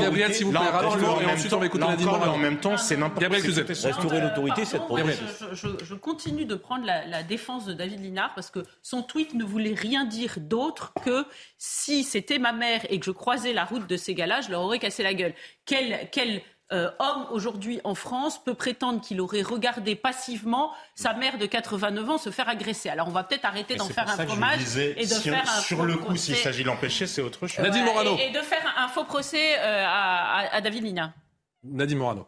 Gabriel, s'il vous plaît, et ensuite on va écouter En même temps, c'est n'importe quoi. Restaurer l'autorité, c'est Je continue de prendre la défense de David Linard parce que son tweet ne voulait rien dire d'autre que si c'était ma mère et que je croisais la route de ces gars-là, je leur aurais cassé la gueule. Quel, quel euh, homme aujourd'hui en France peut prétendre qu'il aurait regardé passivement sa mère de 89 ans se faire agresser? Alors on va peut-être arrêter d'en faire un fromage et de faire un sur le coup, s'il s'agit de l'empêcher, c'est autre chose. Nadine Morano. Et, de faire un faux procès euh, à, à, David Lina. Nadine Morano.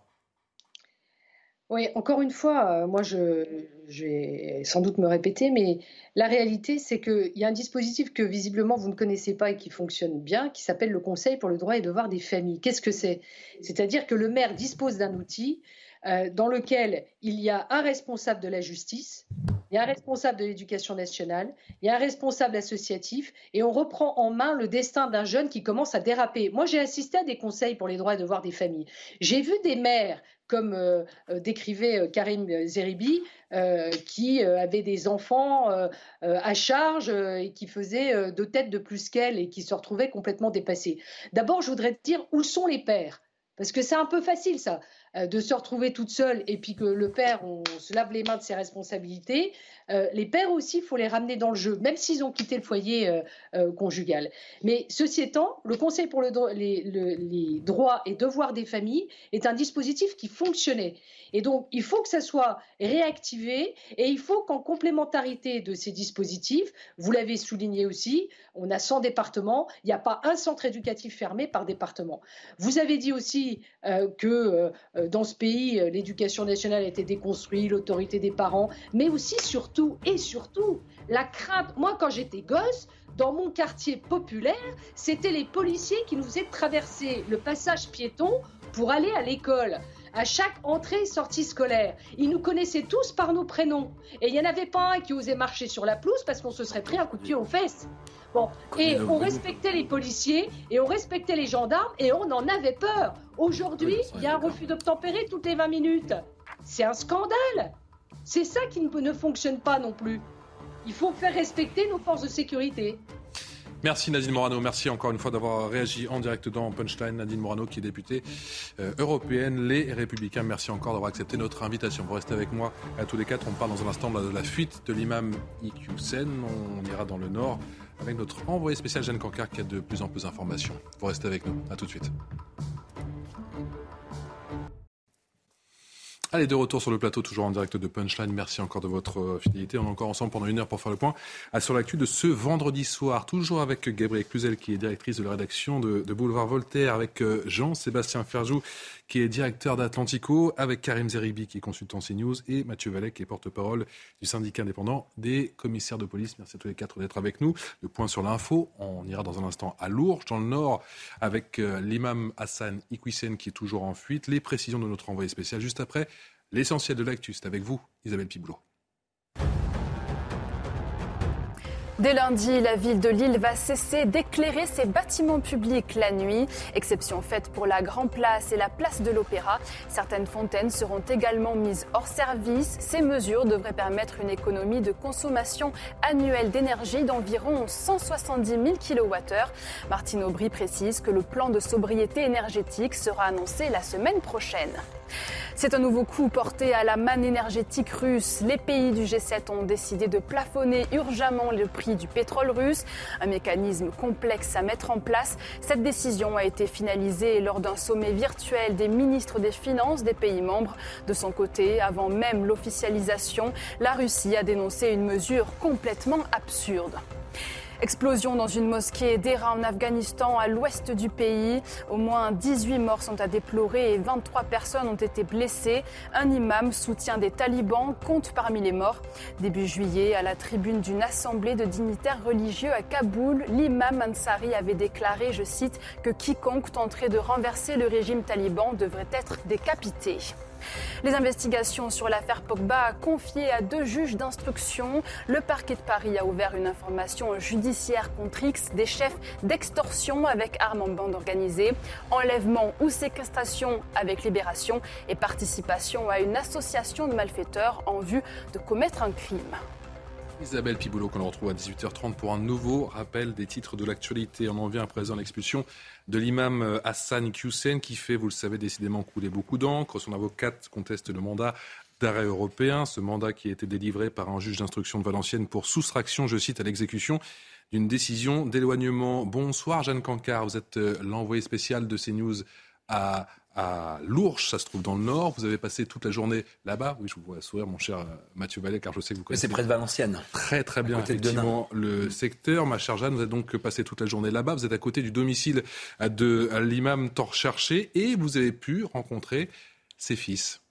Oui, encore une fois, euh, moi je, vais sans doute me répéter, mais la réalité c'est qu'il y a un dispositif que visiblement vous ne connaissez pas et qui fonctionne bien, qui s'appelle le Conseil pour le droit et devoir des familles. Qu'est-ce que c'est? C'est-à-dire que le maire dispose d'un outil euh, dans lequel il y a un responsable de la justice, il y a un responsable de l'éducation nationale, il y a un responsable associatif, et on reprend en main le destin d'un jeune qui commence à déraper. Moi, j'ai assisté à des conseils pour les droits et devoirs des familles. J'ai vu des maires, comme euh, euh, décrivait Karim Zeribi, qui avaient des enfants à charge et qui faisaient deux têtes de plus qu'elle et qui se retrouvaient complètement dépassés. D'abord, je voudrais te dire où sont les pères parce que c'est un peu facile, ça. Euh, de se retrouver toute seule et puis que le père, on se lave les mains de ses responsabilités. Euh, les pères aussi, il faut les ramener dans le jeu, même s'ils ont quitté le foyer euh, conjugal. Mais ceci étant, le Conseil pour les, droits et devoirs des familles est un dispositif qui fonctionnait. Et donc, il faut que ça soit réactivé et il faut qu'en complémentarité de ces dispositifs, vous l'avez souligné aussi, on a 100 départements, il n'y a pas un centre éducatif fermé par département. Vous avez dit aussi que euh, dans ce pays, euh, l'éducation nationale a été déconstruite, l'autorité des parents, mais aussi, surtout, et surtout, la crainte. Moi, quand j'étais gosse, dans mon quartier populaire, c'était les policiers qui nous faisaient traverser le passage piéton pour aller à l'école à chaque entrée et sortie scolaire. Ils nous connaissaient tous par nos prénoms. Et il n'y en avait pas un qui osait marcher sur la pelouse parce qu'on se serait pris un coup de pied aux fesses. Bon, et on respectait les policiers et on respectait les gendarmes et on en avait peur. Aujourd'hui, il y a un refus d'obtempérer toutes les 20 minutes. C'est un scandale. C'est ça qui ne fonctionne pas non plus. Il faut faire respecter nos forces de sécurité. Merci Nadine Morano, merci encore une fois d'avoir réagi en direct dans Punchline. Nadine Morano qui est députée euh, européenne, les Républicains. Merci encore d'avoir accepté notre invitation. Vous restez avec moi à tous les quatre. On parle dans un instant de la, fuite de l'imam Iqiyoussen. On ira dans le nord avec notre envoyé spécial Jeanne Cancard qui a de plus en plus d'informations. Vous restez avec nous. À tout de suite. Allez, de retour sur le plateau, toujours en direct de Punchline. Merci encore de votre euh, fidélité. On est encore ensemble pendant une heure pour faire le point ah, sur l'actu de ce vendredi soir. Toujours avec Gabrielle Cluzel, qui est directrice de la rédaction de, Boulevard Voltaire, avec euh, Jean-Sébastien Ferjou, qui est directeur d'Atlantico, avec Karim Zeribi, qui est consultant CNews, et Mathieu Vallet, qui est porte-parole du syndicat indépendant des commissaires de police. Merci à tous les quatre d'être avec nous. Le point sur l'info, on ira dans un instant à Lourdes, dans le Nord, avec euh, l'imam Hassan Iquissen, qui est toujours en fuite. Les précisions de notre envoyé spécial juste après. L'essentiel de l'actu, c'est avec vous, Isabelle Piboulot. Dès lundi, la ville de Lille va cesser d'éclairer ses bâtiments publics la nuit. Exception faite pour la Grand Place et la place de l'Opéra. Certaines fontaines seront également mises hors service. Ces mesures devraient permettre une économie de consommation annuelle d'énergie d'environ 170 000 kWh. Martine Aubry précise que le plan de sobriété énergétique sera annoncé la semaine prochaine. C'est un nouveau coup porté à la manne énergétique russe. Les pays du G7 ont décidé de plafonner urgemment le prix du pétrole russe, un mécanisme complexe à mettre en place. Cette décision a été finalisée lors d'un sommet virtuel des ministres des Finances des pays membres. De son côté, avant même l'officialisation, la Russie a dénoncé une mesure complètement absurde. Explosion dans une mosquée d'Era en Afghanistan, à l'ouest du pays. Au moins 18 morts sont à déplorer et 23 personnes ont été blessées. Un imam, soutien des talibans, compte parmi les morts. Début juillet, à la tribune d'une assemblée de dignitaires religieux à Kaboul, l'imam Ansari avait déclaré, je cite, que quiconque tenterait de renverser le régime taliban devrait être décapité. Les investigations sur l'affaire Pogba confiées à deux juges d'instruction. Le parquet de Paris a ouvert une information judiciaire contre X des chefs d'extorsion avec armes en bande organisée, enlèvement ou séquestration avec libération et participation à une association de malfaiteurs en vue de commettre un crime. Isabelle Piboulot, qu'on retrouve à 18h30 pour un nouveau rappel des titres de l'actualité. On en vient à présent à l'expulsion de l'imam euh, Hassan Hussein, qui fait, vous le savez, décidément couler beaucoup d'encre. Son avocate conteste le mandat d'arrêt européen, ce mandat qui a été délivré par un juge d'instruction de Valenciennes pour soustraction, je cite, à l'exécution d'une décision d'éloignement. Bonsoir Jeanne Cancard, vous êtes euh, l'envoyé spécial de CNews à à Lourges, ça se trouve dans le nord. Vous avez passé toute la journée là-bas. Oui, je vous vois sourire, mon cher euh, Mathieu Vallet, car je sais que vous connaissez. C'est près de Valenciennes. Très, très bien, effectivement, le secteur. Ma chère Jeanne, vous avez donc passé toute la journée là-bas. Vous êtes à côté du domicile de l'imam Tor cherché et vous avez pu rencontrer ses fils.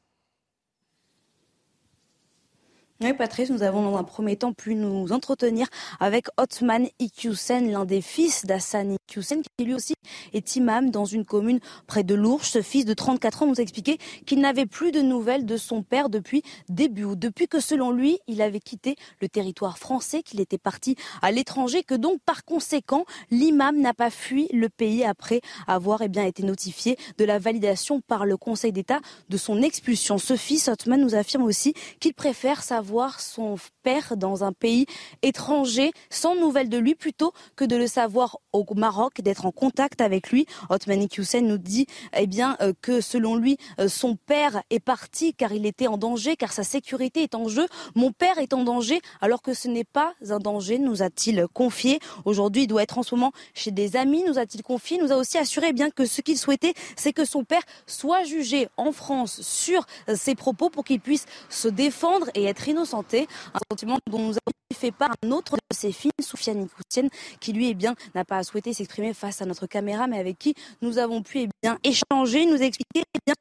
Oui, Patrice, nous avons dans un premier temps pu nous entretenir avec Otman Iqiyoussen, l'un des fils d'Hassan Iqiyoussen, qui lui aussi est imam dans une commune près de Lourges. Ce fils de 34 ans nous expliquait qu'il n'avait plus de nouvelles de son père depuis début août, depuis que selon lui, il avait quitté le territoire français, qu'il était parti à l'étranger, que donc par conséquent, l'imam n'a pas fui le pays après avoir eh bien, été notifié de la validation par le Conseil d'État de son expulsion. Ce fils, Otman, nous affirme aussi qu'il préfère savoir son père dans un pays étranger sans nouvelles de lui plutôt que de le savoir au Maroc, d'être en contact avec lui. Otmani Hussein nous dit eh bien, euh, que selon lui, euh, son père est parti car il était en danger, car sa sécurité est en jeu. Mon père est en danger alors que ce n'est pas un danger, nous a-t-il confié. Aujourd'hui, il doit être en ce moment chez des amis, nous a-t-il confié. nous a aussi assuré eh bien que ce qu'il souhaitait, c'est que son père soit jugé en France sur euh, ses propos pour qu'il puisse se défendre et être innocenté. Un sentiment dont nous avons fait part un autre de ses filles, Soufiane Nikoussienne, qui lui eh bien n'a pas souhaité s'exprimer face à notre caméra, mais avec qui nous avons pu eh bien échanger, nous expliquer eh bien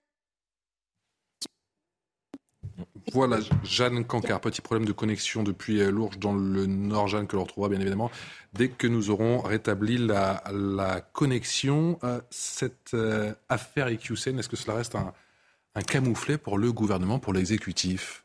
Voilà, Jeanne Cancard, petit problème de connexion depuis euh, Lourges dans le nord, Jeanne, que l'on retrouvera bien évidemment dès que nous aurons rétabli la, connexion. Euh, cette euh, affaire EQCN, est-ce que cela reste un, un camouflet pour le gouvernement, pour l'exécutif?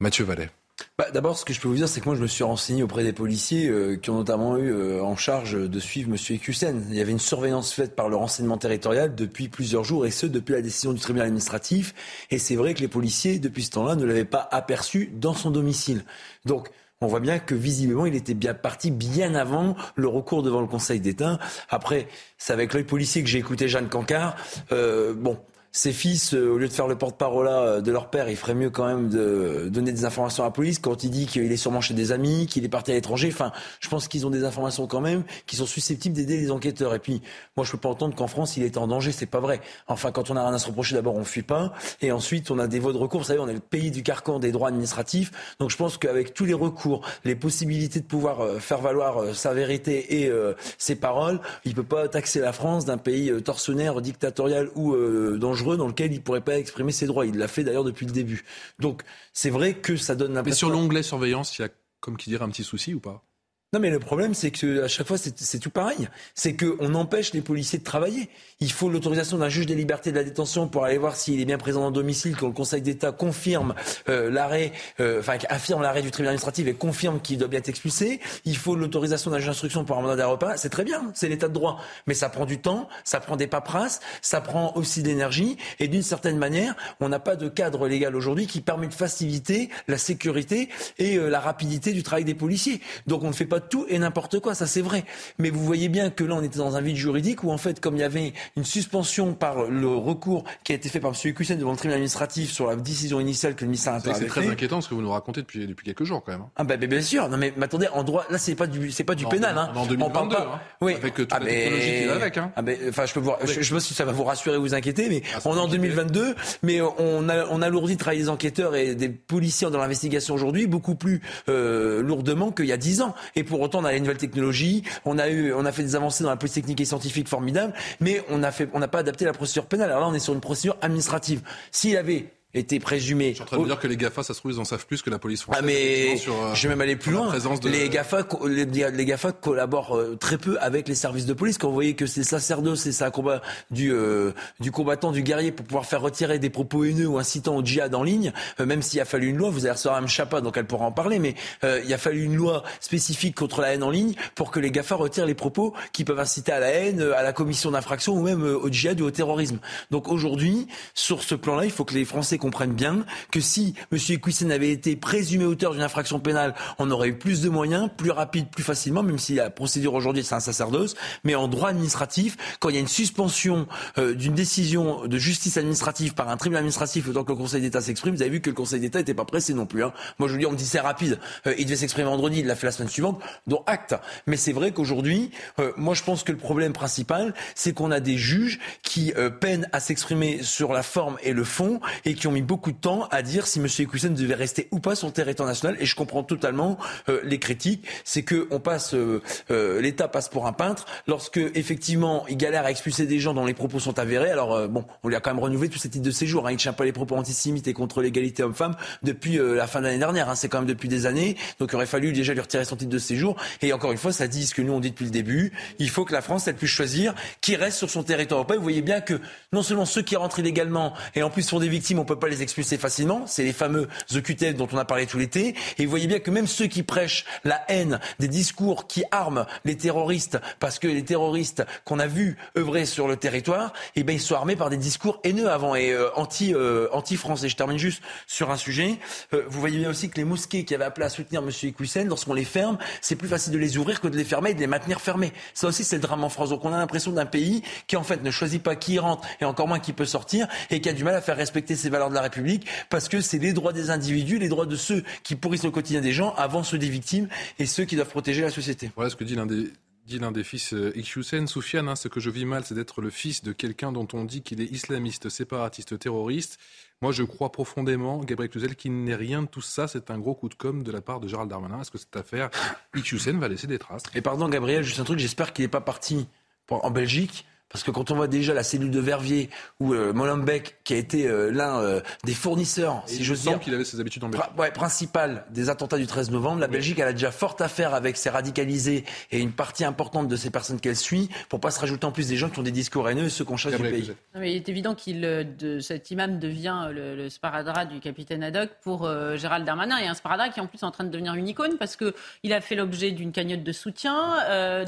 Mathieu Vallet. Bah, D'abord, ce que je peux vous dire, c'est que moi, je me suis renseigné auprès des policiers euh, qui ont notamment eu euh, en charge de suivre M. Ecusen. Il y avait une surveillance faite par le renseignement territorial depuis plusieurs jours, et ce, depuis la décision du tribunal administratif. Et c'est vrai que les policiers, depuis ce temps-là, ne l'avaient pas aperçu dans son domicile. Donc, on voit bien que visiblement, il était bien parti bien avant le recours devant le Conseil d'État. Après, c'est avec l'œil policier que j'ai écouté Jeanne Cancard. Euh, bon, ses fils, euh, au lieu de faire le porte-parole euh, de leur père, il ferait mieux quand même de donner des informations à la police quand il dit qu'il est sûrement chez des amis, qu'il est parti à l'étranger. Enfin, je pense qu'ils ont des informations quand même qui sont susceptibles d'aider les enquêteurs. Et puis, moi, je peux pas entendre qu'en France, il est en danger. C'est pas vrai. Enfin, quand on a rien à se reprocher, d'abord, on fuit pas. Et ensuite, on a des voies de recours. Vous savez, on est le pays du carcan des droits administratifs. Donc, je pense qu'avec tous les recours, les possibilités de pouvoir euh, faire valoir sa vérité et ses paroles, il peut pas taxer la France d'un pays tortionnaire, dictatorial ou dangereux dans lequel il ne pourrait pas exprimer ses droits. Il l'a fait d'ailleurs depuis le début. Donc c'est vrai que ça donne l'impression. Mais sur l'onglet surveillance, il y a, comme qui dirait, un petit souci ou pas? Non, mais le problème, c'est que à chaque fois, c'est tout pareil. C'est qu'on empêche les policiers de travailler. Il faut l'autorisation d'un juge des libertés de la détention pour aller voir s'il est bien présent dans le domicile, quand le Conseil d'État confirme euh, l'arrêt, euh, enfin affirme l'arrêt du tribunal administratif et confirme qu'il doit bien être expulsé. Il faut l'autorisation d'un juge d'instruction pour un mandat d'arrêt repas. C'est très bien, c'est l'état de droit. Mais ça prend du temps, ça prend des paperasses, ça prend aussi de l'énergie. Et d'une certaine manière, on n'a pas de cadre légal aujourd'hui qui permet de faciliter la sécurité et euh, la rapidité du travail des policiers. Donc on ne fait pas tout et n'importe quoi, ça c'est vrai. Mais vous voyez bien que là, on était dans un vide juridique où, en fait, comme il y avait une suspension par le recours qui a été fait par M. Ecusen devant le tribunal administratif sur la décision initiale que le ministère intérieur C'est très inquiétant ce que vous nous racontez depuis, depuis quelques jours, quand même. Hein. Ah, ben, bien sûr. Non, mais, attendez, en droit, là, c'est pas du, c'est pas du pénal, hein. En 2022, hein. Oui. Avec toute ah, la technologie avec, hein. Ah, enfin, je peux vous, je, je sais pas si ça va vous rassurer ou vous inquiéter, mais ah, on est en 2022, mais on a, on alourdit le travail des enquêteurs et des policiers dans l'investigation aujourd'hui beaucoup plus, euh, lourdement qu'il y a dix ans. Et pour autant, on a les nouvelles technologies, on a eu, on a fait des avancées dans la police technique et scientifique formidables, mais on n'a pas adapté la procédure pénale. Alors là, on est sur une procédure administrative. S'il avait était présumé. Je suis en train de dire que les GAFA, ça se trouve, ils en savent plus que la police française. Ah mais sur, euh, je vais même aller plus loin. Les GAFA, les, les, GAFA collaborent euh, très peu avec les services de police. Quand vous voyez que c'est sacerdoce et ça combat du, euh, du combattant, du guerrier pour pouvoir faire retirer des propos haineux ou incitant au djihad en ligne, même s'il a fallu une loi, vous allez recevoir Mme Chapa, donc elle pourra en parler, mais il a fallu une loi spécifique contre la haine en ligne pour que les GAFA retirent les propos qui peuvent inciter à la haine, à la commission d'infraction ou même au djihad ou au terrorisme. Donc aujourd'hui, sur ce plan-là, il faut que les Français comprennent bien que si M. Equisen avait été présumé auteur d'une infraction pénale, on aurait eu plus de moyens, plus rapide, plus facilement, même si la procédure aujourd'hui c'est un sacerdoce. Mais en droit administratif, quand il y a une suspension euh, d'une décision de justice administrative par un tribunal administratif, le temps que le Conseil d'État s'exprime, vous avez vu que le Conseil d'État n'était pas pressé non plus. Hein. Moi je vous dis, on me dit c'est rapide. Euh, il devait s'exprimer vendredi, il l'a fait la semaine suivante, dont acte. Mais c'est vrai qu'aujourd'hui, euh, moi je pense que le problème principal, c'est qu'on a des juges qui peinent à s'exprimer sur la forme et le fond et qui ont mis beaucoup de temps à dire si M. Equisen devait rester ou pas sur le territoire national. Et je comprends totalement euh, les critiques. C'est que passe, euh, euh, l'État passe pour un peintre lorsque effectivement il galère à expulser des gens dont les propos sont avérés. Alors bon, on lui a quand même renouvelé tous ces titres de séjour. Hein. Il ne tient pas les propos antisémites et contre l'égalité homme-femme depuis la fin de l'année dernière. Hein. C'est quand même depuis des années. Donc il aurait fallu déjà lui retirer son titre de séjour. Et encore une fois, ça dit ce que nous on dit depuis le début. Il faut que la France elle puisse choisir qui reste sur son territoire pas. Vous voyez bien que non seulement ceux qui rentrent illégalement et en plus sont des victimes, on peut pas les expulser facilement. C'est les fameux OQTF dont on a parlé tout l'été. Et vous voyez bien que même ceux qui prêchent la haine, des discours qui arment les terroristes, parce que les terroristes qu'on a vus œuvrer sur le territoire, eh ben ils sont armés par des discours haineux avant et euh, anti euh, anti. Je termine juste sur un sujet. Euh, vous voyez bien aussi que les mosquées qui avaient appelé à soutenir M. Equissen, lorsqu'on les ferme, c'est plus facile de les ouvrir que de les fermer et de les maintenir fermés. Ça aussi, c'est le drame en France. Donc on a l'impression d'un pays qui en fait ne choisit pas qui rentre et encore moins qui peut sortir et qui a du mal à faire respecter ses valeurs de la République parce que c'est les droits des individus, les droits de ceux qui pourrissent le quotidien des gens avant ceux des victimes et ceux qui doivent protéger la société. Voilà ce que dit l'un des dit l'un des fils euh, Iqiyoussen, Soufiane, hein, ce que je vis mal, c'est d'être le fils de quelqu'un dont on dit qu'il est islamiste, séparatiste, terroriste. Moi, je crois profondément, Gabriel Cluzel, qu'il n'est rien de tout ça. C'est un gros coup de com' de la part de Gérald Darmanin. Est-ce que cette affaire, Iqiyoussen va laisser des traces? Et pardon, Gabriel, juste un truc, j'espère qu'il n'est pas parti en Belgique Parce que quand on voit déjà la cellule de Verviers ou euh, Molenbeek, qui a été euh, l'un euh, des fournisseurs, si je dire, qu'il avait ses habitudes en Belgique. ouais, principal des attentats du 13 novembre, la Belgique, elle a déjà forte affaire avec ses radicalisés et une partie importante de ces personnes qu'elle suit, pour pas se rajouter en plus des gens qui ont des discours haineux et ceux qu'on chasse du pays. mais il est évident qu'il, de, cet imam devient le, le sparadrap du capitaine Haddock pour Gérald Darmanin, et un sparadrap qui est en plus en train de devenir une icône parce que il a fait l'objet d'une cagnotte de soutien.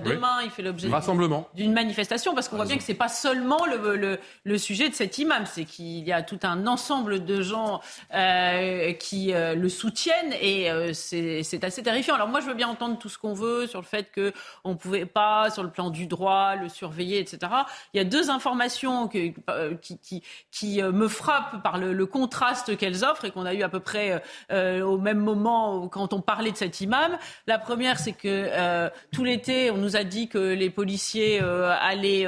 demain, il fait l'objet d'une manifestation parce qu'on voit que c'est pas seulement le, le, sujet de cet imam, c'est qu'il y a tout un ensemble de gens euh, qui euh, le soutiennent et euh, c'est assez terrifiant. Alors moi, je veux bien entendre tout ce qu'on veut sur le fait que on pouvait pas, sur le plan du droit, le surveiller, etc. Il y a deux informations qui, qui, qui me frappent par le, contraste qu'elles offrent et qu'on a eu à peu près au même moment quand on parlait de cet imam. La première, c'est que tout l'été, on nous a dit que les policiers allaient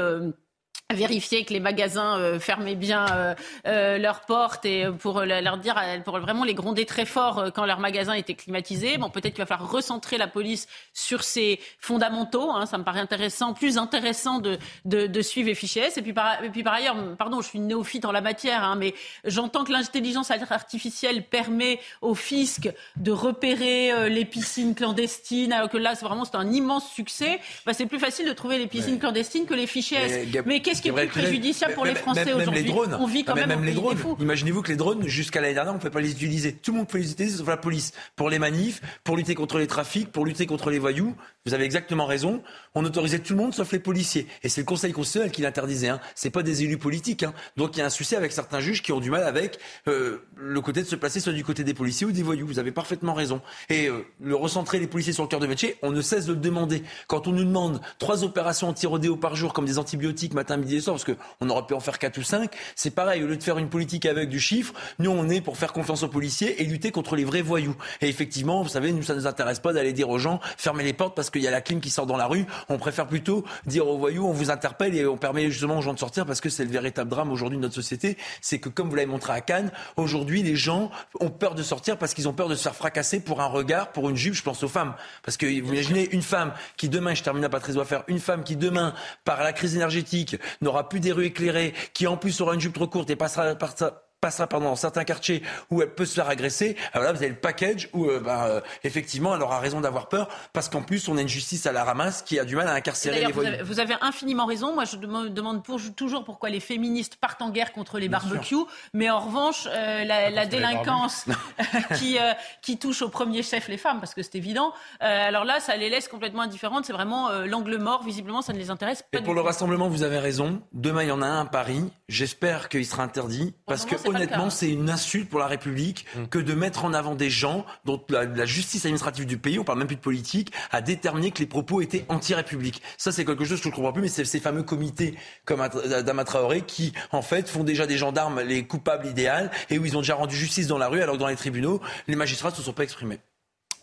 vérifier que les magasins euh, fermaient bien euh, euh, leurs portes et pour leur dire, pour vraiment les gronder très fort quand leurs magasins étaient climatisés. Bon, peut-être qu'il va falloir recentrer la police sur ses fondamentaux. Hein, ça me paraît intéressant, plus intéressant de, de, de suivre les fichiers S. Et puis, par, et puis par ailleurs, pardon, je suis une néophyte en la matière, hein, mais j'entends que l'intelligence artificielle permet au fisc de repérer les piscines clandestines, alors que là, c'est vraiment c'est un immense succès. Bah, c'est plus facile de trouver les piscines clandestines que les fichiers S. Mais qu'est-ce qui est plus préjudiciable pour les Français aujourd'hui. On vit quand même, même les drones. Imaginez-vous que les drones, jusqu'à l'année dernière, on ne pouvait pas les utiliser. Tout le monde peut les utiliser, sauf la police. Pour les manifs, pour lutter contre les trafics, pour lutter contre les voyous. Vous avez exactement raison. On autorisait tout le monde sauf les policiers. Et c'est le Conseil constitutionnel qui l'interdisait. Hein. C'est pas des élus politiques. Hein. Donc il y a un souci avec certains juges qui ont du mal avec euh, le côté de se placer soit du côté des policiers ou des voyous. Vous avez parfaitement raison. Et euh, le recentrer les policiers sur le cœur de métier, on ne cesse de le demander. Quand on nous demande trois opérations anti-rodéo par jour, comme des antibiotiques matin, midi et soir, parce qu'on aurait pu en faire quatre ou cinq, c'est pareil. Au lieu de faire une politique avec du chiffre, nous on est pour faire confiance aux policiers et lutter contre les vrais voyous. Et effectivement, vous savez, nous ça nous intéresse pas d'aller dire aux gens fermez les portes parce qu'il y a la clim qui sort dans la rue. On préfère plutôt dire aux voyous, on vous interpelle et on permet justement aux gens de sortir parce que c'est le véritable drame aujourd'hui de notre société. C'est que comme vous l'avez montré à Cannes, aujourd'hui les gens ont peur de sortir parce qu'ils ont peur de se faire fracasser pour un regard, pour une jupe. Je pense aux femmes. Parce que vous imaginez une femme qui demain, je termine à Patrice doit faire, une femme qui demain, par la crise énergétique, n'aura plus des rues éclairées, qui en plus aura une jupe trop courte et passera par ça passera pendant dans certains quartiers où elle peut se faire agresser. Alors là, vous avez le package où, euh, ben, euh, effectivement, elle aura raison d'avoir peur parce qu'en plus, on a une justice à la ramasse qui a du mal à incarcérer les. Vous, vous avez, infiniment raison. Moi, je demande pour, toujours pourquoi les féministes partent en guerre contre les barbecues, mais en revanche, euh, la, la délinquance qui, qui touche au premier chef les femmes, parce que c'est évident. alors là, ça les laisse complètement indifférentes. C'est vraiment l'angle mort. Visiblement, ça ne les intéresse pas. Et pour le rassemblement, vous avez raison. Demain, il y en a un à Paris. J'espère qu'il sera interdit parce que honnêtement, c'est une insulte pour la République mm. que de mettre en avant des gens dont la, justice administrative du pays, on parle même plus de politique, a déterminé que les propos étaient anti-république. Ça, c'est quelque chose que je ne comprends plus, mais c'est ces fameux comités comme Adama Traoré qui, en fait, font déjà des gendarmes les coupables idéaux et où ils ont déjà rendu justice dans la rue, alors que dans les tribunaux, les magistrats ne se sont pas exprimés.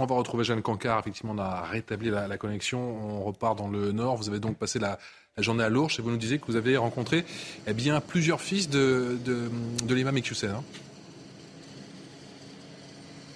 On va retrouver Jeanne Cancard. Effectivement, on a rétabli la, connexion. On repart dans le nord. Vous avez donc passé la, journée à Lourdes et vous nous disiez que vous avez rencontré eh bien, plusieurs fils de, de, de.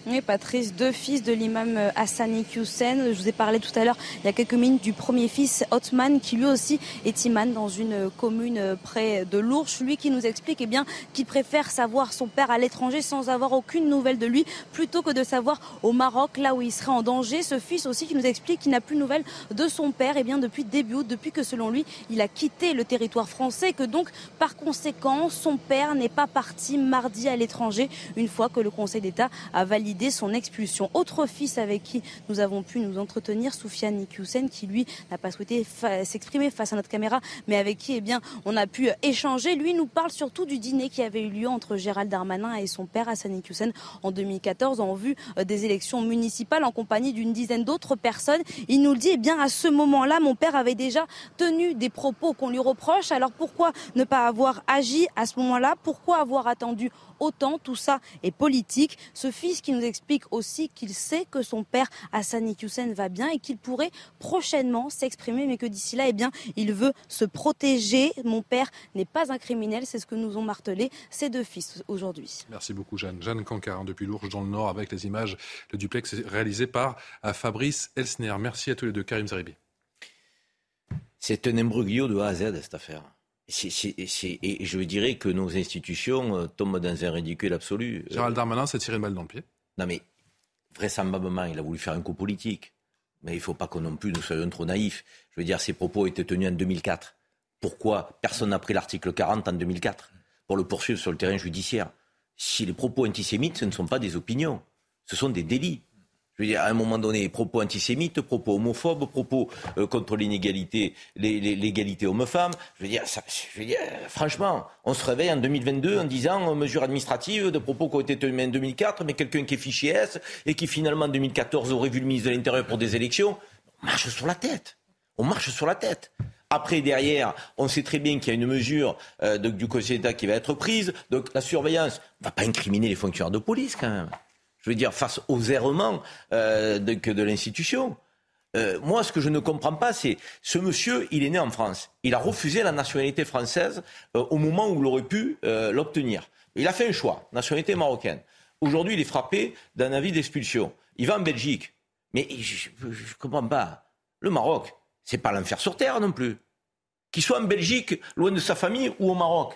Oui, Patrice, deux fils de l'imam euh, Hassani Hussein. Je vous ai parlé tout à l'heure, il y a quelques minutes, du premier fils, Othman, qui lui aussi est imam dans une euh, commune euh, près de l'Ourche. Lui qui nous explique eh bien, qu'il préfère savoir son père à l'étranger sans avoir aucune nouvelle de lui, plutôt que de savoir au Maroc, là où il serait en danger. Ce fils aussi qui nous explique qu'il n'a plus de nouvelles de son père eh bien, depuis début août, depuis que selon lui, il a quitté le territoire français, que donc, par conséquent, son père n'est pas parti mardi à l'étranger, une fois que le Conseil d'État a validé son expulsion. Autre fils avec qui nous avons pu nous entretenir, Soufiane Iqiyoussen, qui lui n'a pas souhaité s'exprimer face à notre caméra, mais avec qui eh bien, on a pu échanger. Lui nous parle surtout du dîner qui avait eu lieu entre Gérald Darmanin et son père Hassan Iqiyoussen en 2014 en vue euh, des élections municipales en compagnie d'une dizaine d'autres personnes. Il nous le dit, eh bien, à ce moment-là, mon père avait déjà tenu des propos qu'on lui reproche. Alors pourquoi ne pas avoir agi à ce moment-là? Pourquoi avoir attendu autant tout ça est politique. Ce fils qui nous explique aussi qu'il sait que son père Hassan Hussein va bien et qu'il pourrait prochainement s'exprimer, mais que d'ici là, eh bien, il veut se protéger. Mon père n'est pas un criminel, c'est ce que nous ont martelé ces deux fils aujourd'hui. Merci beaucoup Jeanne. Jeanne Cancarin depuis l'Ourge dans le Nord avec les images, le duplex réalisé par euh, Fabrice Elsner. Merci à tous les deux. Karim Zeribi. C'est un imbroglio de A à Z cette affaire. Et je dirais que nos institutions euh, tombent dans un ridicule absolu. Gérald Darmanin s'est tiré une balle dans le pied. Non mais, vraisemblablement, il a voulu faire un coup politique. Mais il ne faut pas qu'on non plus nous soyons trop naïfs. Je veux dire, ces propos étaient tenus en 2004. Pourquoi personne n'a pris l'article 40 en 2004 pour le poursuivre sur le terrain judiciaire? Si les propos antisémites, ce ne sont pas des opinions, ce sont des délits. Je veux dire, à un moment donné, propos antisémites, propos homophobes, propos euh, contre l'inégalité, l'égalité homme-femme. Je veux dire, ça, je veux dire, franchement, on se réveille en 2022 en disant euh, mesures administratives de propos qui ont été tenus en 2004, mais quelqu'un qui est fiché S et qui finalement en 2014 aurait vu le ministre de l'Intérieur pour des élections. On marche sur la tête. On marche sur la tête. Après, derrière, on sait très bien qu'il y a une mesure euh, du Conseil d'État qui va être prise. Donc la surveillance ne va pas incriminer les fonctionnaires de police quand même je veux dire, face aux errements euh, de, l'institution. Euh, moi, ce que je ne comprends pas, c'est ce monsieur, il est né en France. Il a refusé la nationalité française euh, au moment où il aurait pu l'obtenir. Il a fait un choix, nationalité marocaine. Aujourd'hui, il est frappé d'un avis d'expulsion. Il va en Belgique. Mais je ne comprends pas. Le Maroc, c'est pas l'enfer sur terre non plus. Qu'il soit en Belgique, loin de sa famille, ou au Maroc.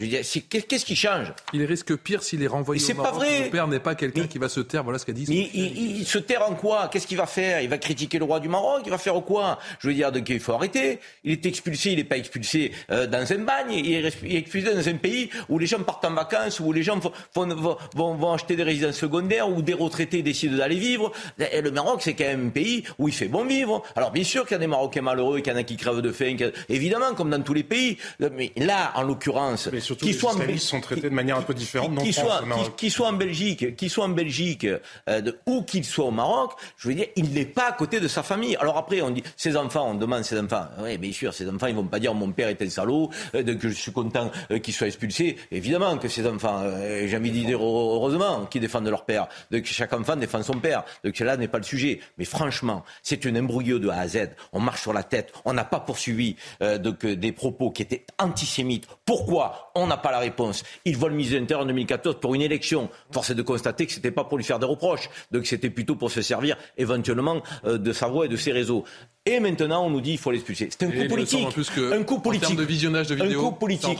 Qu'est-ce qui change? Il risque pire s'il est renvoyé au Maroc. pas vrai. Son père n'est pas quelqu'un qui va se taire. Voilà ce qu'a dit. Mais il, se taire en quoi? Qu'est-ce qu'il va faire? Il va critiquer le roi du Maroc? Il va faire quoi? Je veux dire, il faut arrêter? Il est expulsé, il n'est pas expulsé euh, dans un bagne. Il est, expulsé dans un pays où les gens partent en vacances, où les gens vont, vont, acheter des résidences secondaires, où des retraités décident d'aller vivre. Et le Maroc, c'est quand même un pays où il fait bon vivre. Alors bien sûr qu'il y a des Marocains malheureux, qu'il y en a qui crèvent de faim, évidemment, comme dans tous les pays. Mais là, en l'occurrence, surtout qui soit en sont traités de manière un peu différente. Qui soit, qui, soit en Belgique, qui soit en Belgique euh, ou qu'il soit au Maroc, je veux dire, il n'est pas à côté de sa famille. Alors après, on dit ses enfants, on demande ses enfants. Oui, bien sûr, ses enfants, ils vont pas dire mon père est un salaud, euh, que je suis content euh, qu'il soit expulsé. Évidemment que ses enfants, j'ai envie de dire heureusement qu'ils défendent leur père, que chaque enfant défend son père. Donc là n'est pas le sujet. Mais franchement, c'est un embrouilleux de A à Z. On marche sur la tête. On n'a pas poursuivi donc, des propos qui étaient antisémites. Pourquoi On n'a pas la réponse. Il vole mise en 2014 pour une élection. Force est de constater que ce n'était pas pour lui faire des reproches. Donc c'était plutôt pour se servir éventuellement euh, de sa voix et de ses réseaux. Et maintenant, on nous dit qu'il faut l'expulser. C'est un coup politique. un coup politique. de visionnage de vidéos, un coup politique.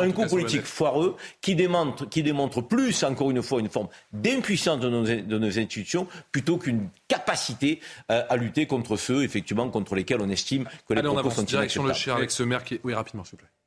un coup politique foireux qui démontre, qui démontre plus, encore une fois, une forme d'impuissance de nos, de nos, institutions plutôt qu'une capacité euh, à lutter contre ceux, effectivement, contre lesquels on estime que les Allez, propos on sont direction le cher avec ce maire qui... Oui, rapidement, s'il vous plaît.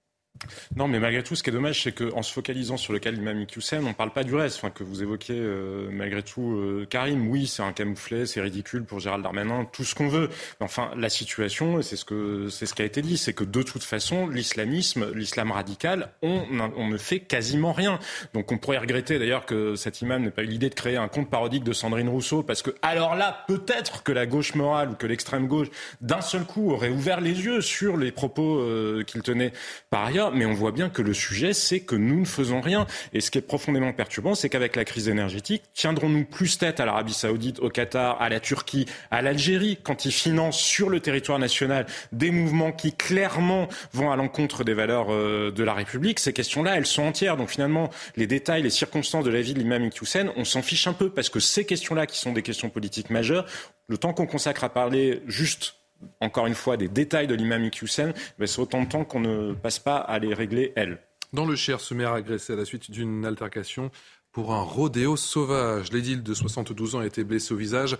Non, mais malgré tout, ce qui est dommage, c'est qu'en se focalisant sur le cas l'imam Iqiyoussen, on ne parle pas du reste. Que vous évoquiez euh, malgré tout, euh, Karim. Oui, c'est un camouflet, c'est ridicule pour Gérald Darmanin, tout ce qu'on veut. Mais enfin, la situation, c'est ce c'est ce qui a été dit, c'est que de toute façon, l'islamisme, l'islam radical, on, on, ne fait quasiment rien. Donc, on pourrait regretter d'ailleurs que cet imam n'ait pas eu l'idée de créer un compte parodique de Sandrine Rousseau, parce que alors là, peut-être que la gauche morale ou que l'extrême gauche, d'un seul coup, aurait ouvert les yeux sur les propos euh, qu'il tenait par ailleurs mais on voit bien que le sujet, c'est que nous ne faisons rien. Et ce qui est profondément perturbant, c'est qu'avec la crise énergétique, tiendrons-nous plus tête à l'Arabie saoudite, au Qatar, à la Turquie, à l'Algérie, quand ils financent sur le territoire national des mouvements qui clairement vont à l'encontre des valeurs euh, de la République Ces questions-là, elles sont entières. Donc finalement, les détails, les circonstances de la vie de l'imam Iqiyoussen, on s'en fiche un peu parce que ces questions-là, qui sont des questions politiques majeures, le temps qu'on consacre à parler juste encore une fois, des détails de l'imam Iqiyoussen, ben, c'est autant de temps qu'on ne passe pas à les régler, elle. Dans le Cher, ce maire agressé à la suite d'une altercation pour un rodéo sauvage. L'édile de 72 ans a été blessé au visage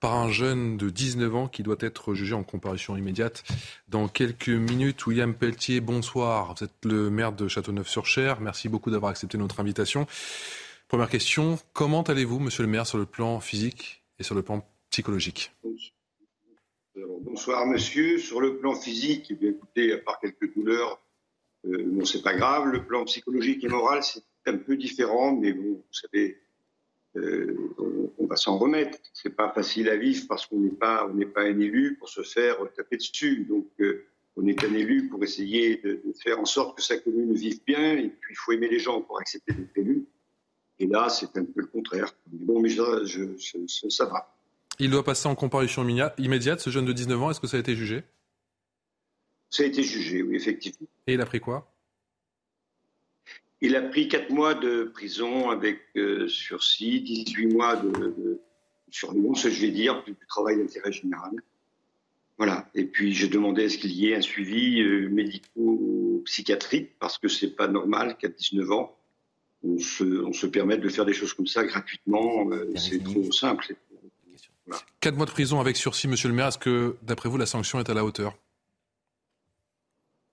par un jeune de 19 ans qui doit être jugé en comparution immédiate dans quelques minutes. William Pelletier, bonsoir. Vous êtes le maire de Châteauneuf-sur-Cher. Merci beaucoup d'avoir accepté notre invitation. Première question, comment allez-vous, monsieur le maire, sur le plan physique et sur le plan psychologique? Bonsoir monsieur. Sur le plan physique, eh bien, écoutez, à part quelques douleurs, euh, non, c'est pas grave. Le plan psychologique et moral, c'est un peu différent, mais bon, vous savez, euh, on, va s'en remettre. C'est pas facile à vivre parce qu'on n'est pas, on n'est pas un élu pour se faire taper dessus. Donc, euh, on est un élu pour essayer de, faire en sorte que sa commune vive bien. Et puis, il faut aimer les gens pour accepter d'être élu. Et là, c'est un peu le contraire. bon, mais ça, je, ça va. Il doit passer en comparution immédiate, ce jeune de 19 ans. Est-ce que ça a été jugé? Ça a été jugé, oui, effectivement. Et il a pris quoi? Il a pris 4 mois de prison avec euh, sursis, 18 mois de, de je vais dire, du travail d'intérêt général. Voilà. Et puis j'ai demandé à ce qu'il y ait un suivi euh, médico-psychiatrique parce que c'est pas normal qu'à 19 ans on se, permette de faire des choses comme ça gratuitement. Euh, c'est trop simple, 4 mois de prison avec sursis, monsieur le maire, est-ce que, d'après vous, la sanction est à la hauteur?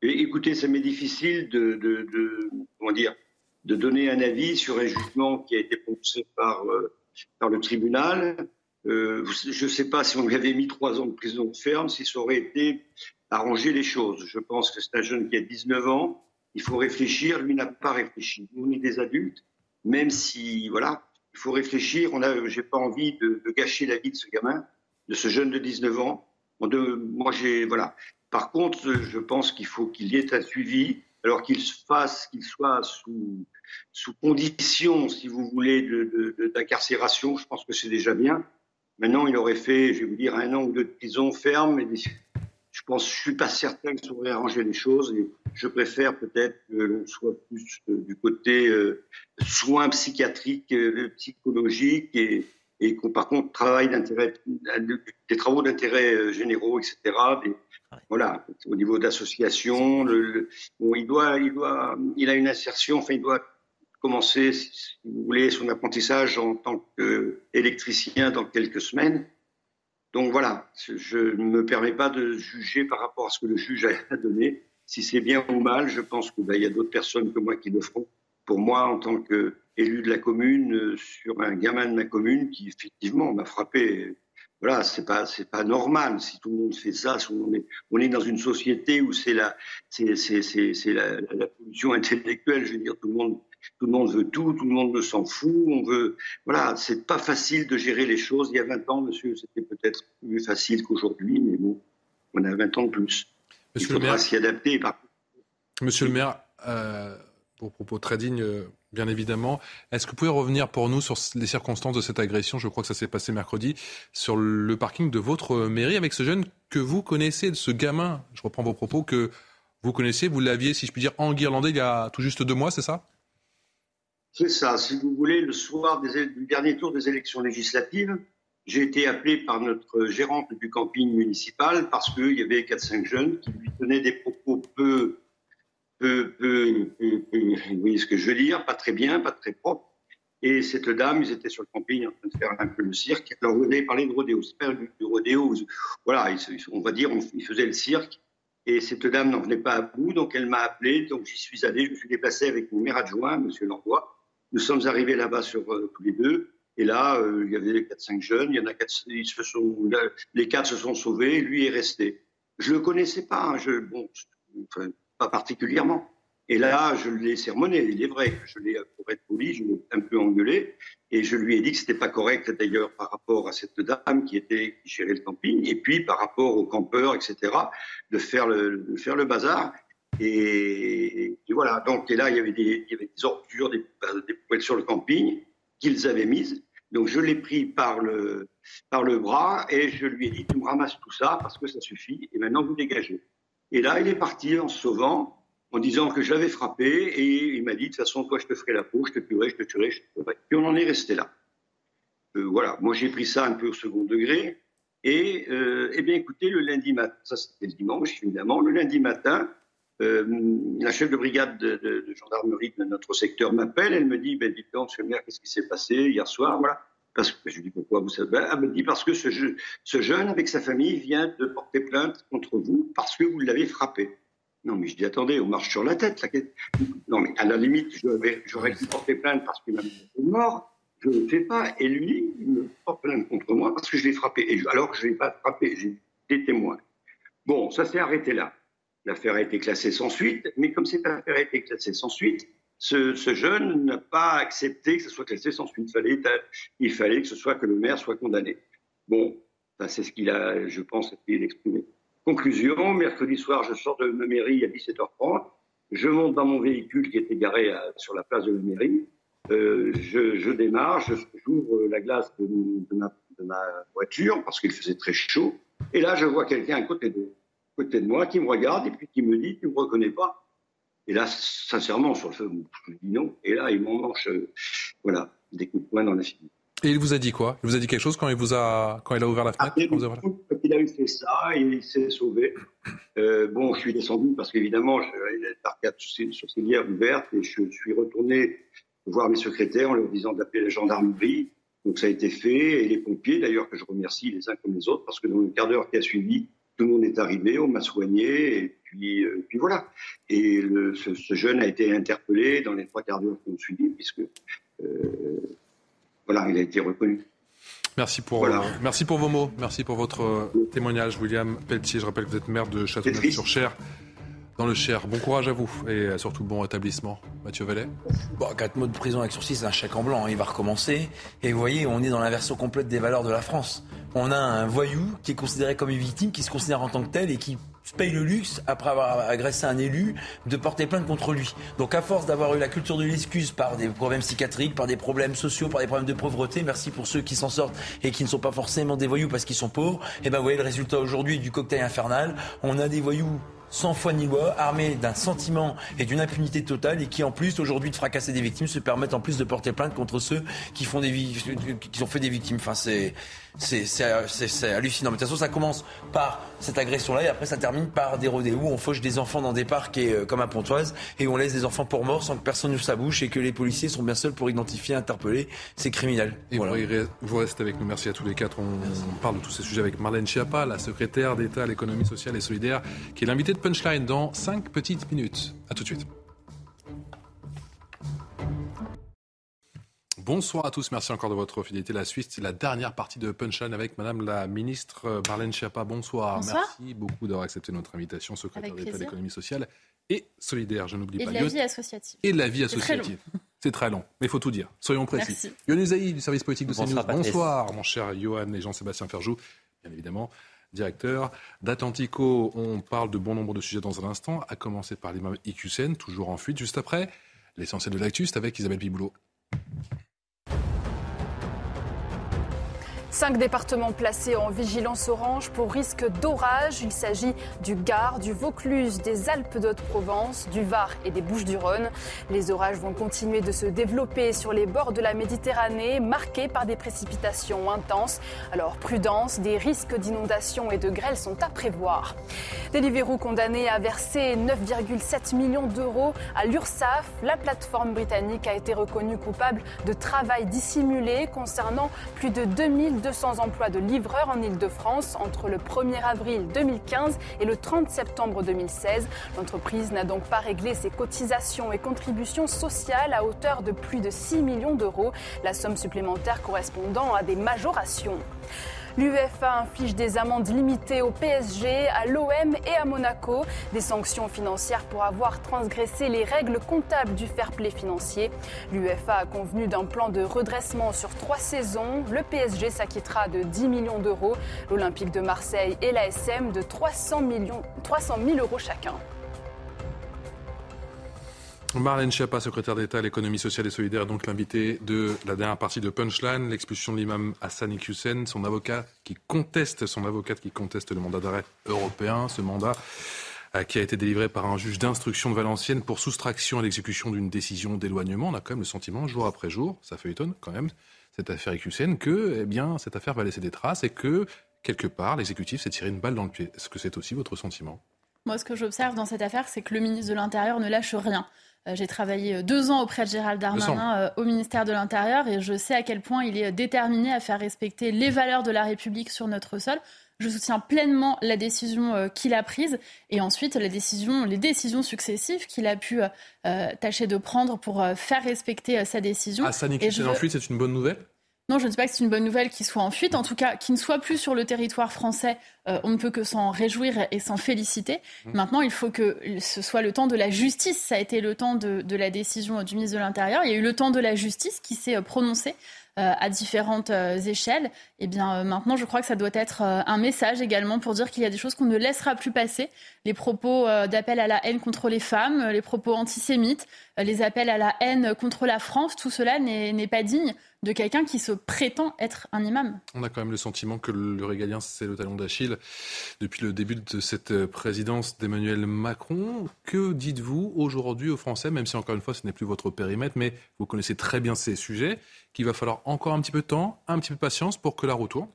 Écoutez, ça m'est difficile de, comment dire, de donner un avis sur un jugement qui a été prononcé par, euh, par le tribunal. Euh, je ne sais pas si on lui avait mis trois ans de prison ferme, si ça aurait été arranger les choses. Je pense que c'est un jeune qui a 19 ans, il faut réfléchir, lui n'a pas réfléchi. Nous, on est des adultes, même si, voilà, il faut réfléchir. On a, j'ai pas envie de, gâcher la vie de ce gamin, de ce jeune de 19 ans. Moi, j'ai, voilà. Par contre, je pense qu'il faut qu'il y ait un suivi, alors qu'il se fasse, qu'il soit sous, sous condition, si vous voulez, d'incarcération. Je pense que c'est déjà bien. Maintenant, il aurait fait, je vais vous dire, un an ou deux de prison ferme. Je pense, je suis pas certain que ça aurait arrangé les choses. Et je préfère peut-être que l'on soit plus euh, du côté euh, soins psychiatriques, euh, psychologiques et, et qu'on par contre travaille d'intérêt, des travaux d'intérêt généraux, etc. Des, voilà, au niveau d'association, le, le, bon, il doit, il doit, il a une insertion, enfin, il doit commencer, si vous voulez, son apprentissage en tant qu'électricien dans quelques semaines. Donc voilà, je ne me permets pas de juger par rapport à ce que le juge a donné. Si c'est bien ou mal, je pense qu'il ben, y a d'autres personnes que moi qui le feront. Pour moi, en tant qu'élu de la commune, euh, sur un gamin de ma commune qui effectivement m'a frappé. Voilà, c'est pas c'est pas normal si tout le monde fait ça. On est on est dans une société où c'est la c'est la, la pollution intellectuelle. Je veux dire, tout le monde tout le monde veut tout, tout le monde s'en fout. On veut, voilà, c'est pas facile de gérer les choses. Il y a 20 ans, monsieur, c'était peut-être plus facile qu'aujourd'hui, mais bon, on a 20 ans de plus. Monsieur Il faudra s'y adapter. Par... Monsieur le maire, euh, pour propos très dignes, euh, bien évidemment, est-ce que vous pouvez revenir pour nous sur les circonstances de cette agression? Je crois que ça s'est passé mercredi sur le parking de votre mairie avec ce jeune que vous connaissez, ce gamin. Je reprends vos propos que vous connaissiez, vous l'aviez, si je puis dire, enguirlandé il y a tout juste deux mois, c'est ça? C'est ça. Si vous voulez, le soir du dernier tour des élections législatives, j'ai été appelé par notre gérante du camping municipal parce qu'il y avait 4-5 jeunes qui lui tenaient des propos peu, peu, peu, peu, vous voyez ce que je veux dire, pas très bien, pas très propre. Et cette dame, ils étaient sur le camping en train de faire un peu le cirque. Alors, vous avez parlé de rodéo. C'est pas du, rodéo. Voilà, on va dire, ils faisaient le cirque. Et cette dame n'en venait pas à bout, donc elle m'a appelé. Donc, j'y suis allé. Je me suis déplacé avec mon maire adjoint, monsieur Landois. Nous sommes arrivés là-bas sur euh, tous les deux. Et là, euh, il y avait 4-5 jeunes. Il y en a quatre, ils se sont, les quatre se sont sauvés. Lui est resté. Je le connaissais pas. Hein, je, bon, pas particulièrement. Et là, je l'ai sermonné. Il est vrai je l'ai, pour être poli, je l'ai un peu engueulé. Et je lui ai dit que c'était pas correct, d'ailleurs, par rapport à cette dame qui était, qui gérait le camping. Et puis, par rapport aux campeurs, etc., de faire le, de faire le bazar. Et, voilà. Donc, et là, il y avait des, il avait des ordures, des, poubelles sur le camping qu'ils avaient mises. Donc, je l'ai pris par le, par le bras et je lui ai dit, tu me ramasses tout ça parce que ça suffit et maintenant vous dégagez. Et là, il est parti en se sauvant, en disant que je l'avais frappé et il m'a dit, de toute façon, toi, je te ferai la peau, je te tuerai, je te tuerai, je te tuerai. Puis on en est resté là. Euh, voilà. Moi, j'ai pris ça un peu au second degré. Et, euh, eh bien, écoutez, le lundi matin, ça c'était le dimanche, évidemment, le lundi matin, euh, la chef de brigade de, gendarmerie de notre secteur m'appelle, elle me dit, ben, dites donc, monsieur le maire, qu'est-ce qui s'est passé hier soir, voilà. Parce que je lui dis pourquoi vous savez. Ben, elle me dit parce que ce, je, ce, jeune avec sa famille vient de porter plainte contre vous parce que vous l'avez frappé. Non, mais je dis attendez, on marche sur la tête. Non, mais à la limite, j'aurais pu porter plainte parce qu'il m'a mort. Je ne le fais pas. Et lui, il me porte plainte contre moi parce que je l'ai frappé. Et alors que je ne l'ai pas frappé, j'ai des témoins. Bon, ça s'est arrêté là. L'affaire a été classée sans suite, mais comme cette affaire a été classée sans suite, ce, ce jeune n'a pas accepté que ce soit classé sans suite. Il fallait, il fallait que ce soit que le maire soit condamné. Bon, c'est ce qu'il a, je pense, essayé d'exprimer. Conclusion, mercredi soir, je sors de ma mairie à 17h30, je monte dans mon véhicule qui était garé sur la place de la mairie, euh, je, je, démarre, j'ouvre la glace de, ma, de ma voiture parce qu'il faisait très chaud, et là je vois quelqu'un à côté de, côté de moi qui me regarde et puis qui me dit, tu me reconnais pas Et là, sincèrement, sur le feu, je dis non. Et là, il m'en mange, euh, voilà, des coups de poing dans la figure. Et il vous a dit quoi? Il vous a dit quelque chose quand il vous a quand il a ouvert la fenêtre quand, il a eu fait ça, il s'est sauvé. Euh, bon, je suis descendu parce qu'évidemment, l'arcade sourcilière ouverte et je suis retourné voir mes secrétaires en leur disant d'appeler la gendarmerie. Donc ça a été fait et les pompiers, d'ailleurs, que je remercie les uns comme les autres, parce que dans le quart d'heure qui a suivi, tout le monde est arrivé, on m'a soigné et puis, euh, puis voilà. Et le, ce, ce, jeune a été interpellé dans les trois quarts d'heure qui ont suivi, puisque euh, voilà, il a été reconnu. Merci pour, euh, merci pour vos mots, merci pour votre euh, témoignage, William Pelletier. Je rappelle que vous êtes maire de Châteauneuf-sur-Cher, dans le Cher. Bon courage à vous et surtout bon rétablissement. Mathieu Vallet bon, Quatre mois de prison avec sursis, c'est un chèque en blanc. Hein. Il va recommencer. Et vous voyez, on est dans l'inversion complète des valeurs de la France. On a un voyou qui est considéré comme une victime, qui se considère en tant que tel et qui paye le luxe, après avoir agressé un élu, de porter plainte contre lui. Donc à force d'avoir eu la culture de l'excuse par des problèmes psychiatriques, par des problèmes sociaux, par des problèmes de pauvreté, merci pour ceux qui s'en sortent et qui ne sont pas forcément des voyous parce qu'ils sont pauvres, et eh ben vous voyez le résultat aujourd'hui du cocktail infernal. On a des voyous sans foi ni loi, armés d'un sentiment et d'une impunité totale et qui en plus aujourd'hui de fracasser des victimes se permettent en plus de porter plainte contre ceux qui font des qui ont fait des victimes. Enfin c'est c'est hallucinant. Mais de toute façon, ça commence par cette agression-là et après ça termine par des rodéos où on fauche des enfants dans des parcs et, euh, comme à Pontoise et où on laisse des enfants pour morts sans que personne ne sa bouche et que les policiers sont bien seuls pour identifier, interpeller ces criminels. Et voilà. vous restez avec nous. Merci à tous les quatre. On, parle de tous ces sujets avec Marlène Schiappa, la secrétaire d'État à l'économie sociale et solidaire, qui est l'invitée de Punchline dans 5 petites minutes. À tout de suite. Bonsoir à tous, merci encore de votre fidélité. La Suisse, c'est la dernière partie de Punchline avec Madame la ministre euh, Marlène Schiappa. Bonsoir. Merci beaucoup d'avoir accepté notre invitation, secrétaire d'État de l'économie sociale et solidaire. Je n'oublie pas. Et de la vie associative. Et de la vie associative. C'est très long, mais il faut tout dire. Soyons précis. Yohann du service politique de CNews. Bonsoir, mon cher Johan et Jean-Sébastien Ferjou, bien évidemment directeur d'Atlantico. On parle de bon nombre de sujets dans un instant, à commencer par l'imam IQCN, toujours en fuite juste après. L'essentiel de l'actu, avec Isabelle Piboulot. Cinq départements placés en vigilance orange pour risque d'orage. Il s'agit du Gard, du Vaucluse, des Alpes d'Haute-Provence, du Var et des Bouches-du-Rhône. Les orages vont continuer de se développer sur les bords de la Méditerranée, marqués par des précipitations intenses. Alors prudence, des risques d'inondation et de grêle sont à prévoir. Deliveroo condamné à verser 9,7 millions d'euros à l'URSSAF. La plateforme britannique a été reconnue coupable de travail dissimulé concernant plus de 2000 200 emplois de livreurs en Ile-de-France entre le 1er avril 2015 et le 30 septembre 2016. L'entreprise n'a donc pas réglé ses cotisations et contributions sociales à hauteur de plus de 6 millions d'euros, la somme supplémentaire correspondant à des majorations. L'UEFA inflige des amendes limitées au PSG, à l'OM et à Monaco, des sanctions financières pour avoir transgressé les règles comptables du fair play financier. L'UEFA a convenu d'un plan de redressement sur trois saisons. Le PSG s'acquittera de 10 millions d'euros, l'Olympique de Marseille et l'ASM de 300, millions, 300 000 euros chacun. Marlène Schiappa, secrétaire d'État à l'économie sociale et solidaire, donc l'invité de la dernière partie de Punchline, l'expulsion de l'imam Hassan Iqiyoussen, son avocat qui conteste, son qui conteste le mandat d'arrêt européen, ce mandat euh, qui a été délivré par un juge d'instruction de Valenciennes pour soustraction à l'exécution d'une décision d'éloignement. On a quand même le sentiment, jour après jour, ça fait quand même, cette affaire Iqiyoussen, que eh bien, cette affaire va laisser des traces et que, quelque part, l'exécutif s'est tiré une balle dans le pied. Est-ce que c'est aussi votre sentiment? Moi, ce que j'observe dans cette affaire, c'est que le ministre de l'Intérieur ne lâche rien. Euh, j'ai travaillé euh, deux ans auprès de Gérald Darmanin euh, au ministère de l'Intérieur et je sais à quel point il est déterminé à faire respecter les valeurs de la République sur notre sol. Je soutiens pleinement la décision qu'il a prise et ensuite la décision, les décisions successives qu'il a pu tâcher de prendre pour faire respecter sa décision. Ah, ça, veux... fuite, c'est une bonne nouvelle? Non, je ne sais pas que c'est une bonne nouvelle qu'il soit en fuite. En tout cas, qu'il ne soit plus sur le territoire français, euh, on ne peut que s'en réjouir et s'en féliciter. Mmh. Maintenant, il faut que ce soit le temps de la justice. Ça a été le temps de, de la décision du ministre de l'Intérieur. Il y a eu le temps de la justice qui s'est euh, prononcée. Euh, à différentes échelles, et eh bien maintenant je crois que ça doit être un message également pour dire qu'il y a des choses qu'on ne laissera plus passer. Les propos d'appel à la haine contre les femmes, les propos antisémites, les appels à la haine contre la France, tout cela n'est pas digne de quelqu'un qui se prétend être un imam. On a quand même le sentiment que le régalien, c'est le talon d'Achille depuis le début de cette présidence d'Emmanuel Macron. Que dites-vous aujourd'hui aux Français, même si encore une fois ce n'est plus votre périmètre, mais vous connaissez très bien ces sujets, qu'il va falloir encore un petit peu de temps, un petit peu de patience pour que la retourne?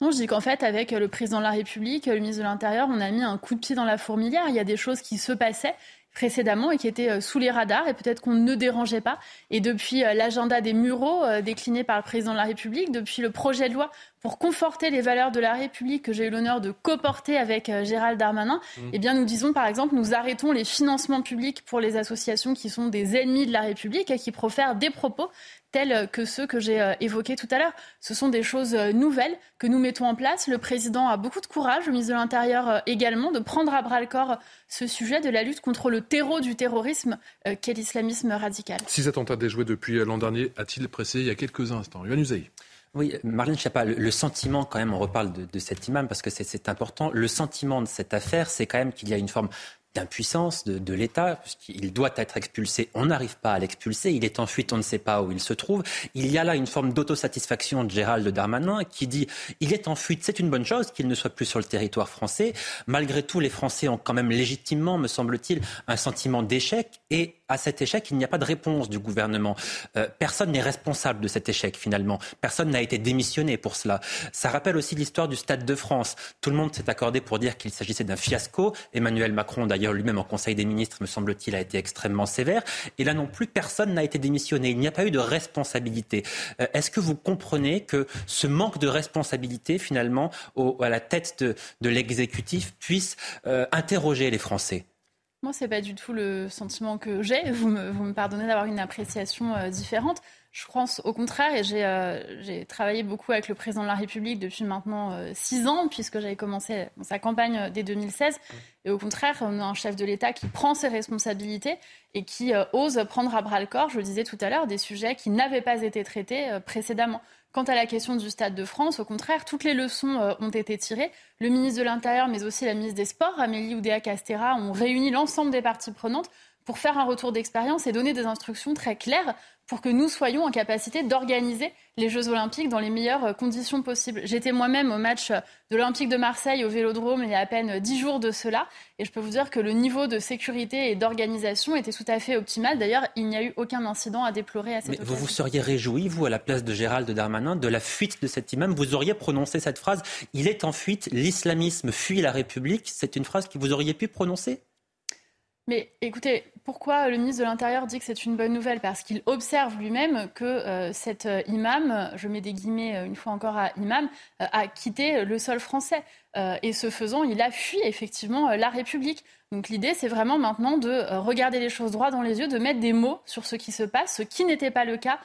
Non, je dis qu'en fait, avec le président de la République, le ministre de l'Intérieur, on a mis un coup de pied dans la fourmilière. Il y a des choses qui se passaient précédemment et qui étaient euh, sous les radars et peut-être qu'on ne dérangeait pas. Et depuis euh, l'agenda des Mureaux euh, décliné par le président de la République, depuis le projet de loi pour conforter les valeurs de la République que j'ai eu l'honneur de coporter avec Gérald Darmanin, mmh. eh bien nous disons par exemple nous arrêtons les financements publics pour les associations qui sont des ennemis de la République et qui profèrent des propos tels que ceux que j'ai euh, évoqués tout à l'heure. Ce sont des choses euh, nouvelles que nous mettons en place. Le président a beaucoup de courage, le ministre de l'Intérieur euh, également, de prendre à bras le corps ce sujet de la lutte contre le terreau du terrorisme qu'est l'islamisme radical. Six attentats déjoués depuis l'an dernier, a-t-il pressé il y a quelques instants? Yohann. Oui, Marlène Schiappa, le, sentiment quand même, on reparle de, de cet imam parce que c'est important, le sentiment de cette affaire, c'est quand même qu'il y a une forme d'impuissance de, de l'État, puisqu'il doit être expulsé. On n'arrive pas à l'expulser. Il est en fuite, on ne sait pas où il se trouve. Il y a là une forme d'autosatisfaction de Gérald Darmanin qui dit il est en fuite, c'est une bonne chose qu'il ne soit plus sur le territoire français. Malgré tout, les Français ont quand même légitimement, me semble-t-il, un sentiment d'échec et à cet échec, il n'y a pas de réponse du gouvernement. Euh, personne n'est responsable de cet échec finalement. Personne n'a été démissionné pour cela. Ça rappelle aussi l'histoire du Stade de France. Tout le monde s'est accordé pour dire qu'il s'agissait d'un fiasco. Emmanuel Macron, d'ailleurs lui-même en Conseil des ministres, me semble-t-il, a été extrêmement sévère. Et là non plus, personne n'a été démissionné. Il n'y a pas eu de responsabilité. Euh, est-ce que vous comprenez que ce manque de responsabilité finalement à la tête de, de l'exécutif puisse euh, interroger les Français? Moi, ce n'est pas du tout le sentiment que j'ai. Vous me, pardonnez d'avoir une appréciation euh, différente. Je pense au contraire, et euh, j'ai travaillé beaucoup avec le président de la République depuis maintenant euh, six ans, puisque j'avais commencé sa campagne dès 2016. Et au contraire, on a un chef de l'État qui prend ses responsabilités et qui ose prendre à bras le corps, je le disais tout à l'heure, des sujets qui n'avaient pas été traités précédemment. Quant à la question du Stade de France, au contraire, toutes les leçons euh, ont été tirées. Le ministre de l'Intérieur, mais aussi la ministre des Sports, Amélie Oudéa-Castera, ont réuni l'ensemble des parties prenantes pour faire un retour d'expérience et donner des instructions très claires pour que nous soyons en capacité d'organiser les Jeux Olympiques dans les meilleures euh, conditions possibles. J'étais moi-même au match euh, de l'Olympique de Marseille au Vélodrome il y a à peine dix jours de cela, et je peux vous dire que le niveau de sécurité et d'organisation était tout à fait optimal. D'ailleurs, il n'y a eu aucun incident à déplorer à cette Mais Vous vous seriez réjoui, vous, à la place de Gérald Darmanin, de la fuite de cet imam Vous auriez prononcé cette phrase « Il est en fuite, l'islamisme fuit la République ». C'est une phrase que vous auriez pu prononcer? Mais écoutez, pourquoi le ministre de l'Intérieur dit que c'est une bonne nouvelle? Parce qu'il observe lui-même que euh, cet euh, imam, je mets des guillemets euh, une fois encore à imam, a quitté le sol français. Et ce faisant, il a fui effectivement la République. Donc l'idée, c'est vraiment maintenant de regarder les choses droit dans les yeux, de mettre des mots sur ce qui se passe, ce qui n'était pas le cas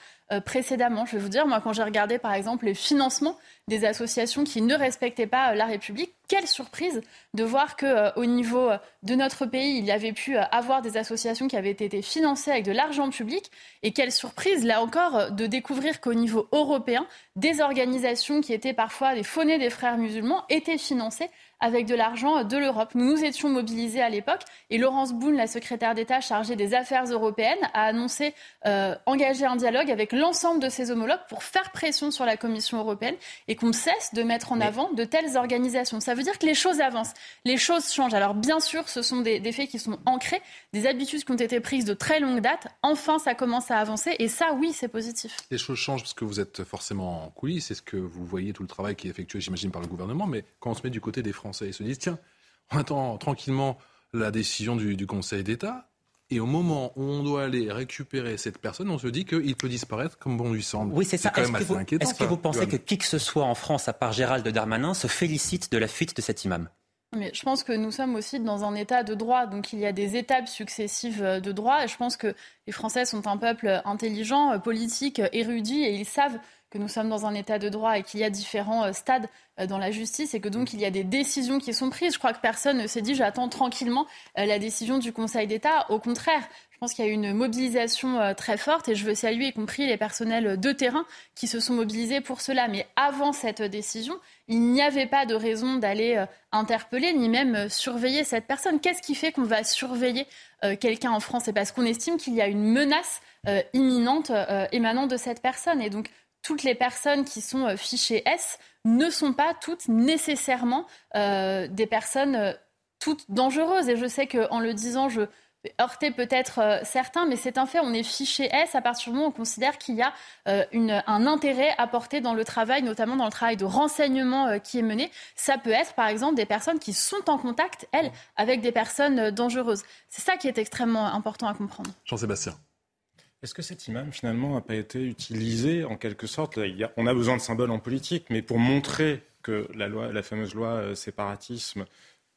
précédemment. Je vais vous dire, moi, quand j'ai regardé par exemple les financements des associations qui ne respectaient pas la République, quelle surprise de voir que euh, au niveau euh, de notre pays, il y avait pu euh, avoir des associations qui avaient été financées avec de l'argent public et quelle surprise là encore de découvrir qu'au niveau européen, des organisations qui étaient parfois des faunées des frères musulmans étaient financées financer avec de l'argent de l'Europe. Nous nous étions mobilisés à l'époque et Laurence Boone, la secrétaire d'État chargée des affaires européennes, a annoncé engager un dialogue avec l'ensemble de ses homologues pour faire pression sur la Commission européenne et qu'on cesse de mettre en avant de telles organisations. Ça veut dire que les choses avancent, les choses changent. Alors bien sûr, ce sont des, faits qui sont ancrés, des habitudes qui ont été prises de très longue date. Enfin, ça commence à avancer et ça, oui, c'est positif. Les choses changent parce que vous êtes forcément en coulisses, c'est ce que vous voyez tout le travail qui est effectué, j'imagine, par le gouvernement. Mais quand on se met du côté des Français, ils se disent tiens, on attend tranquillement la décision du Conseil d'État. Et au moment où on doit aller récupérer cette personne, on se dit qu'il peut disparaître comme bon lui semble. Oui, c'est ça. Est-ce que, vous, est que vous pensez que qui que ce soit en France, à part Gérald Darmanin, se félicite de la fuite de cet imam? Mais je pense que nous sommes aussi dans un état de droit, donc il y a des étapes successives de droit, et je pense que les Français sont un peuple intelligent, politique, érudit, et ils savent que nous sommes dans un état de droit et qu'il y a différents euh, stades euh, dans la justice et que donc il y a des décisions qui sont prises. Je crois que personne ne s'est dit j'attends tranquillement euh, la décision du Conseil d'État. Au contraire, je pense qu'il y a eu une mobilisation très forte et je veux saluer y compris les personnels de terrain qui se sont mobilisés pour cela. Mais avant cette décision, il n'y avait pas de raison d'aller interpeller ni même surveiller cette personne. Qu'est-ce qui fait qu'on va surveiller quelqu'un en France? C'est parce qu'on estime qu'il y a une menace imminente émanant de cette personne. Et donc toutes les personnes qui sont fichées S ne sont pas toutes nécessairement des personnes toutes dangereuses. Et je sais qu'en le disant, je heurter peut-être euh, certains, mais c'est un fait. On est fiché S à partir du moment où on considère qu'il y a euh, un intérêt apporté dans le travail, notamment dans le travail de renseignement euh, qui est mené. Ça peut être, par exemple, des personnes qui sont en contact, elles, avec des personnes dangereuses. C'est ça qui est extrêmement important à comprendre. Jean-Sébastien. Est-ce que cet imam, finalement, n'a pas été utilisé, en quelque sorte? On a besoin de symboles en politique, mais pour montrer que la, loi, la fameuse loi séparatisme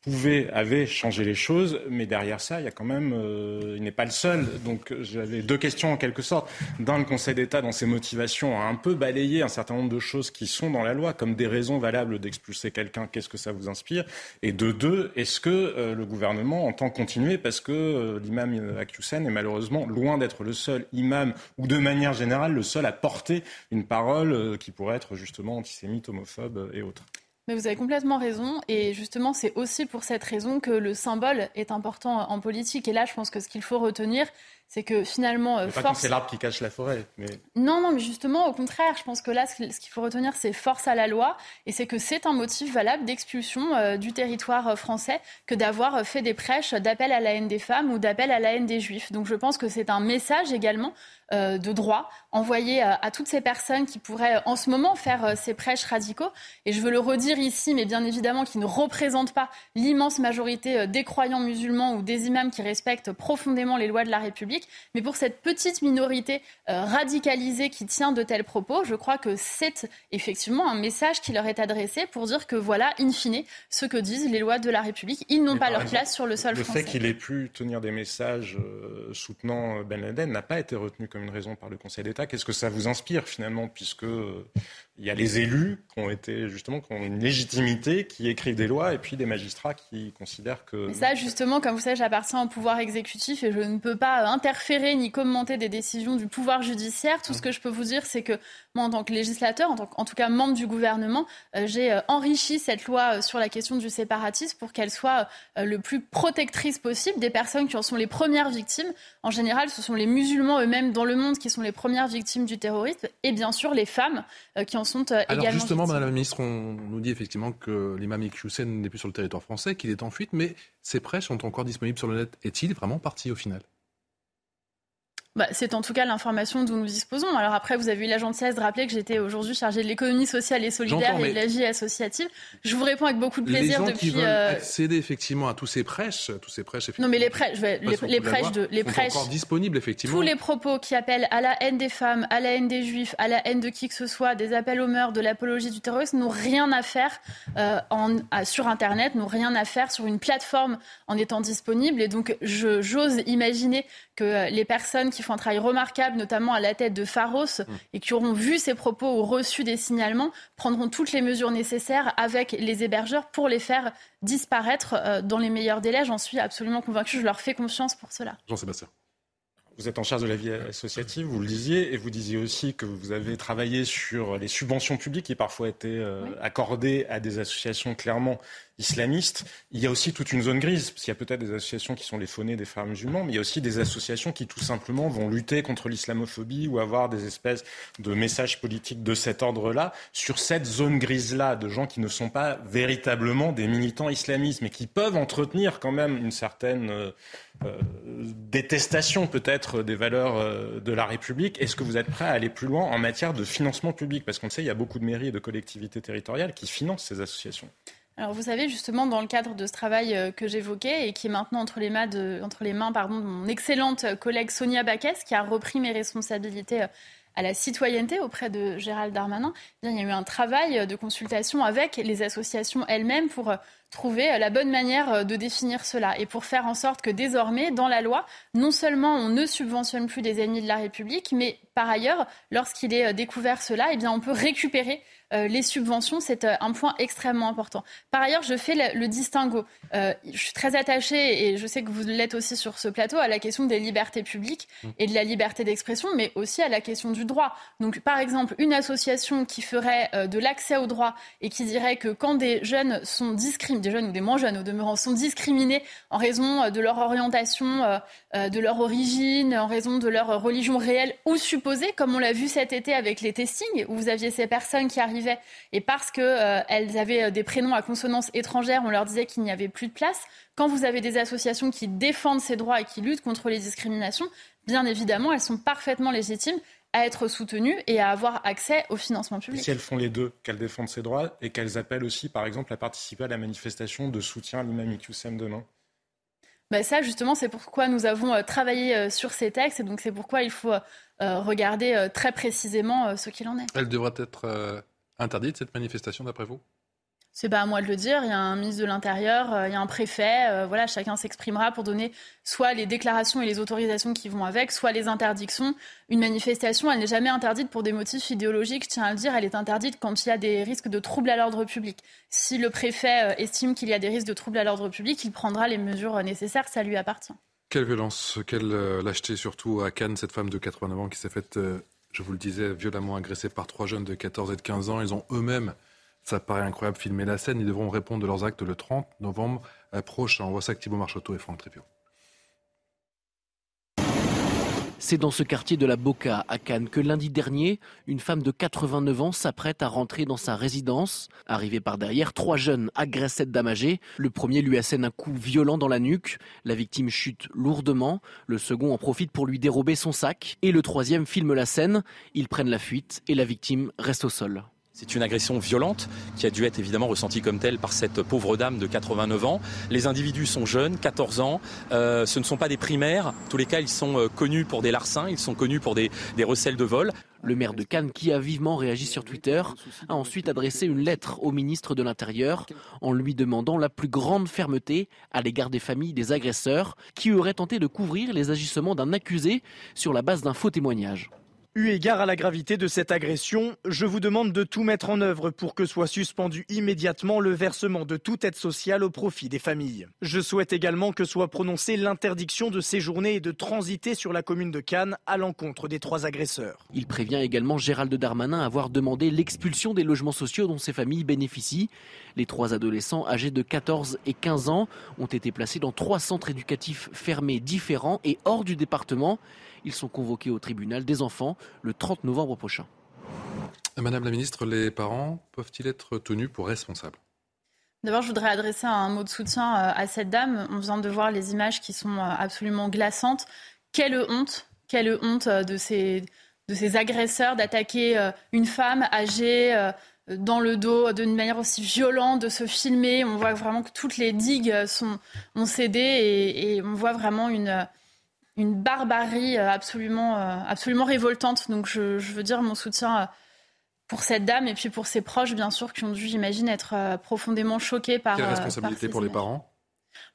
pouvait, avait changé les choses, mais derrière ça, il y a quand même, euh, il n'est pas le seul. Donc j'avais deux questions en quelque sorte. D'un, le Conseil d'État, dans ses motivations, a un peu balayé un certain nombre de choses qui sont dans la loi, comme des raisons valables d'expulser quelqu'un. Qu'est-ce que ça vous inspire? Et de deux, est-ce que euh, le gouvernement entend continuer parce que euh, l'imam Akyusen est malheureusement loin d'être le seul imam ou de manière générale le seul à porter une parole qui pourrait être justement antisémite, homophobe et autres? Mais vous avez complètement raison. Et justement, c'est aussi pour cette raison que le symbole est important en politique. Et là, je pense que ce qu'il faut retenir, c'est que finalement, euh, force... c'est l'arbre qui cache la forêt. Mais... Non, non, mais justement, au contraire, je pense que là, ce qu'il faut retenir, c'est force à la loi, et c'est que c'est un motif valable d'expulsion euh, du territoire euh, français que d'avoir fait des prêches d'appel à la haine des femmes ou d'appel à la haine des juifs. Donc, je pense que c'est un message également de droit envoyé à toutes ces personnes qui pourraient en ce moment faire ces prêches radicaux. Et je veux le redire ici, mais bien évidemment, qui ne représentent pas l'immense majorité des croyants musulmans ou des imams qui respectent profondément les lois de la République. Mais pour cette petite minorité euh, radicalisée qui tient de tels propos, je crois que c'est effectivement un message qui leur est adressé pour dire que voilà, in fine, ce que disent les lois de la République, ils n'ont pas leur place sur le sol français. Le fait qu'il ait pu tenir des messages euh, soutenant euh, Ben Laden n'a pas été retenu comme une raison par le Conseil d'État. Qu'est-ce que ça vous inspire finalement, puisque il y a les élus qui ont été justement qui ont une légitimité, qui écrivent des lois, et puis des magistrats qui considèrent que. Mais ça, justement, comme vous savez, j'appartiens au pouvoir exécutif et je ne peux pas interférer ni commenter des décisions du pouvoir judiciaire. Tout ce que je peux vous dire, c'est que moi, en tant que législateur, en, tant en tout cas membre du gouvernement, euh, j'ai euh, enrichi cette loi euh, sur la question du séparatisme pour qu'elle soit le plus protectrice possible des personnes qui en sont les premières victimes. En général, ce sont les musulmans eux-mêmes dans le monde qui sont les premières victimes du terrorisme, et bien sûr les femmes qui en sont également. Alors justement, Madame la Ministre, on nous dit effectivement que l'imam Hussein n'est plus sur le territoire français, qu'il est en fuite, mais ses prêches sont encore disponibles sur le net. Est-il vraiment parti au final? Bah, c'est en tout cas l'information dont nous disposons. Alors après, vous avez eu la gentillesse de rappeler que j'étais aujourd'hui chargée de l'économie sociale et solidaire et de la vie associative. Je vous réponds avec beaucoup de plaisir les gens depuis. Qui veulent euh, accéder effectivement à tous ces prêches, tous ces prêches. Non, mais les prêches, les, les prêches de, les prêches. encore disponibles effectivement. Tous les propos qui appellent à la haine des femmes, à la haine des juifs, à la haine de qui que ce soit, des appels aux meurtres, de l'apologie du terrorisme, n'ont rien à faire euh, en, sur Internet, n'ont rien à faire sur une plateforme en étant disponibles. Et donc, j'ose imaginer que euh, les personnes qui font un travail remarquable, notamment à la tête de Pharos, mm. et qui auront vu ces propos ou reçu des signalements, prendront toutes les mesures nécessaires avec les hébergeurs pour les faire disparaître euh, dans les meilleurs délais. J'en suis absolument convaincue. Je leur fais confiance pour cela. Jean-Sébastien. Vous êtes en charge de la vie associative, vous le disiez, et vous disiez aussi que vous avez travaillé sur les subventions publiques qui parfois étaient euh, accordées à des associations clairement islamistes. Il y a aussi toute une zone grise, parce qu'il y a peut-être des associations qui sont les faunées des frères musulmans, mais il y a aussi des associations qui tout simplement vont lutter contre l'islamophobie ou avoir des espèces de messages politiques de cet ordre-là. Sur cette zone grise-là, de gens qui ne sont pas véritablement des militants islamistes, mais qui peuvent entretenir quand même une certaine... Euh, euh, détestation peut-être des valeurs euh, de la République. Est-ce que vous êtes prêt à aller plus loin en matière de financement public? Parce qu'on sait, il y a beaucoup de mairies et de collectivités territoriales qui financent ces associations. Alors vous savez justement dans le cadre de ce travail euh, que j'évoquais et qui est maintenant entre les mains de, mon excellente collègue Sonia Baquès qui a repris mes responsabilités à la citoyenneté auprès de Gérald Darmanin, eh il y a eu un travail de consultation avec les associations elles-mêmes pour trouver la bonne manière euh, de définir cela et pour faire en sorte que désormais, dans la loi, non seulement on ne subventionne plus des ennemis de la République, mais par ailleurs, lorsqu'il est euh, découvert cela, eh bien, on peut récupérer euh, les subventions, c'est un point extrêmement important. Par ailleurs, je fais le, distinguo. je suis très attachée, et je sais que vous l'êtes aussi sur ce plateau, à la question des libertés publiques mmh. et de la liberté d'expression, mais aussi à la question du droit. Donc, par exemple, une association qui ferait de l'accès au droit et qui dirait que quand des jeunes sont discriminés, des jeunes ou des moins jeunes au demeurant, sont discriminés en raison de leur orientation, de leur origine, en raison de leur religion réelle ou supposée, comme on l'a vu cet été avec les testings, où vous aviez ces personnes qui arrivaient et parce qu'elles avaient des prénoms à consonance étrangère, on leur disait qu'il n'y avait plus de place. Quand vous avez des associations qui défendent ces droits et qui luttent contre les discriminations, bien évidemment, elles sont parfaitement légitimes à être soutenues et à avoir accès au financement public. si elles font les deux, qu'elles défendent ces droits et qu'elles appellent aussi, par exemple, à participer à la manifestation de soutien à l'imam demain ben ça, justement, c'est pourquoi nous avons euh, travaillé euh, sur ces textes et donc c'est pourquoi il faut euh, regarder très précisément ce qu'il en est. Elle devrait être interdite, cette manifestation, d'après vous? C'est pas à moi de le dire. Il y a un ministre de l'Intérieur, euh, il y a un préfet. Euh, voilà, chacun s'exprimera pour donner soit les déclarations et les autorisations qui vont avec, soit les interdictions. Une manifestation, elle n'est jamais interdite pour des motifs idéologiques. Je tiens à le dire, elle est interdite quand il y a des risques de troubles à l'ordre public. Si le préfet euh, estime qu'il y a des risques de troubles à l'ordre public, il prendra les mesures nécessaires. Ça lui appartient. Quelle violence, quelle lâcheté, surtout à Cannes, cette femme de 89 ans qui s'est faite, je vous le disais, violemment agressée par trois jeunes de 14 et de 15 ans. Ils ont eux-mêmes ça paraît incroyable filmer la scène. Ils devront répondre de leurs actes le 30 novembre prochain. On voit ça avec Thibault et Franck. C'est dans ce quartier de la Boca, à Cannes, que lundi dernier, une femme de 89 ans s'apprête à rentrer dans sa résidence. Arrivée par derrière, trois jeunes agressent cette dame âgée. Le premier lui assène un coup violent dans la nuque. La victime chute lourdement. Le second en profite pour lui dérober son sac. Et le troisième filme la scène. Ils prennent la fuite et la victime reste au sol. C'est une agression violente qui a dû être évidemment ressentie comme telle par cette pauvre dame de 89 ans. Les individus sont jeunes, 14 ans. Euh, ce ne sont pas des primaires. tous les cas, ils sont euh, connus pour des larcins, ils sont connus pour des, des recels de vol. Le maire de Cannes, qui a vivement réagi sur Twitter, a ensuite adressé une lettre au ministre de l'Intérieur en lui demandant la plus grande fermeté à l'égard des familles des agresseurs qui auraient tenté de couvrir les agissements d'un accusé sur la base d'un faux témoignage. Eu égard à la gravité de cette agression, je vous demande de tout mettre en œuvre pour que soit suspendu immédiatement le versement de toute aide sociale au profit des familles. Je souhaite également que soit prononcée l'interdiction de séjourner et de transiter sur la commune de Cannes à l'encontre des trois agresseurs. Il prévient également Gérald Darmanin avoir demandé l'expulsion des logements sociaux dont ces familles bénéficient. Les trois adolescents âgés de 14 et 15 ans ont été placés dans trois centres éducatifs fermés différents et hors du département. Ils sont convoqués au tribunal des enfants le 30 novembre prochain. Madame la ministre, les parents peuvent-ils être tenus pour responsables? D'abord, je voudrais adresser un mot de soutien euh, à cette dame. On vient de voir les images qui sont euh, absolument glaçantes. Quelle honte, quelle honte euh, de ces, de ces agresseurs d'attaquer une femme âgée dans le dos d'une manière aussi violente, de se filmer. On voit vraiment que toutes les digues sont, ont cédé et, et on voit vraiment une, une barbarie euh, absolument, euh, absolument révoltante. Donc je, veux dire mon soutien euh, pour cette dame et puis pour ses proches, bien sûr, qui ont dû, j'imagine, être profondément choqués par. Quelle responsabilité pour les parents?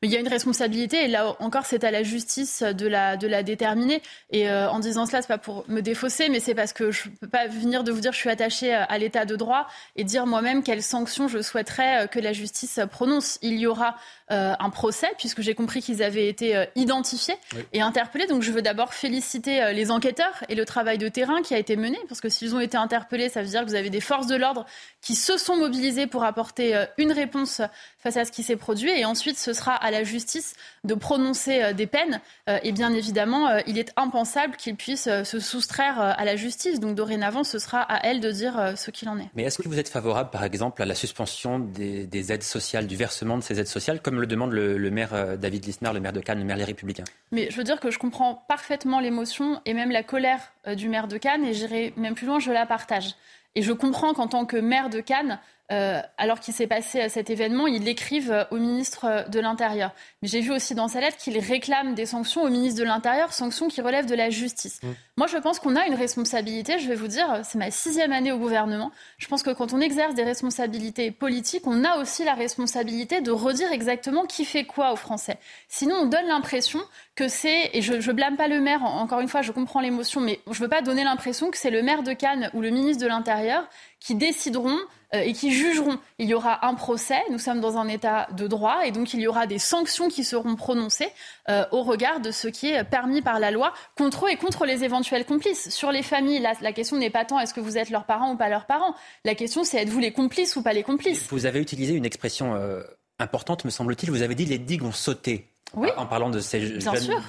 Mais il y a une responsabilité, et là encore, c'est à la justice de la, de la déterminer. Et euh, en disant cela, c'est pas pour me défausser, mais c'est parce que je peux pas venir de vous dire que je suis attachée à l'état de droit et dire moi-même quelles sanctions je souhaiterais que la justice prononce. Il y aura euh, un procès, puisque j'ai compris qu'ils avaient été identifiés et interpellés. Donc je veux d'abord féliciter les enquêteurs et le travail de terrain qui a été mené, parce que s'ils ont été interpellés, ça veut dire que vous avez des forces de l'ordre qui se sont mobilisées pour apporter une réponse face à ce qui s'est produit. Et ensuite, ce sera à la justice de prononcer euh, des peines. Euh, et bien évidemment, euh, il est impensable qu'il puisse se soustraire à la justice. Donc dorénavant, ce sera à elle de dire ce qu'il en est. Mais est-ce que vous êtes favorable, par exemple, à la suspension des, aides sociales, du versement de ces aides sociales, comme le demande le, maire David Lisnard, le maire de Cannes, le maire Les Républicains Mais je veux dire que je comprends parfaitement l'émotion et même la colère du maire de Cannes, et j'irai même plus loin, je la partage. Et je comprends qu'en tant que maire de Cannes, euh, alors qu'il s'est passé euh, cet événement, il l'écrive euh, au ministre de l'Intérieur. Mais j'ai vu aussi dans sa lettre qu'il réclame des sanctions au ministre de l'Intérieur, sanctions qui relèvent de la justice. Mmh. Moi, je pense qu'on a une responsabilité, je vais vous dire, c'est ma sixième année au gouvernement. Je pense que quand on exerce des responsabilités politiques, on a aussi la responsabilité de redire exactement qui fait quoi aux Français. Sinon, on donne l'impression que c'est, et je, ne blâme pas le maire, encore une fois, je comprends l'émotion, mais je veux pas donner l'impression que c'est le maire de Cannes ou le ministre de l'Intérieur qui décideront euh, et qui jugeront. Il y aura un procès, nous sommes dans un état de droit, et donc il y aura des sanctions qui seront prononcées euh, au regard de ce qui est permis par la loi contre eux et contre les éventuels complices. Sur les familles, la question n'est pas tant est-ce que vous êtes leurs parents ou pas leurs parents. La question, c'est êtes-vous les complices ou pas les complices? Vous avez utilisé une expression... Euh, importante, me semble-t-il. Vous avez dit les digues ont sauté. En parlant de ces jeunes,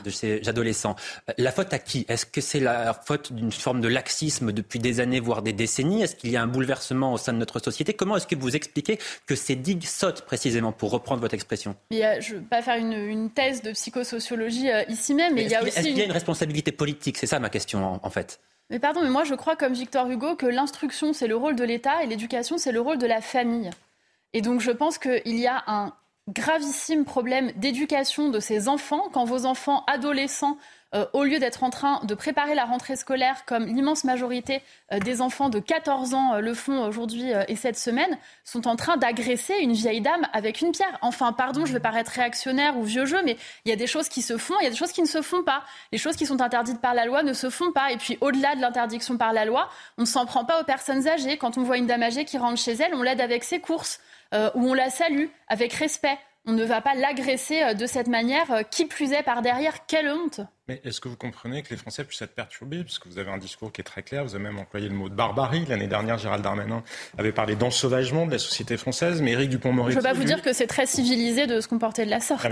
de ces adolescents. Euh, la faute à qui? Est-ce que c'est la faute d'une forme de laxisme depuis des années, voire des décennies? Est-ce qu'il y a un bouleversement au sein de notre société? Comment est-ce que vous expliquez que ces digues sautent précisément, pour reprendre votre expression? Je ne veux pas faire une, thèse de psychosociologie euh, ici même, mais, il y a aussi. Est-ce qu'il y a une responsabilité politique? C'est ça ma question, en, fait. Mais pardon, mais moi je crois, comme Victor Hugo, que l'instruction c'est le rôle de l'État et l'éducation c'est le rôle de la famille. Et donc je pense qu'il y a un gravissime problème d'éducation de ces enfants quand vos enfants adolescents euh, au lieu d'être en train de préparer la rentrée scolaire comme l'immense majorité euh, des enfants de 14 ans euh, le font aujourd'hui et cette semaine, sont en train d'agresser une vieille dame avec une pierre. Enfin, pardon, je vais paraître réactionnaire ou vieux jeu, mais il y a des choses qui se font, il y a des choses qui ne se font pas. Les choses qui sont interdites par la loi ne se font pas. Et puis, au-delà de l'interdiction par la loi, on ne s'en prend pas aux personnes âgées. Quand on voit une dame âgée qui rentre chez elle, on l'aide avec ses courses. Euh, où on la salue avec respect. On ne va pas l'agresser euh, de cette manière, euh, qui plus est par derrière. Quelle honte mais est-ce que vous comprenez que les Français puissent être perturbés? Puisque vous avez un discours qui est très clair, vous avez même employé le mot de barbarie. L'année dernière, Gérald Darmanin avait parlé d'ensauvagement de la société française, mais Éric Dupont-Moretti... Je ne veux pas vous dire que c'est très civilisé de se comporter de la sorte. Ah,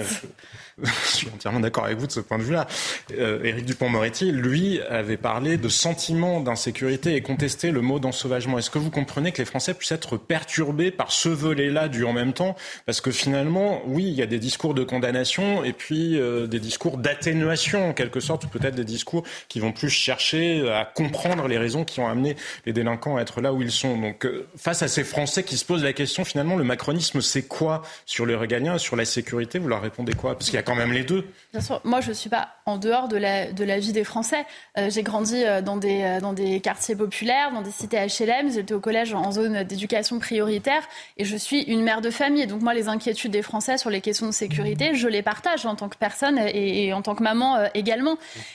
je, suis entièrement d'accord avec vous de ce point de vue-là. Euh, Éric Dupont-Moretti, lui, avait parlé de sentiment d'insécurité et contesté le mot d'ensauvagement. Est-ce que vous comprenez que les Français puissent être perturbés par ce volet-là du en même temps? Parce que finalement, oui, il y a des discours de condamnation et puis euh, des discours d'atténuation, quelque sorte, ou peut-être des discours qui vont plus chercher à comprendre les raisons qui ont amené les délinquants à être là où ils sont. Donc, euh, face à ces Français qui se posent la question, finalement, le macronisme, c'est quoi sur le régalien, sur la sécurité? Vous leur répondez quoi? Parce qu'il y a quand même les deux. Bien sûr, moi, je ne suis pas en dehors de la, de la vie des Français. Euh, j'ai grandi euh, dans des, dans des quartiers populaires, dans des cités HLM. J'étais au collège en zone d'éducation prioritaire et je suis une mère de famille. Donc, moi, les inquiétudes des Français sur les questions de sécurité, je les partage en tant que personne et, et en tant que maman également.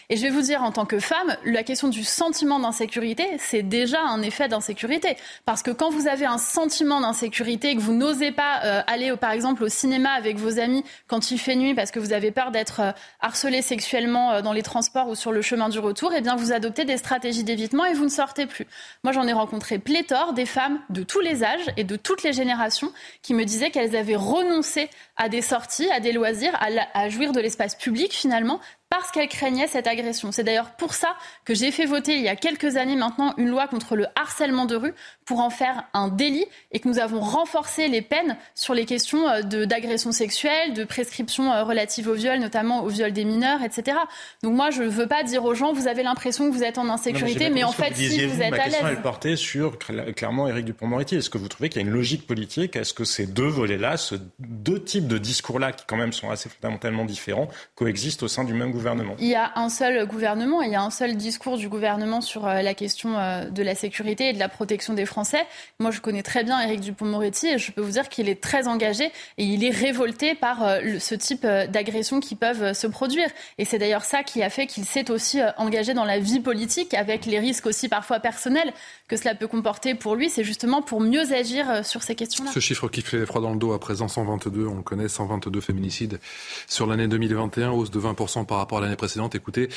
Et je vais vous dire, en tant que femme, la question du sentiment d'insécurité, c'est déjà un effet d'insécurité. Parce que quand vous avez un sentiment d'insécurité, que vous n'osez pas euh, aller, par exemple, au cinéma avec vos amis quand il fait nuit parce que vous avez peur d'être euh, harcelé sexuellement euh, dans les transports ou sur le chemin du retour, eh bien, vous adoptez des stratégies d'évitement et vous ne sortez plus. Moi, j'en ai rencontré pléthore des femmes de tous les âges et de toutes les générations qui me disaient qu'elles avaient renoncé à des sorties, à des loisirs, à jouir de l'espace public finalement, parce qu'elle craignait cette agression. C'est d'ailleurs pour ça que j'ai fait voter il y a quelques années maintenant une loi contre le harcèlement de rue pour en faire un délit et que nous avons renforcé les peines sur les questions euh, d'agression sexuelle, de prescription euh, relative au viol, notamment au viol des mineurs, etc. Donc moi, je ne veux pas dire aux gens, vous avez l'impression que vous êtes en insécurité, mais, en fait, si vous, êtes à l'aise. Elle portait sur clairement Éric Dupond-Moretti. Est-ce que vous trouvez qu'il y a une logique politique? Est-ce que ces deux volets-là, ces deux types de discours-là, qui quand même sont assez fondamentalement différents, coexistent au sein du même gouvernement il y a un seul gouvernement, il y a un seul discours du gouvernement sur euh, la question euh, de la sécurité et de la protection des Français. Moi, je connais très bien Éric Dupont-Moretti et je peux vous dire qu'il est très engagé et il est révolté par euh, ce type d'agressions qui peuvent se produire. Et c'est d'ailleurs ça qui a fait qu'il s'est aussi engagé dans la vie politique avec les risques aussi parfois personnels que cela peut comporter pour lui. C'est justement pour mieux agir sur ces questions-là. Ce chiffre qui fait froid dans le dos à présent, 122, on connaît 122 féminicides sur l'année 2021, hausse de 20% par rapport rapport à l'année précédente. Écoutez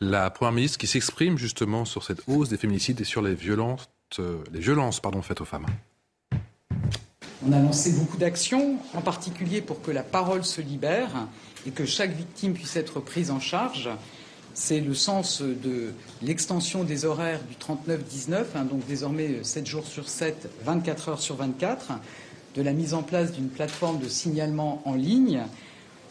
la Première ministre qui s'exprime justement sur cette hausse des féminicides et sur les violences, euh, les violences pardon, faites aux femmes. On a lancé beaucoup d'actions, en particulier pour que la parole se libère et que chaque victime puisse être prise en charge. C'est le sens de l'extension des horaires du 39-19, hein, donc désormais 7 jours sur 7, 24 heures sur 24, de la mise en place d'une plateforme de signalement en ligne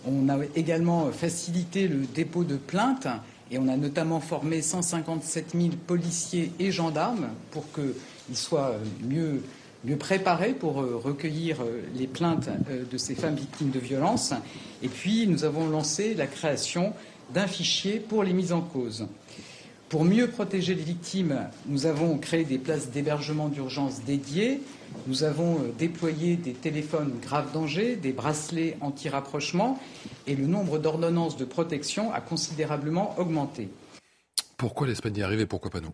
on a également facilité le dépôt de plaintes et on a notamment formé 157 000 policiers et gendarmes pour qu'ils soient mieux, mieux préparés pour euh, recueillir euh, les plaintes euh, de ces femmes victimes de violences. Et puis, nous avons lancé la création d'un fichier pour les mises en cause. Pour mieux protéger les victimes, nous avons créé des places d'hébergement d'urgence dédiées. Nous avons euh, déployé des téléphones grave danger, des bracelets anti-rapprochement et le nombre d'ordonnances de protection a considérablement augmenté. Pourquoi l'Espagne y arrive et pourquoi pas nous?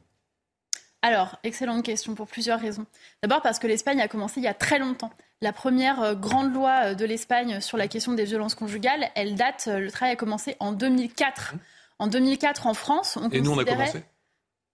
Alors, excellente question pour plusieurs raisons. D'abord parce que l'Espagne a commencé il y a très longtemps. La première euh, grande loi euh, de l'Espagne sur la question des violences conjugales, elle date, le travail a commencé en 2004. En 2004, en France, on Et nous, on a commencé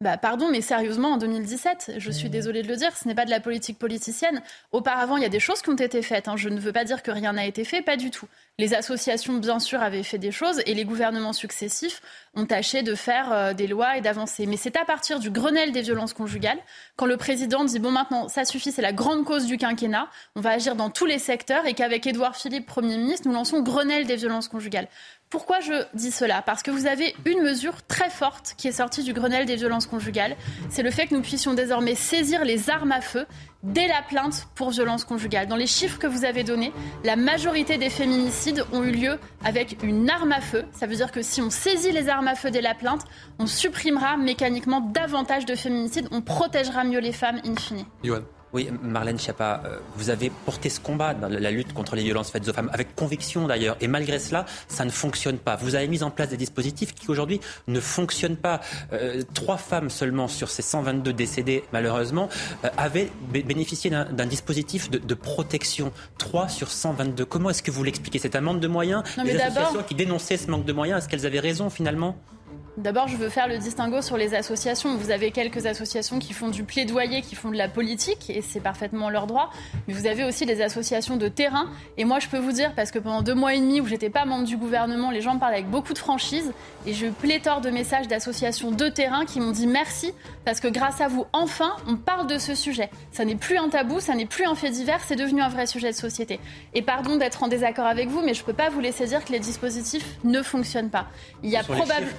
bah, pardon, mais sérieusement, en 2017, je suis désolée de le dire, ce n'est pas de la politique politicienne. Auparavant, il y a des choses qui ont été faites. Hein. Je ne veux pas dire que rien n'a été fait, pas du tout. Les associations, bien sûr, avaient fait des choses et les gouvernements successifs ont tâché de faire euh, des lois et d'avancer. Mais c'est à partir du Grenelle des violences conjugales, quand le président dit bon, maintenant, ça suffit, c'est la grande cause du quinquennat, on va agir dans tous les secteurs et qu'avec Édouard Philippe, Premier ministre, nous lançons Grenelle des violences conjugales. Pourquoi je dis cela? Parce que vous avez une mesure très forte qui est sortie du Grenelle des violences conjugales. C'est le fait que nous puissions désormais saisir les armes à feu dès la plainte pour violence conjugale. Dans les chiffres que vous avez donnés, la majorité des féminicides ont eu lieu avec une arme à feu. Ça veut dire que si on saisit les armes à feu dès la plainte, on supprimera mécaniquement davantage de féminicides, on protégera mieux les femmes in fine. Oui, Marlène Schiappa, euh, vous avez porté ce combat dans la lutte contre les violences faites aux femmes, avec conviction d'ailleurs, et malgré cela, ça ne fonctionne pas. Vous avez mis en place des dispositifs qui aujourd'hui ne fonctionnent pas. Euh, trois femmes seulement sur ces 122 décédés, malheureusement, euh, avaient bénéficié d'un dispositif de, protection. Trois sur 122. Comment est-ce que vous l'expliquez? C'est un manque de moyens? Non, Les associations qui dénonçaient ce manque de moyens, est-ce qu'elles avaient raison finalement? D'abord, je veux faire le distinguo sur les associations. Vous avez quelques associations qui font du plaidoyer, qui font de la politique, et c'est parfaitement leur droit. Mais vous avez aussi des associations de terrain. Et moi, je peux vous dire, parce que pendant deux mois et demi où j'étais pas membre du gouvernement, les gens me parlent avec beaucoup de franchise. Et je pléthore de messages d'associations de terrain qui m'ont dit merci, parce que grâce à vous, enfin, on parle de ce sujet. Ça n'est plus un tabou, ça n'est plus un fait divers, c'est devenu un vrai sujet de société. Et pardon d'être en désaccord avec vous, mais je peux pas vous laisser dire que les dispositifs ne fonctionnent pas. Il y a probablement.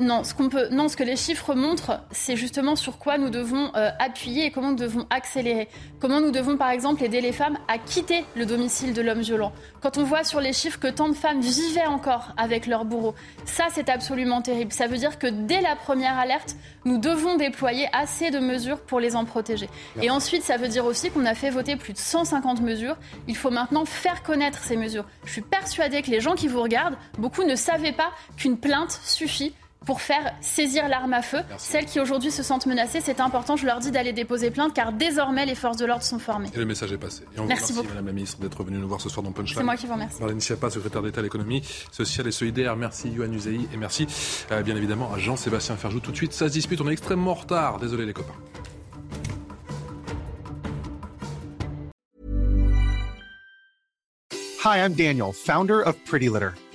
Non, ce qu'on peut, non, ce que les chiffres montrent, c'est justement sur quoi nous devons euh, appuyer et comment nous devons accélérer. Comment nous devons, par exemple, aider les femmes à quitter le domicile de l'homme violent. Quand on voit sur les chiffres que tant de femmes vivaient encore avec leur bourreau, ça, c'est absolument terrible. Ça veut dire que dès la première alerte, nous devons déployer assez de mesures pour les en protéger. Et ensuite, ça veut dire aussi qu'on a fait voter plus de 150 mesures. Il faut maintenant faire connaître ces mesures. Je suis persuadée que les gens qui vous regardent, beaucoup ne savaient pas qu'une plainte suffit pour faire saisir l'arme à feu. Celles qui aujourd'hui se sentent menacées, c'est important, je leur dis d'aller déposer plainte car désormais les forces de l'ordre sont formées. Et le message est passé. Et on merci vous remercie, Madame la Ministre, d'être venue nous voir ce soir dans Punchline. C'est moi qui vous remercie. Marlène Schiappa, secrétaire d'État à l'économie sociale et solidaire. Merci Yohann Uzei et merci euh, bien évidemment à Jean-Sébastien Ferjou. Tout de suite, ça se dispute, on est extrêmement en retard. Désolé les copains. Hi, I'm Daniel, founder of Pretty Litter.